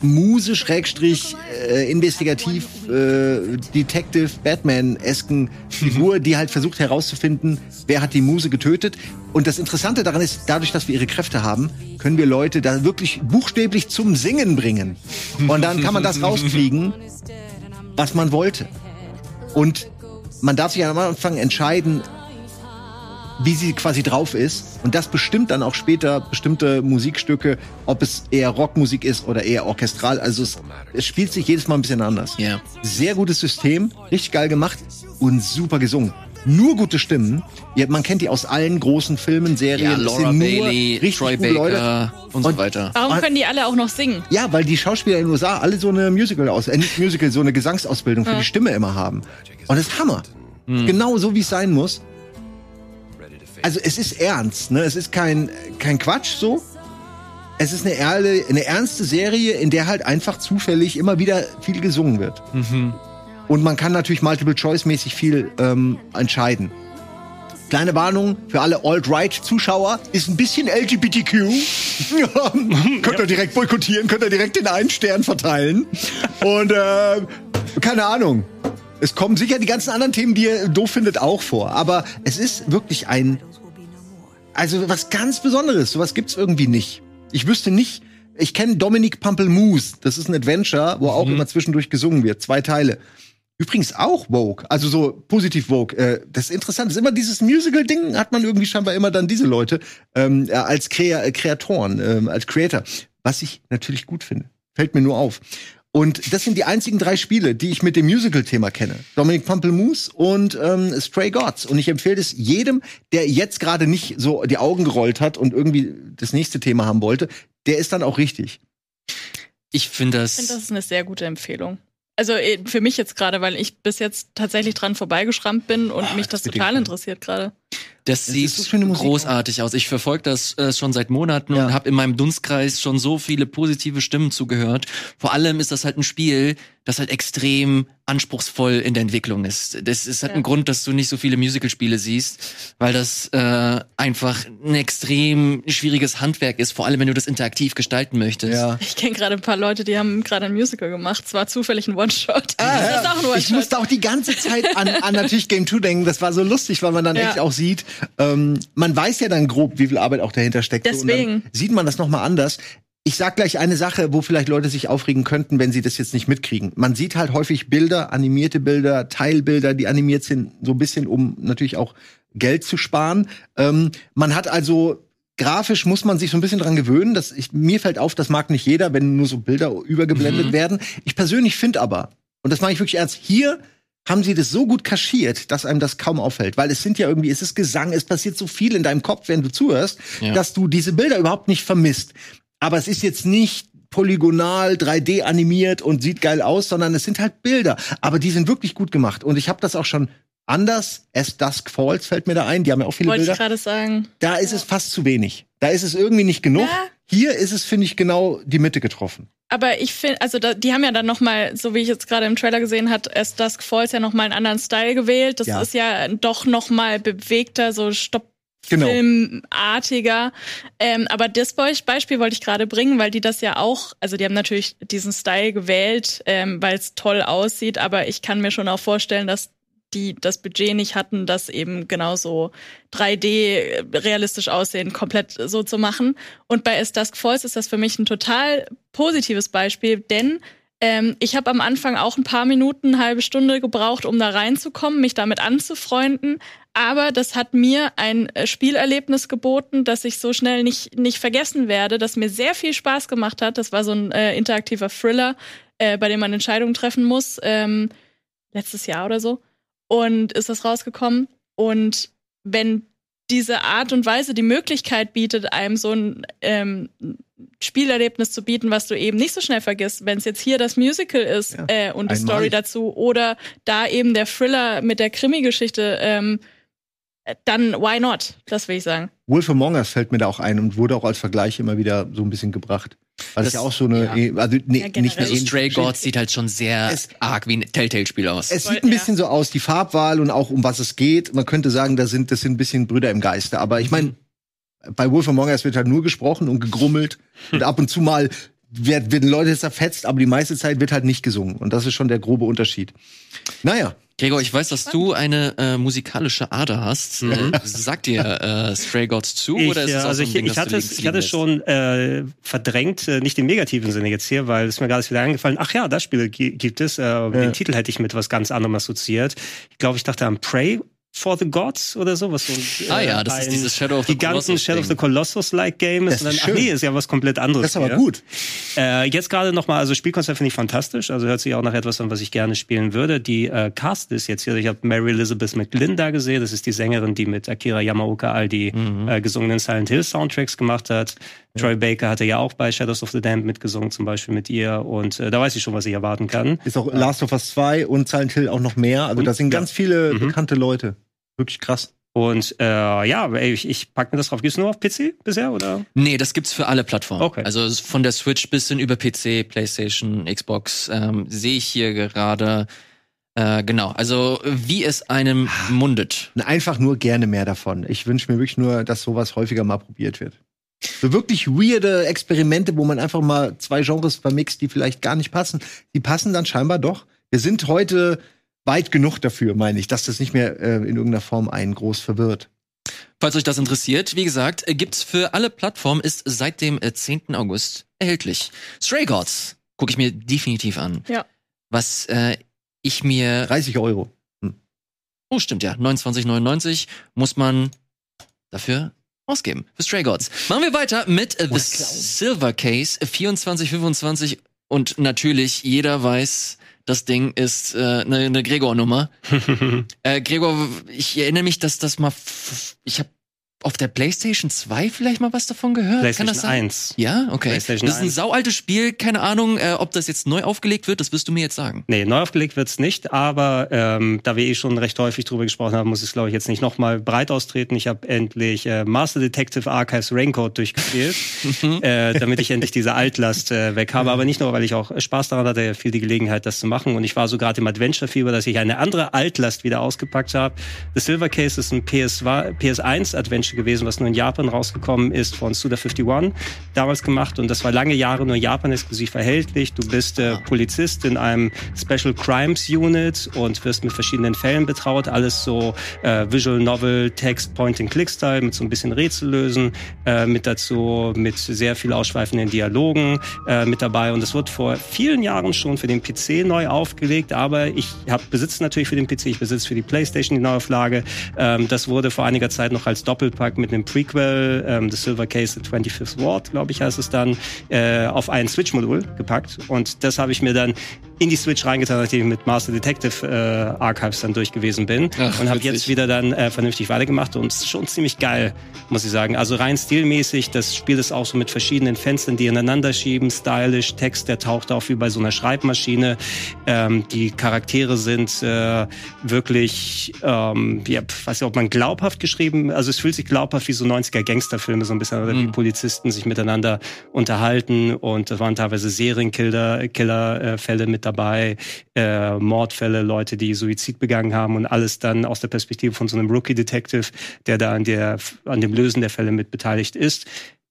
Muse Schrägstrich äh, investigativ äh, Detective Batman-esken Figur, die halt versucht herauszufinden, wer hat die Muse getötet. Und das Interessante daran ist, dadurch, dass wir ihre Kräfte haben, können wir Leute da wirklich buchstäblich zum Singen bringen. Und dann kann man das rauskriegen, was man wollte. Und man darf sich am Anfang entscheiden, wie sie quasi drauf ist. Und das bestimmt dann auch später bestimmte Musikstücke, ob es eher Rockmusik ist oder eher orchestral. Also es, es spielt sich jedes Mal ein bisschen anders. Ja. Sehr gutes System, richtig geil gemacht und super gesungen. Nur gute Stimmen. Ja, man kennt die aus allen großen Filmen, Serien. Ja, Laura Bailey, richtig Troy gute Leute. Baker und so weiter. Warum Ah. können die alle auch noch singen? Ja, weil die Schauspieler in den USA alle so eine Musical aus, äh, nicht Musical, so eine Gesangsausbildung für die Stimme immer haben. Und das ist Hammer. Genau so wie es sein muss. Also es ist ernst, ne? Es ist kein kein Quatsch so. Es ist eine, erle, eine ernste Serie, in der halt einfach zufällig immer wieder viel gesungen wird. Und man kann natürlich Multiple-Choice-mäßig viel ähm, entscheiden. Kleine Warnung für alle Alt-Right-Zuschauer, ist ein bisschen LGBTQ. Könnt ihr direkt boykottieren, könnt ihr direkt den einen Stern verteilen. Und äh, keine Ahnung. Es kommen sicher die ganzen anderen Themen, die ihr doof findet, auch vor. Aber es ist wirklich ein, also was ganz Besonderes. Sowas gibt's irgendwie nicht. Ich wüsste nicht, ich kenne Dominic Pampelmoose. Das ist ein Adventure, wo auch immer zwischendurch gesungen wird. Zwei Teile. Übrigens auch Vogue, also so positiv Vogue. Äh, das ist interessant. Das ist immer dieses Musical-Ding, hat man irgendwie scheinbar immer dann diese Leute ähm, äh, als Krea Kreatoren, ähm, als Creator. Was ich natürlich gut finde. Fällt mir nur auf. Und das sind die einzigen drei Spiele, die ich mit dem Musical-Thema kenne. Dominic Pampelmoose und ähm, Stray Gods. Und ich empfehle es jedem, der jetzt gerade nicht so die Augen gerollt hat und irgendwie das nächste Thema haben wollte. Der ist dann auch richtig. Ich finde das, Ich finde, das ist eine sehr gute Empfehlung. Also eh, für mich jetzt gerade, weil ich bis jetzt tatsächlich dran vorbeigeschrammt bin und mich das total interessiert gerade. Das ist sieht so Musik großartig aus. Ich verfolge das äh, schon seit Monaten Ja. und habe in meinem Dunstkreis schon so viele positive Stimmen zugehört. Vor allem ist das halt ein Spiel, das halt extrem anspruchsvoll in der Entwicklung ist. Das ist halt Ja. ein Grund, dass du nicht so viele Musicalspiele siehst, weil das äh, einfach ein extrem schwieriges Handwerk ist, vor allem wenn du das interaktiv gestalten möchtest. Ich kenne gerade ein paar Leute, die haben gerade ein Musical gemacht. Zwar zufällig ein One-Shot. das ist auch ein Ah, Ich musste auch die ganze Zeit an, an natürlich Game 2 denken. Das war so lustig, weil man dann Ja. echt auch sieht, ähm, man weiß ja dann grob, wie viel Arbeit auch dahinter steckt. So, und Deswegen. dann sieht man das nochmal anders. Ich sag gleich eine Sache, wo vielleicht Leute sich aufregen könnten, wenn sie das jetzt nicht mitkriegen. Man sieht halt häufig Bilder, animierte Bilder, Teilbilder, die animiert sind, so ein bisschen, um natürlich auch Geld zu sparen. Ähm, man hat also grafisch muss man sich so ein bisschen dran gewöhnen. Das, ich, mir fällt auf, das mag nicht jeder, wenn nur so Bilder übergeblendet werden. Ich persönlich finde aber, und das mache ich wirklich ernst, hier haben sie das so gut kaschiert, dass einem das kaum auffällt. Weil es sind ja irgendwie, es ist Gesang, es passiert so viel in deinem Kopf, wenn du zuhörst, Ja. dass du diese Bilder überhaupt nicht vermisst. Aber es ist jetzt nicht polygonal 3D animiert und sieht geil aus, sondern es sind halt Bilder. Aber die sind wirklich gut gemacht. Und ich habe das auch schon Anders, As Dusk Falls fällt mir da ein. Die haben ja auch viele Wollte ich Bilder. gerade sagen. Da ist es fast zu wenig. Da ist es irgendwie nicht genug. Ja. Hier ist es, finde ich, genau die Mitte getroffen. Aber ich finde, also da, die haben ja dann noch mal, so wie ich jetzt gerade im Trailer gesehen hat, As Dusk Falls ja noch mal einen anderen Style gewählt. Das Ja. ist ja doch noch mal bewegter, so Stopp. Genau. Filmartiger. Ähm, aber das Be- Beispiel wollte ich gerade bringen, weil die das ja auch, also die haben natürlich diesen Style gewählt, ähm, weil es toll aussieht, aber ich kann mir schon auch vorstellen, dass die das Budget nicht hatten, das eben genauso 3D realistisch aussehen, komplett so zu machen. Und bei As Dusk Falls ist das für mich ein total positives Beispiel, denn ähm, ich habe am Anfang auch ein paar Minuten, eine halbe Stunde gebraucht, um da reinzukommen, mich damit anzufreunden. Aber das hat mir ein äh, Spielerlebnis geboten, das ich so schnell nicht, nicht vergessen werde, das mir sehr viel Spaß gemacht hat. Das war so ein äh, interaktiver Thriller, äh, bei dem man Entscheidungen treffen muss. Ähm, letztes Jahr oder so. Und ist das rausgekommen. Und wenn diese Art und Weise die Möglichkeit bietet, einem so ein ähm, Spielerlebnis zu bieten, was du eben nicht so schnell vergisst, wenn es jetzt hier das Musical ist Ja, äh, und die. Story dazu oder da eben der Thriller mit der Krimi-Geschichte, ähm, äh, dann why not? Das will ich sagen. Wolf Among Us fällt mir da auch ein und wurde auch als Vergleich immer wieder so ein bisschen gebracht. Weil es Das- ja auch so eine, ja. eh- also nee, Ja, nicht mehr Also Stray Gods sieht halt schon sehr Es- arg wie ein Telltale-Spiel aus. Es sieht ein ja. bisschen so aus, die Farbwahl und auch um was es geht. Man könnte sagen, da sind, das sind ein bisschen Brüder im Geiste. Aber ich meine, bei Wolf Among Us wird halt nur gesprochen und gegrummelt. und ab und zu mal wird, werden Leute zerfetzt, aber die meiste Zeit wird halt nicht gesungen. Und das ist schon der grobe Unterschied. Naja, Gregor, ich weiß, dass du eine äh, musikalische Ader hast. Äh, sagt dir äh, Stray Gods zu Ich, oder ist es auch also so ein ich, Ding, ich das du hatte es, ich hatte es schon äh, verdrängt, äh, nicht im negativen Sinne jetzt hier, weil es mir gerade wieder eingefallen. Ach ja, das Spiel gi- gibt es. Äh, Den Titel hätte ich mit was ganz anderem assoziiert. Ich glaube, ich dachte an Prey for the Gods oder so, was so ein? Ah ja, das ist ein dieses Shadow of the giganten Colossus Shadow of the. Colossus-like Game ist. Das Und dann, ist ach nee, ist ja was komplett anderes. das ist aber hier. gut. Äh, jetzt gerade nochmal, also Spielkonzept finde ich fantastisch. Also hört sich auch nach etwas an, was ich gerne spielen würde. Die äh, Cast ist jetzt hier, ich habe Mary Elizabeth McGlynn da gesehen. Das ist die Sängerin, die mit Akira Yamaoka all die Mhm. äh, gesungenen Silent Hill Soundtracks gemacht hat. Troy Baker hatte ja auch bei Shadows of the Damned mitgesungen, zum Beispiel mit ihr. Und äh, da weiß ich schon, was ich erwarten kann. Ist auch Last of Us 2 und Silent Hill auch noch mehr. Also Und- da sind ja. ganz viele Mhm. bekannte Leute. Wirklich krass. Und äh, ja, ich, ich pack mir das drauf. Gibt's nur auf PC bisher oder? Nee, das gibt's für alle Plattformen. Okay. Also es von der Switch bis hin über PC, PlayStation, Xbox ähm, sehe ich hier gerade. Äh, genau, also wie es einem mundet. Und einfach nur gerne mehr davon. Ich wünsche mir wirklich nur, dass sowas häufiger mal probiert wird. So wirklich weirde Experimente, wo man einfach mal zwei Genres vermixt, die vielleicht gar nicht passen. Die passen dann scheinbar doch. Wir sind heute weit genug dafür, meine ich, dass das nicht mehr äh, in irgendeiner Form einen groß verwirrt. Falls euch das interessiert, wie gesagt, äh, gibt's für alle Plattformen, ist seit dem äh, 10. August erhältlich. Stray Gods gucke ich mir definitiv an. Ja. Was äh, ich mir 30 Euro. Oh, stimmt ja. 29,99 muss man dafür ausgeben. Für Stray Gods. Machen wir weiter mit äh, The. Silver Case 2425 und natürlich jeder weiß, das Ding ist eine äh, ne, ne Gregor-Nummer. äh, Gregor, ich erinnere mich, dass das mal, ich habe auf der PlayStation 2 vielleicht mal was davon gehört. Kann PlayStation das sein? 1. Ja, okay. PlayStation das ist ein 1. saualtes Spiel. Keine Ahnung, äh, ob das jetzt neu aufgelegt wird. Das wirst du mir jetzt sagen. Nee, neu aufgelegt wird's nicht, aber ähm, da wir eh schon recht häufig drüber gesprochen haben, muss ich es, glaube ich, jetzt nicht nochmal breit austreten. Ich habe endlich äh, Master Detective Archives Raincoat durchgespielt, äh, damit ich endlich diese Altlast äh, weg habe. Aber nicht nur, weil ich auch Spaß daran hatte, viel die Gelegenheit, das zu machen. Und ich war so gerade im Adventure-Fieber, dass ich eine andere Altlast wieder ausgepackt habe. The Silver Case ist ein PS PS1-Adventure gewesen, was nur in Japan rausgekommen ist, von Suda51 damals gemacht. Und das war lange Jahre nur Japan-exklusiv erhältlich. Du bist äh, Polizist in einem Special Crimes Unit und wirst mit verschiedenen Fällen betraut. Alles so äh, Visual Novel, Text, Point-and-Click-Style mit so ein bisschen Rätsel lösen. Äh, mit dazu mit sehr viel ausschweifenden Dialogen äh, mit dabei. Und es wird vor vielen Jahren schon für den PC neu aufgelegt. Aber ich habe besitze natürlich für den PC, ich besitze für die PlayStation die Neuauflage. Ähm, das wurde vor einiger Zeit noch als Doppelpack mit einem Prequel, ähm, The Silver Case, The 25th Ward, glaube ich, heißt es dann, äh, auf ein Switch-Modul gepackt. Und das habe ich mir dann in die Switch reingetan, nachdem ich mit Master Detective äh, Archives dann durch gewesen bin Ach, und habe jetzt wieder dann äh, vernünftig weitergemacht und es ist schon ziemlich geil, muss ich sagen. Also rein stilmäßig, das Spiel ist auch so mit verschiedenen Fenstern, die ineinander schieben, stylisch, Text, der taucht auf wie bei so einer Schreibmaschine. Ähm, die Charaktere sind äh, wirklich, ähm, ja, weiß nicht, ob man glaubhaft geschrieben, also es fühlt sich glaubhaft wie so 90er Gangsterfilme so ein bisschen, oder wie Mhm. Polizisten sich miteinander unterhalten und da waren teilweise Serienkiller, Killerfälle mit dabei, äh, Mordfälle, Leute, die Suizid begangen haben und alles dann aus der Perspektive von so einem Rookie-Detective, der da an der, an dem Lösen der Fälle mit beteiligt ist.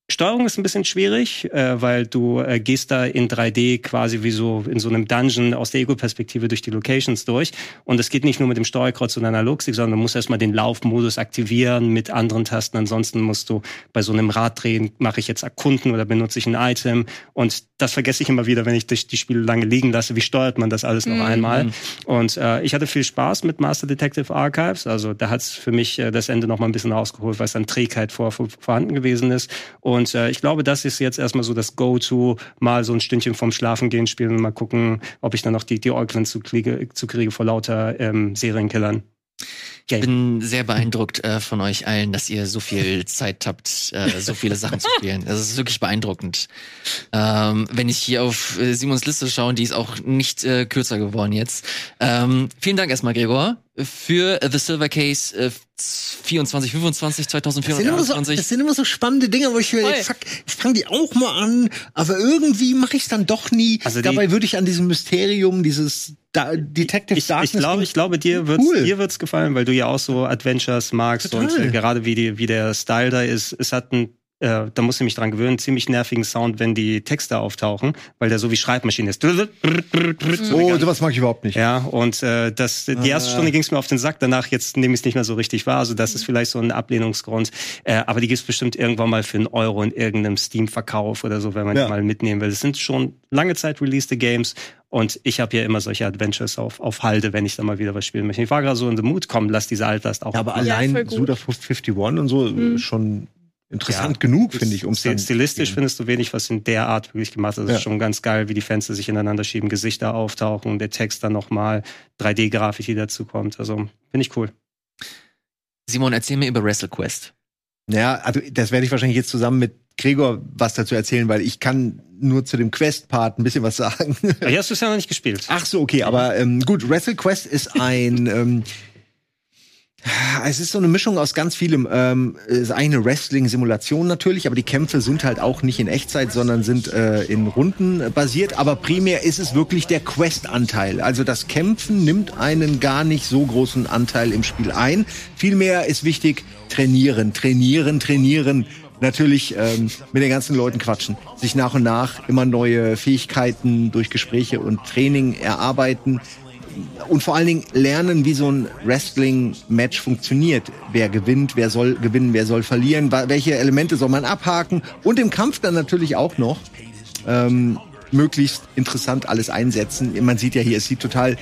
Steuerung ist ein bisschen schwierig, äh, weil du äh, gehst da in 3D quasi wie so in so einem Dungeon aus der Ego-Perspektive durch die Locations durch. Und es geht nicht nur mit dem Steuerkreuz und Analogstick, sondern du musst erstmal den Laufmodus aktivieren mit anderen Tasten. Ansonsten musst du bei so einem Rad drehen, mache ich jetzt erkunden oder benutze ich ein Item. Und das vergesse ich immer wieder, wenn ich die die Spiele lange liegen lasse. Wie steuert man das alles noch Mhm. einmal? Und äh, ich hatte viel Spaß mit Master Detective Archives. Also da hat's für mich äh, das Ende noch mal ein bisschen rausgeholt, weil es an Trägheit vor, vor, vorhanden gewesen ist. Und äh, ich glaube, das ist jetzt erstmal so das Go-To, mal so ein Stündchen vorm Schlafengehen spielen und mal gucken, ob ich dann noch die, die Äuglein zu kriege, zu kriege vor lauter ähm, Serienkillern. Ich bin sehr beeindruckt äh, von euch allen, dass ihr so viel Zeit habt, äh, so viele Sachen zu spielen. Das ist wirklich beeindruckend. Ähm, wenn ich hier auf äh, Simons Liste schaue, die ist auch nicht äh, kürzer geworden jetzt. Ähm, vielen Dank erstmal, Gregor, für The Silver Case äh, 24, 25, Das sind, immer so, 2024. das sind immer so spannende Dinge, wo ich mir denke, fuck, ich fange die auch mal an, aber irgendwie mache ich es dann doch nie. Also die- Dabei würde ich an diesem Mysterium, dieses da Detective Ich, Darkness. ich glaube, ich glaube, dir wird's, Cool. dir wird's gefallen, weil du ja auch so Adventures magst Total. und äh, gerade wie die, wie der Style da ist, es hat ein äh, da musst du mich dran gewöhnen, ziemlich nervigen Sound, wenn die Texte auftauchen, weil der so wie Schreibmaschine ist. oh, sowas mag ich überhaupt nicht. Ja, und äh, das, die erste Ah. Stunde ging es mir auf den Sack, danach jetzt nehme ich es nicht mehr so richtig wahr. Also das ist vielleicht so ein Ablehnungsgrund. Äh, aber die gibt's bestimmt irgendwann mal für einen Euro in irgendeinem Steam-Verkauf oder so, wenn man Ja. die mal mitnehmen will. Das sind schon lange Zeit released Games und ich habe ja immer solche Adventures auf, auf Halde, wenn ich da mal wieder was spielen möchte. Ich war gerade so in the mood, komm, lass diese Altlast auch Ja, aber. Ja, allein gut. Suda 51 und so ist schon interessant genug, finde ich, um Stil- Stilistisch findest du wenig, was in der Art wirklich gemacht ist. Es Ja. ist schon ganz geil, wie die Fenster sich ineinander schieben, Gesichter auftauchen, der Text dann nochmal, 3D-Grafik, die dazu kommt. Also finde ich cool. Simon, erzähl mir über WrestleQuest. Ja, also das werde ich wahrscheinlich jetzt zusammen mit Gregor was dazu erzählen, weil ich kann nur zu dem Quest-Part ein bisschen was sagen. Hier hast du es ja noch nicht gespielt. Ach so, okay, aber ähm, gut, WrestleQuest ist ein ähm, es ist so eine Mischung aus ganz vielem. Ähm, es ist eine Wrestling-Simulation natürlich, aber die Kämpfe sind halt auch nicht in Echtzeit, sondern sind äh, in Runden basiert. Aber primär ist es wirklich der Quest-Anteil. Also das Kämpfen nimmt einen gar nicht so großen Anteil im Spiel ein. Vielmehr ist wichtig, trainieren, trainieren, trainieren. Natürlich ähm, mit den ganzen Leuten quatschen, sich nach und nach immer neue Fähigkeiten durch Gespräche und Training erarbeiten und vor allen Dingen lernen, wie so ein Wrestling-Match funktioniert. Wer gewinnt, wer soll gewinnen, wer soll verlieren, welche Elemente soll man abhaken und im Kampf dann natürlich auch noch ähm, möglichst interessant alles einsetzen. Man sieht ja hier, es sieht total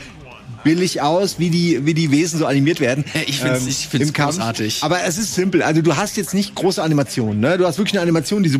billig aus, wie die, wie die Wesen so animiert werden. Ich find's- ich find's großartig. Aber es ist simpel. Also du hast jetzt nicht große Animationen, ne? Du hast wirklich eine Animation, die so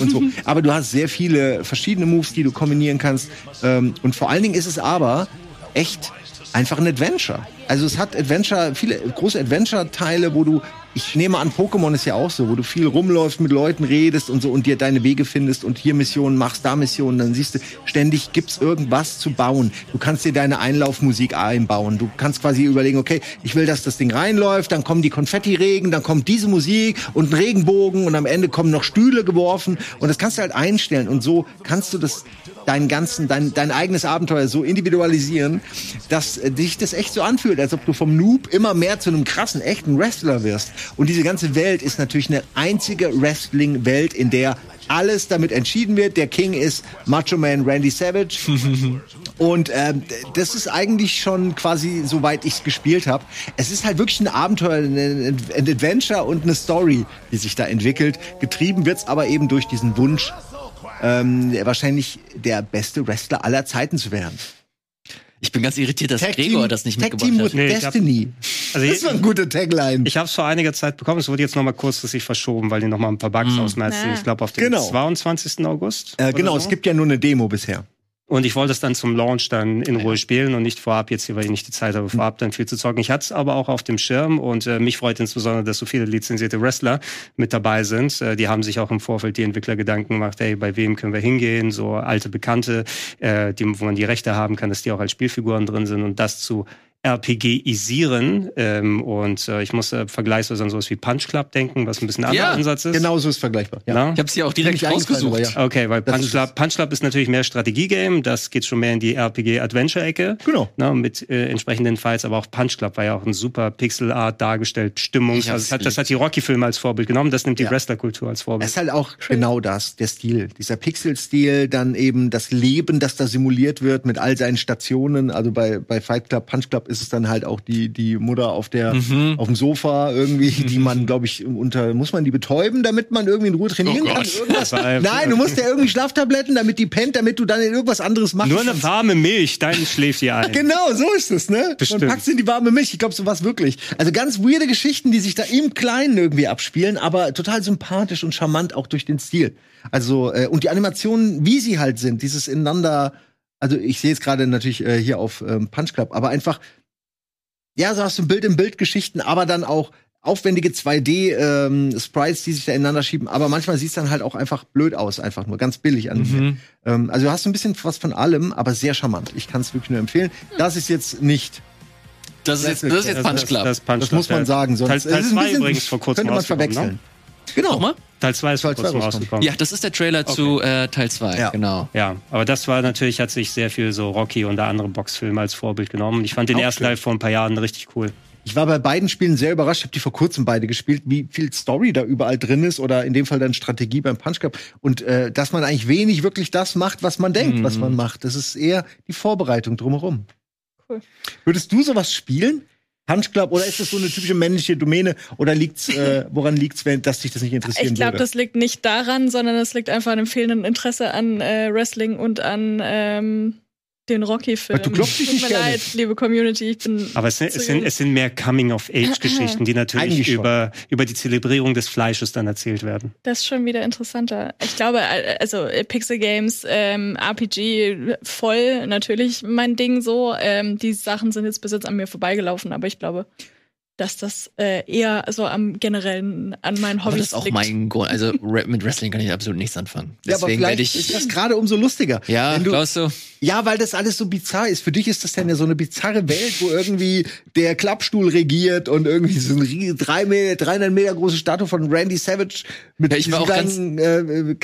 und so. Aber du hast sehr viele verschiedene Moves, die du kombinieren kannst. Ähm, und vor allen Dingen ist es aber echt einfach ein Adventure. Also es hat Adventure, viele große Adventure-Teile, wo du, ich nehme an, Pokémon ist ja auch so, wo du viel rumläufst, mit Leuten redest und so und dir deine Wege findest und hier Missionen machst, da Missionen, dann siehst du, ständig gibt's irgendwas zu bauen. Du kannst dir deine Einlaufmusik einbauen. Du kannst quasi überlegen, okay, ich will, dass das Ding reinläuft, dann kommen die Konfetti-Regen, dann kommt diese Musik und ein Regenbogen und am Ende kommen noch Stühle geworfen und das kannst du halt einstellen und so kannst du das deinen ganzen, dein, dein eigenes Abenteuer so individualisieren, dass äh, dich das echt so anfühlt, als ob du vom Noob immer mehr zu einem krassen, echten Wrestler wirst. Und diese ganze Welt ist natürlich eine einzige Wrestling-Welt, in der alles damit entschieden wird. Der King ist Macho Man Randy Savage. Und ähm, das ist eigentlich schon quasi, soweit ich es gespielt habe. Es ist halt wirklich ein Abenteuer, ein, ein Adventure und eine Story, die sich da entwickelt. Getrieben wird's aber eben durch diesen Wunsch, ähm, wahrscheinlich der beste Wrestler aller Zeiten zu werden. Ich bin ganz irritiert, dass Tag Gregor Team- das nicht Tag mitgebracht Team hat. Nee, ich hab- Destiny. Also das war eine gute Tagline. Ich habe es vor einiger Zeit bekommen. Es wurde jetzt noch mal kurzfristig verschoben, weil die noch mal ein paar Bugs ausmerzen. Ah. Ich glaube auf den Genau. 22. August. äh, genau, so. es gibt ja nur eine Demo bisher. Und ich wollte es dann zum Launch dann in Ruhe spielen und nicht vorab jetzt hier, weil ich nicht die Zeit habe, vorab dann viel zu zocken. Ich hatte es aber auch auf dem Schirm und äh, mich freut insbesondere, dass so viele lizenzierte Wrestler mit dabei sind. Äh, die haben sich auch im Vorfeld die Entwickler Gedanken gemacht, hey, bei wem können wir hingehen? So alte Bekannte, äh, die, wo man die Rechte haben kann, dass die auch als Spielfiguren drin sind und das zu RPGisieren. Ähm, und äh, ich muss äh, vergleichsweise an sowas wie Punch Club denken, was ein bisschen anderer Ja, Ansatz ist. Genau so ist vergleichbar. Ja. Na? Ich habe sie auch direkt rausgesucht. ja. Okay, weil Punch ist Club, Punch Club ist natürlich mehr Strategie-Game, das geht schon mehr in die RPG-Adventure-Ecke. Genau. Ne, mit äh, entsprechenden Fights, aber auch Punch Club war ja auch ein super Pixel-Art dargestellt, Stimmung. Also das, hat, das hat die Rocky-Filme als Vorbild genommen, das nimmt die Ja. Wrestler-Kultur als Es Vorbild. ist halt auch genau das, der Stil. Dieser Pixel-Stil, dann eben das Leben, das da simuliert wird mit all seinen Stationen. Also bei, bei Fight Club, Punch Club ist es dann halt auch die, die Mutter auf der, Mhm. auf dem Sofa irgendwie, die man, glaube ich, unter, muss man die betäuben, damit man irgendwie in Ruhe trainieren Oh kann? Irgendwas? Nein, du musst ja irgendwie Schlaftabletten, damit die pennt, damit du dann in irgendwas anderes machst. Nur eine warme Milch, dann schläft ihr ein. Genau, so ist es, ne? Bestimmt. Man packt sie in die warme Milch. Ich glaube, so was wirklich. Also ganz weirde Geschichten, die sich da im Kleinen irgendwie abspielen, aber total sympathisch und charmant auch durch den Stil. Also, äh, und die Animationen, wie sie halt sind, dieses ineinander, also ich sehe es gerade natürlich äh, hier auf ähm, Punch Club, aber einfach, ja, so hast du Bild in Bild Geschichten, aber dann auch aufwendige 2D ähm, Sprites, die sich da ineinander schieben, aber manchmal sieht es dann halt auch einfach blöd aus, einfach nur ganz billig an. Mhm. Ähm, also du hast ein bisschen was von allem, aber sehr charmant. Ich kann es wirklich nur empfehlen. Das ist jetzt nicht, Das ist jetzt, das ist jetzt Punch Club. Das, Punch das Club, muss man ja. sagen. Sonst Teil, es Teil ist ein 2 bisschen- übrigens vor kurzem könnte man rausgekommen, verwechseln. Ne? Genau. Nochmal? Teil 2 ist vor Teil zwei kurzem rausgekommen. rausgekommen. Ja, das ist der Trailer zu äh, Teil 2. Ja. Genau. Ja, aber das war natürlich, hat sich sehr viel so Rocky und andere Boxfilme als Vorbild genommen. Ich fand den Auch ersten schön. Teil vor ein paar Jahren richtig cool. Ich war bei beiden Spielen sehr überrascht. Ich habe die vor kurzem beide gespielt, wie viel Story da überall drin ist oder in dem Fall dann Strategie beim Punch Cup und äh, dass man eigentlich wenig wirklich das macht, was man denkt, Mhm. was man macht. Das ist eher die Vorbereitung drumherum. Cool. Würdest du sowas spielen? Punch Club oder ist das so eine typische männliche Domäne? Oder liegt's äh, woran liegt's, wenn dass dich das nicht interessieren Ich glaube, das liegt nicht daran, sondern es liegt einfach an dem fehlenden Interesse an äh, Wrestling und an ähm, den Rocky-Film. Aber du klopfst dich Tut nicht mir leid, liebe Community, ich bin. Aber es es sind, es sind mehr Coming-of-Age-Geschichten, die natürlich über, über die Zelebrierung des Fleisches dann erzählt werden. Das ist schon wieder interessanter. Ich glaube, also äh, Pixel Games, ähm, RPG voll natürlich mein Ding so. Ähm, die Sachen sind jetzt bis jetzt an mir vorbeigelaufen, aber ich glaube, dass das äh, eher so am generellen an meinen Aber Hobbys das ist auch liegt. mein Grund. Also mit Wrestling kann ich absolut nichts anfangen. ja, aber Deswegen werde vielleicht ich. ist das gerade umso lustiger. ja, du, glaubst du? Ja, weil das alles so bizarr ist. Für dich ist das dann ja so eine bizarre Welt, wo irgendwie der Klappstuhl regiert und irgendwie so eine drei Meter, 300 Meter große Statue von Randy Savage mit Ja, ich war auch ganz- kleinen äh,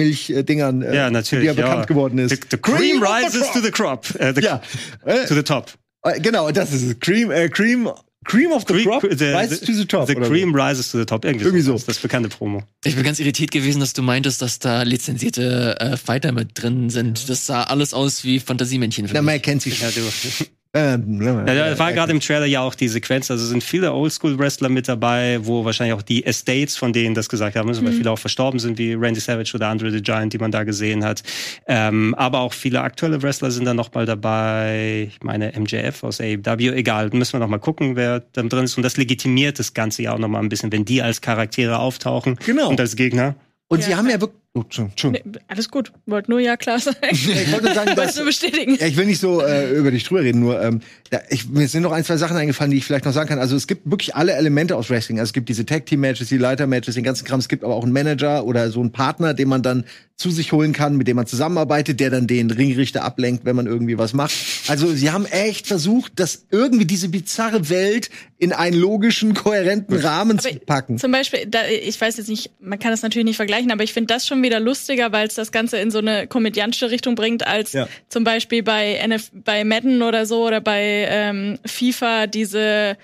Kaffeemilch-Dingern, äh, Ja, natürlich. die er ja. bekannt geworden ist. The, the cream the rises crop. to the crop. Äh, the, Ja, äh, To the top. äh, genau, das ist es. Cream, äh, Cream, Cream of the Cre- crop, the- rises to the top. The cream rises to the top. Irgendwie, Irgendwie so. so. Das bekannte Promo. Ich bin ganz irritiert gewesen, dass du meintest, dass da lizenzierte äh, Fighter mit drin sind. Das sah alles aus wie Fantasiemännchen für Na, man erkennt sie Ja, schon. Ja, da war gerade im Trailer ja auch die Sequenz, also sind viele Oldschool-Wrestler mit dabei, wo wahrscheinlich auch die Estates von denen das gesagt haben, müssen, weil viele auch verstorben sind, wie Randy Savage oder Andre the Giant, die man da gesehen hat. Ähm, aber auch viele aktuelle Wrestler sind da noch mal dabei. Ich meine MJF aus AEW, egal, müssen wir noch mal gucken, wer da drin ist. Und das legitimiert das Ganze ja auch noch mal ein bisschen, wenn die als Charaktere auftauchen Genau. und als Gegner. Und Ja. sie haben ja wirklich. Oh, Entschuldigung. Nee, alles gut. Wollte nur ja klar sein. Ich wollte nur sagen, dass, du bestätigen? Ja, ich will nicht so äh, über dich drüber reden, nur ähm, da, ich, mir sind noch ein, zwei Sachen eingefallen, die ich vielleicht noch sagen kann. Also es gibt wirklich alle Elemente aus Wrestling. Also es gibt diese Tag-Team-Matches, die Leiter-Matches, den ganzen Kram. Es gibt aber auch einen Manager oder so einen Partner, den man dann zu sich holen kann, mit dem man zusammenarbeitet, der dann den Ringrichter ablenkt, wenn man irgendwie was macht. Also sie haben echt versucht, das irgendwie diese bizarre Welt in einen logischen, kohärenten Rahmen Aber zu packen. Zum Beispiel, da, ich weiß jetzt nicht, man kann das natürlich nicht vergleichen, aber ich finde das schon wieder lustiger, weil es das Ganze in so eine komödiantische Richtung bringt, als Ja. zum Beispiel bei, NF, bei Madden oder so oder bei ähm, FIFA diese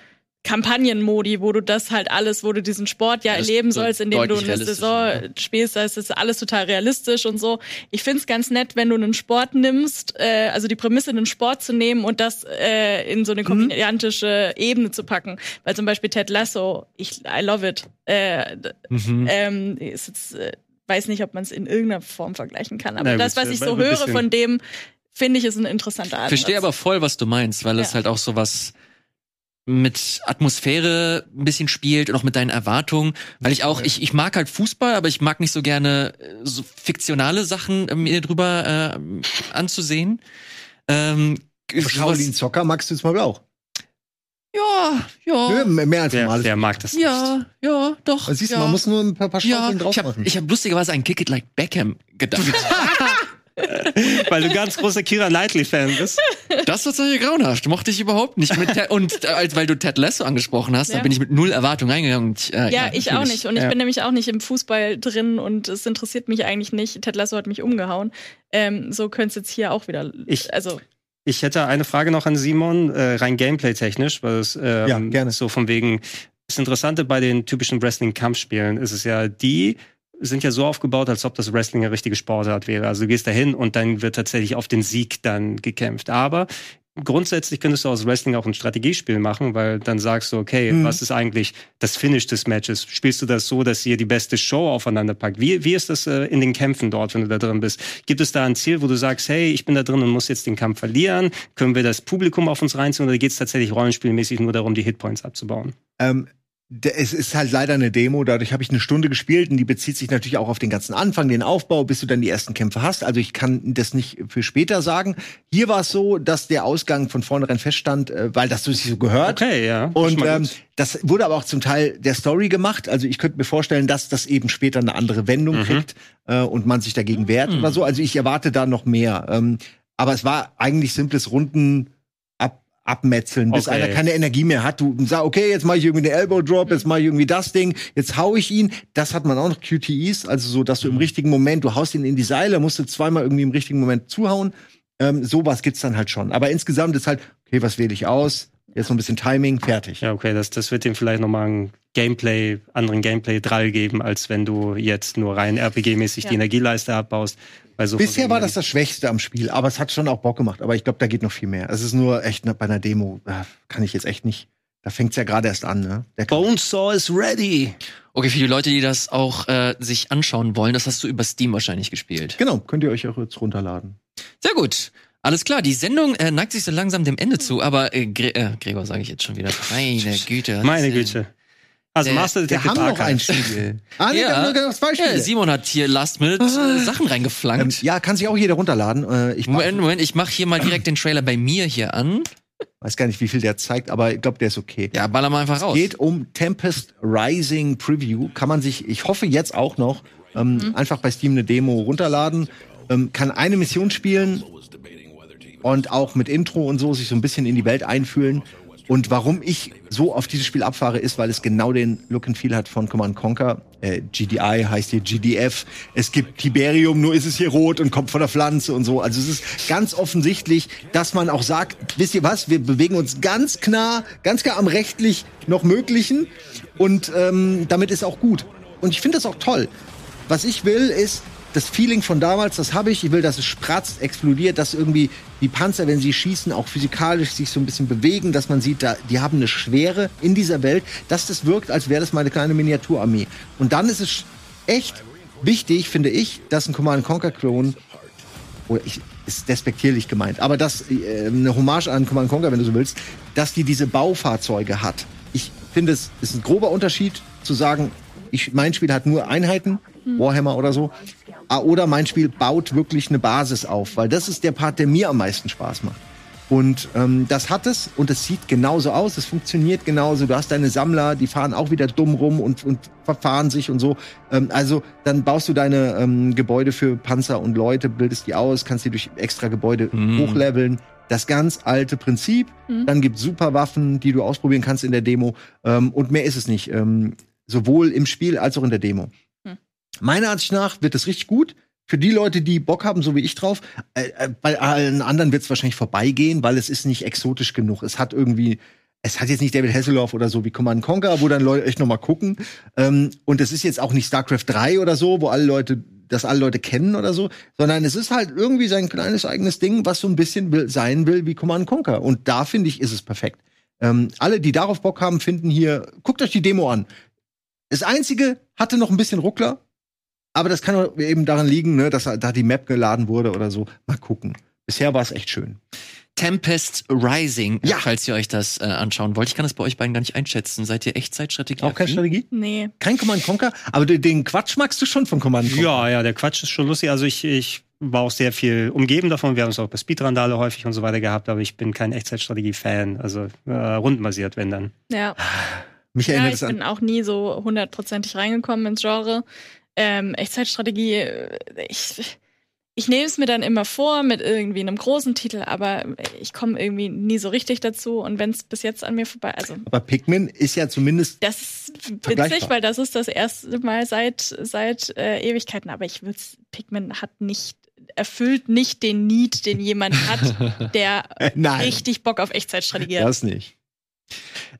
Kampagnenmodi, wo du das halt alles, wo du diesen Sport ja Das erleben so sollst, indem du eine Saison spielst, da ist das alles total realistisch und so. Ich find's ganz nett, wenn du einen Sport nimmst, äh, also die Prämisse, einen Sport zu nehmen und das äh, in so eine komödiantische Ebene zu packen. Weil zum Beispiel Ted Lasso, ich I love it. Äh, Mhm. ähm, ist jetzt, äh, weiß nicht, ob man es in irgendeiner Form vergleichen kann. Aber Na das, was ich so höre bisschen. von dem, finde ich, ist ein interessanter Ich Ansatz. verstehe aber voll, was du meinst, weil es Ja. halt auch so was mit Atmosphäre ein bisschen spielt und auch mit deinen Erwartungen, weil ich auch ich ich mag halt Fußball, aber ich mag nicht so gerne äh, so fiktionale Sachen äh, mir drüber äh, anzusehen. Ähm, Shaolin Zocker magst du jetzt mal auch. Ja, ja, Nö, mehr als Wer, normales. wer mag das ja, ja, doch. Also siehst du, ja. man muss nur ein paar, paar ja, Schaufeln drauf ich habe machen. ich hab lustigerweise an Kick It Like Beckham gedacht. nicht? Weil du ganz großer Kira Knightley-Fan bist. Das war solche grauenhaft. Mochte ich überhaupt nicht. Mit Ted, und äh, weil du Ted Lasso angesprochen hast, Ja. da bin ich mit null Erwartung reingegangen. Und, äh, Ja, ich auch nicht. Und ich ja. bin nämlich auch nicht im Fußball drin und es interessiert mich eigentlich nicht. Ted Lasso hat mich umgehauen. Ähm, so könnte es jetzt hier auch wieder. Ich- also, Ich hätte eine Frage noch an Simon, äh, rein gameplay-technisch, weil es ähm, Ja, gerne. so von wegen. Das Interessante bei den typischen Wrestling-Kampfspielen ist es ja, die sind ja so aufgebaut, als ob das Wrestling eine richtige Sportart wäre. Also du gehst dahin und dann wird tatsächlich auf den Sieg dann gekämpft. Aber grundsätzlich könntest du aus Wrestling auch ein Strategiespiel machen, weil dann sagst du, okay, Mhm. was ist eigentlich das Finish des Matches? Spielst du das so, dass ihr die beste Show aufeinander packt? Wie, wie ist das äh, in den Kämpfen dort, wenn du da drin bist? Gibt es da ein Ziel, wo du sagst, hey, ich bin da drin und muss jetzt den Kampf verlieren? Können wir das Publikum auf uns reinziehen oder geht es tatsächlich rollenspielmäßig nur darum, die Hitpoints abzubauen? Ähm, es ist halt leider eine Demo, dadurch habe ich eine Stunde gespielt und die bezieht sich natürlich auch auf den ganzen Anfang, den Aufbau, bis du dann die ersten Kämpfe hast. Also ich kann das nicht für später sagen. Hier war es so, dass der Ausgang von vornherein feststand, äh, weil das so sich so gehört. Okay, ja. Und ähm, das wurde aber auch zum Teil der Story gemacht. Also ich könnte mir vorstellen, dass das eben später eine andere Wendung Mhm. kriegt äh, und man sich dagegen wehrt oder so. Also ich erwarte da noch mehr. Ähm, aber es war eigentlich simples Runden abmetzeln, bis Okay. einer keine Energie mehr hat. Du sagst, okay, jetzt mache ich irgendwie den Elbow Drop, jetzt mache ich irgendwie das Ding, jetzt hau ich ihn. Das hat man auch noch QTEs, also so, dass du im richtigen Moment, du haust ihn in die Seile, musst du zweimal irgendwie im richtigen Moment zuhauen. Ähm, sowas gibt's dann halt schon. Aber insgesamt ist halt, okay, was wähle ich aus? Jetzt noch ein bisschen Timing, fertig. Ja, okay, das, das wird dem vielleicht nochmal einen Gameplay, anderen Gameplay-Drall geben, als wenn du jetzt nur rein RPG-mäßig Ja. die Energieleiste abbaust. Weil so Bisher war das das Schwächste am Spiel, aber es hat schon auch Bock gemacht. Aber ich glaube, da geht noch viel mehr. Es ist nur echt ne- bei einer Demo, äh, kann ich jetzt echt nicht. Da fängt's ja gerade erst an, ne? Der Bonesaw is ready. Okay, für die Leute, die das auch äh, sich anschauen wollen, das hast du über Steam wahrscheinlich gespielt. genau, könnt ihr euch auch jetzt runterladen. Sehr gut. Alles klar, die Sendung äh, neigt sich so langsam dem Ende zu, aber äh, Gre äh, Gregor sage ich jetzt schon wieder. Meine Güte. Meine äh, Güte. Also Der- Master Wir Detective haben noch ein Spiel. ah, nee, Ja. wir haben nur noch zwei Ja, Spiele. Simon hat hier Last Minute äh, Sachen ähm, reingeflankt. ja, kann sich auch jeder runterladen. Äh, ich Moment, Moment, ich mache hier mal direkt den Trailer bei mir hier an. weiß gar nicht, wie viel der zeigt, aber ich glaube, der ist okay. Ja, baller mal einfach Es raus. geht um Tempest Rising Preview. Kann man sich, ich hoffe jetzt auch noch, ähm, einfach bei Steam eine Demo runterladen. Ähm, kann eine Mission spielen und auch mit Intro und so sich so ein bisschen in die Welt einfühlen. Und warum ich so auf dieses Spiel abfahre, ist, weil es genau den Look and Feel hat von Command Conquer. Äh, GDI heißt hier GDF. Es gibt Tiberium, nur ist es hier rot und kommt von der Pflanze und so. Also es ist ganz offensichtlich, dass man auch sagt, wisst ihr was, wir bewegen uns ganz klar, ganz klar am rechtlich noch Möglichen. Und ähm, damit ist auch gut. Und ich finde das auch toll. Was ich will, ist das Feeling von damals, das habe ich. Ich will, dass es spratzt, explodiert, dass irgendwie die Panzer, wenn sie schießen, auch physikalisch sich so ein bisschen bewegen, dass man sieht, da, die haben eine Schwere in dieser Welt, dass das wirkt, als wäre das mal eine kleine Miniaturarmee. Und dann ist es echt wichtig, finde ich, dass ein Command Conquer Klon oder ich, ist despektierlich gemeint, aber das äh, eine Hommage an Command Conquer, wenn du so willst, dass die diese Baufahrzeuge hat. Ich finde, es ist ein grober Unterschied zu sagen, ich, mein Spiel hat nur Einheiten, Warhammer oder so, oder mein Spiel baut wirklich eine Basis auf, weil das ist der Part, der mir am meisten Spaß macht. Und ähm, das hat es und es sieht genauso aus, es funktioniert genauso. Du hast deine Sammler, die fahren auch wieder dumm rum und, und verfahren sich und so. Ähm, also dann baust du deine ähm, Gebäude für Panzer und Leute, bildest die aus, kannst die durch extra Gebäude Mhm. hochleveln. Das ganz alte Prinzip. Dann gibt's Superwaffen, die du ausprobieren kannst in der Demo. Ähm, und mehr ist es nicht. Ähm, sowohl im Spiel als auch in der Demo. Meiner Ansicht nach wird es richtig gut. Für die Leute, die Bock haben, so wie ich drauf. Äh, äh, bei allen anderen wird es wahrscheinlich vorbeigehen, weil es ist nicht exotisch genug. Es hat irgendwie, es hat jetzt nicht David Hasselhoff oder so wie Command Conquer, wo dann Leute echt noch mal gucken. Ähm, und es ist jetzt auch nicht StarCraft 3 oder so, wo alle Leute, das alle Leute kennen oder so, sondern es ist halt irgendwie sein kleines eigenes Ding, was so ein bisschen will, sein will wie Command Conquer. Und da finde ich, ist es perfekt. Ähm, alle, die darauf Bock haben, finden hier, guckt euch die Demo an. Das einzige hatte noch ein bisschen Ruckler, aber das kann auch eben daran liegen, ne, dass da die Map geladen wurde oder so. Mal gucken. Bisher war es echt schön. Tempest Rising, Ja. falls ihr euch das äh, anschauen wollt. Ich kann das bei euch beiden gar nicht einschätzen. Seid ihr Echtzeitstrategie? Auch keine Strategie? Nee. Kein Command Conquer? Aber den- Quatsch magst du schon von Command Conquer. Ja, ja, der Quatsch ist schon lustig. Also ich, ich war auch sehr viel umgeben davon. Wir haben es auch bei Speedrandale häufig und so weiter gehabt, aber ich bin kein Echtzeitstrategie-Fan. Also äh, rundenbasiert, wenn dann. Ja. Mich Ja, erinnert ich es bin auch nie so hundertprozentig reingekommen ins Genre. Ähm, Echtzeitstrategie, äh, ich, ich nehme es mir dann immer vor mit irgendwie einem großen Titel, aber ich komme irgendwie nie so richtig dazu. Und wenn es bis jetzt an mir vorbei, also Aber Pikmin ist ja zumindest. das ist witzig, weil das ist das erste Mal seit seit äh, Ewigkeiten. Aber ich würde Pikmin hat nicht erfüllt nicht den Need, den jemand hat, der richtig Bock auf Echtzeitstrategie hat. das nicht.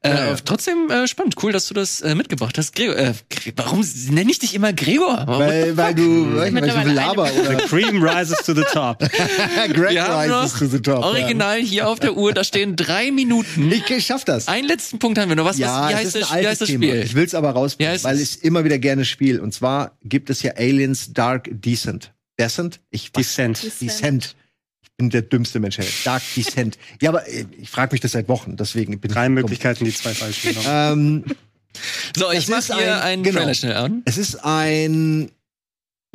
Äh, Ja, ja. Trotzdem äh, spannend, cool, dass du das äh, mitgebracht hast. Gregor, äh, warum nenne ich dich immer Gregor? Warum? Weil, weil du, weil ich so laber oder Cream rises to the top. Greg Wir haben rises noch to the top. Original hier auf der Uhr, da stehen drei Minuten. Ja. Ich, ich schaff das. Einen letzten Punkt haben wir noch. Was, ja, was, wie, heißt ist ein das, wie altes heißt das Thema. Spiel? Ich will es aber rausbringen, weil ich es immer wieder gerne spiele. Und zwar gibt es ja Aliens Dark Descent. Descent? Ich was? Descent. Descent. Ich bin der dümmste Mensch. Dark Descent. ja, aber äh, ich frage mich das seit Wochen, deswegen bin Drei ich dumm. Möglichkeiten, die zwei falsch genommen. Ähm, So, ich Es mach ist hier ein- einen genau. Trailer schnell an. Es ist ein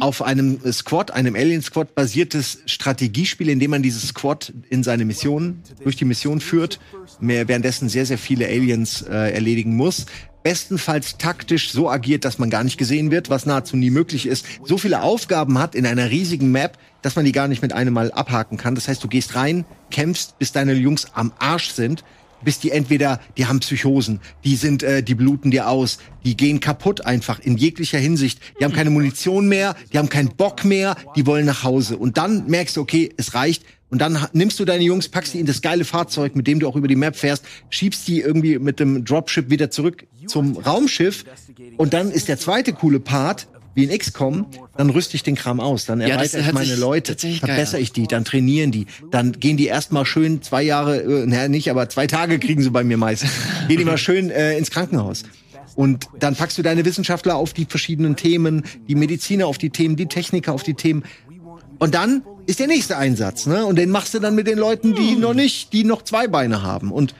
auf einem Squad, einem Alien Squad basiertes Strategiespiel, in dem man dieses Squad in seine Mission, durch die Mission führt, mehr, währenddessen sehr, sehr viele Aliens äh, erledigen muss. Bestenfalls taktisch so agiert, dass man gar nicht gesehen wird, was nahezu nie möglich ist. So viele Aufgaben hat in einer riesigen Map, dass man die gar nicht mit einem Mal abhaken kann. Das heißt, du gehst rein, kämpfst, bis deine Jungs am Arsch sind bis die entweder, die haben Psychosen, die sind, äh, die bluten dir aus, die gehen kaputt einfach in jeglicher Hinsicht. Die haben keine Munition mehr, die haben keinen Bock mehr, die wollen nach Hause. Und dann merkst du, okay, es reicht. Und dann nimmst du deine Jungs, packst die in das geile Fahrzeug, mit dem du auch über die Map fährst, schiebst die irgendwie mit dem Dropship wieder zurück zum Raumschiff. Und dann ist der zweite coole Part, wie in XCOM, dann rüste ich den Kram aus, dann Ja, erweitere ich hört meine Leute, verbessere ich die, dann trainieren die, dann gehen die erstmal schön zwei Jahre, äh, naja, nicht, aber zwei Tage kriegen sie bei mir meist, gehen die mal schön äh, ins Krankenhaus. Und dann packst du deine Wissenschaftler auf die verschiedenen Themen, die Mediziner auf die Themen, die Techniker auf die Themen. Und dann ist der nächste Einsatz, ne? Und den machst du dann mit den Leuten, die noch nicht, die noch zwei Beine haben. Und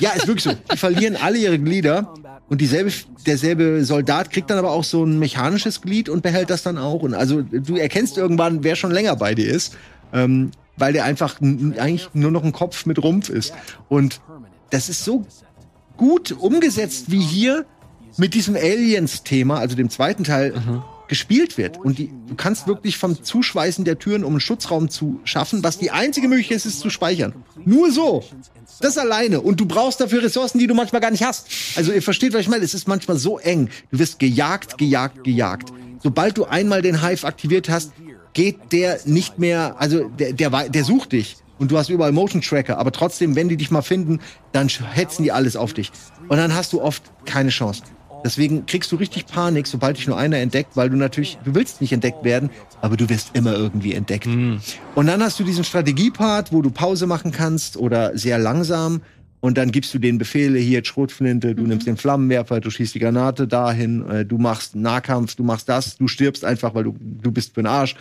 ja, ist wirklich so. Die verlieren alle ihre Glieder und dieselbe, derselbe Soldat kriegt dann aber auch so ein mechanisches Glied und behält das dann auch. Und also du erkennst irgendwann, wer schon länger bei dir ist, ähm, weil der einfach eigentlich nur noch ein Kopf mit Rumpf ist. Und das ist so gut umgesetzt wie hier mit diesem Aliens-Thema, also dem zweiten Teil, gespielt wird. Und die, du kannst wirklich vom Zuschweißen der Türen, um einen Schutzraum zu schaffen, was die einzige Möglichkeit ist, ist zu speichern. Nur so. Das alleine. Und du brauchst dafür Ressourcen, die du manchmal gar nicht hast. Also ihr versteht, was ich meine. Es ist manchmal so eng. Du wirst gejagt, gejagt, gejagt. Sobald du einmal den Hive aktiviert hast, geht der nicht mehr, also der, der, der sucht dich. Und du hast überall Motion Tracker, aber trotzdem, wenn die dich mal finden, dann hetzen die alles auf dich. Und dann hast du oft keine Chance. Deswegen kriegst du richtig Panik, sobald dich nur einer entdeckt, weil du natürlich, du willst nicht entdeckt werden, aber du wirst immer irgendwie entdeckt. Und dann hast du diesen Strategiepart, wo du Pause machen kannst oder sehr langsam. Und dann gibst du den Befehle, hier Schrotflinte, du nimmst den Flammenwerfer, du schießt die Granate dahin, äh, du machst Nahkampf, du machst das, du stirbst einfach, weil du, du bist für den Arsch.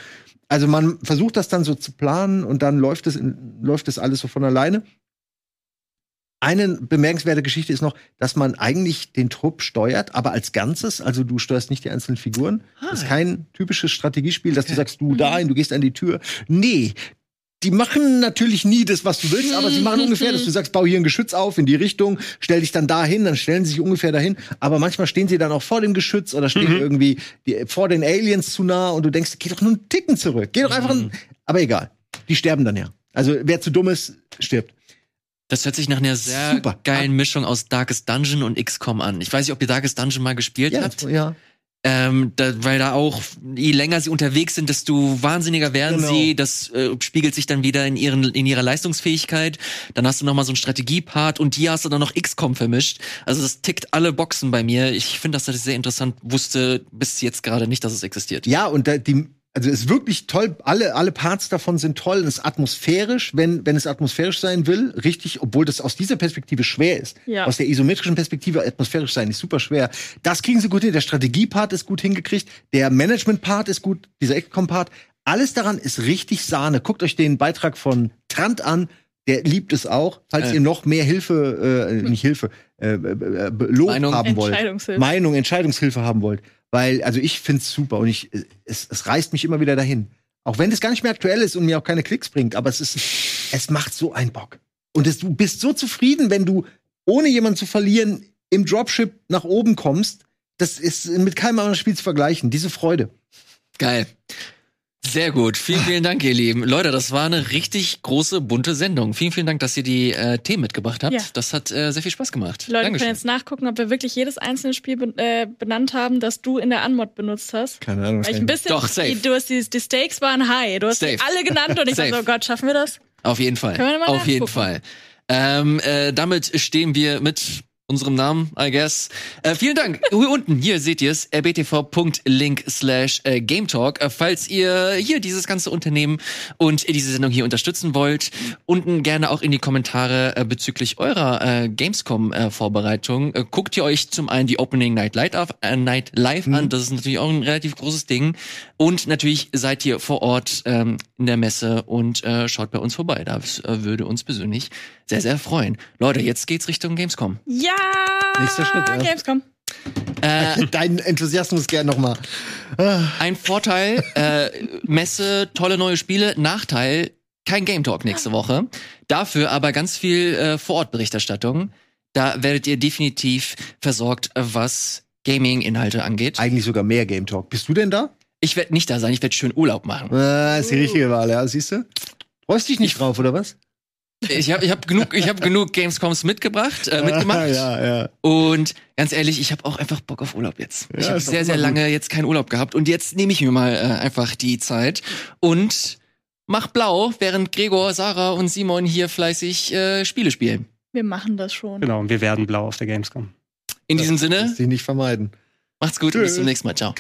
Also man versucht das dann so zu planen und dann läuft es, läuft es alles so von alleine. Eine bemerkenswerte Geschichte ist noch, dass man eigentlich den Trupp steuert, aber als Ganzes. Also du steuerst nicht die einzelnen Figuren. das ist kein typisches Strategiespiel, dass du sagst, du dahin, du gehst an die Tür. Nee. Die machen natürlich nie das, was du willst, aber sie machen ungefähr, dass du sagst, bau hier ein Geschütz auf in die Richtung, stell dich dann dahin, dann stellen sie sich ungefähr dahin. Aber manchmal stehen sie dann auch vor dem Geschütz oder stehen irgendwie die, vor den Aliens zu nah und du denkst, geh doch nur einen Ticken zurück. Geh doch einfach, einen, aber egal. Die sterben dann ja. Also wer zu dumm ist, stirbt. Das hört sich nach einer sehr Super. geilen Mischung aus Darkest Dungeon und XCOM an. Ich weiß nicht, ob ihr Darkest Dungeon mal gespielt Ja, habt. ja. Ähm, da, weil da auch, je länger sie unterwegs sind, desto wahnsinniger werden Genau. sie. Das äh, spiegelt sich dann wieder in, ihren, in ihrer Leistungsfähigkeit. Dann hast du noch mal so einen Strategiepart und hier hast du dann noch XCOM vermischt. Also das tickt alle Boxen bei mir. Ich finde das sehr interessant. Wusste bis jetzt gerade nicht, dass es existiert. Ja, und da, die, also es ist wirklich toll. Alle, alle Parts davon sind toll. Es ist atmosphärisch, wenn, wenn es atmosphärisch sein will, richtig, obwohl das aus dieser Perspektive schwer ist. Ja. Aus der isometrischen Perspektive atmosphärisch sein ist super schwer. Das kriegen sie gut hin. Der Strategiepart ist gut hingekriegt. Der Management-Part ist gut. Dieser XCOM-Part. Alles daran ist richtig Sahne. Guckt euch den Beitrag von Trant an. der liebt es auch. Falls Äh. ihr noch mehr Hilfe, äh, nicht Hilfe, äh, äh, äh, Lob Meinung. haben wollt. Entscheidungshilfe. Meinung, Entscheidungshilfe haben wollt. Weil, also ich find's super und ich, es, es reißt mich immer wieder dahin. Auch wenn es gar nicht mehr aktuell ist und mir auch keine Klicks bringt, aber es ist, es macht so einen Bock. Und es, du bist so zufrieden, wenn du, ohne jemanden zu verlieren, im Dropship nach oben kommst. Das ist mit keinem anderen Spiel zu vergleichen. Diese Freude. Geil. Sehr gut. Vielen, vielen Dank, ihr Lieben. Leute, das war eine richtig große, bunte Sendung. Vielen, vielen Dank, dass ihr die äh, Themen mitgebracht habt. Ja. Das hat äh, sehr viel Spaß gemacht. Leute Dankeschön. können jetzt nachgucken, ob wir wirklich jedes einzelne Spiel be äh, benannt haben, das du in der Anmod benutzt hast. Keine Ahnung. Weil ich ein bisschen, Doch, safe. Die, du hast die, die Stakes waren high. Du hast Safe. die alle genannt und ich dachte, oh Gott, schaffen wir das? Auf jeden Fall. Können wir mal Auf jeden nachgucken. Fall. Ähm, äh, damit stehen wir mit unserem Namen, I guess. Äh, vielen Dank. Hier unten, hier seht ihr es, rbtv.link slash äh, Gametalk. Äh, falls ihr hier dieses ganze Unternehmen und diese Sendung hier unterstützen wollt, unten gerne auch in die Kommentare äh, bezüglich eurer äh, Gamescom-Vorbereitung. Äh, guckt ihr euch zum einen die Opening Night Live, auf, Night Live an, das ist natürlich auch ein relativ großes Ding. Und natürlich seid ihr vor Ort ähm, in der Messe und schaut bei uns vorbei. Das würde uns persönlich sehr, sehr freuen. Leute, jetzt geht's Richtung Gamescom. Ja! Nächster Schritt, ja. Gamescom. Äh, Deinen Enthusiasmus gern noch mal. ein Vorteil, äh, Messe, tolle neue Spiele. Nachteil, kein Game Talk nächste Woche. Dafür aber ganz viel äh, Vorortberichterstattung. Da werdet ihr definitiv versorgt, was Gaming-Inhalte angeht. Eigentlich sogar mehr Game Talk. Bist du denn da? Ich werde nicht da sein, ich werde schön Urlaub machen. Äh, ist die richtige Wahl, ja, siehst du? Freust dich nicht drauf, oder was? Ich habe ich hab genug, ich hab genug Gamescoms mitgebracht, äh, mitgemacht. Ja, ja. Und ganz ehrlich, ich habe auch einfach Bock auf Urlaub jetzt. ich Ja, habe ist doch sehr, sehr immer gut. lange jetzt keinen Urlaub gehabt und jetzt nehme ich mir mal äh, einfach die Zeit und mach blau, während Gregor, Sarah und Simon hier fleißig äh, Spiele spielen. Wir machen das schon. Genau, und wir werden blau auf der Gamescom. In diesem Sinne, dich nicht vermeiden. macht's gut und bis Tschüss. zum nächsten Mal. Ciao.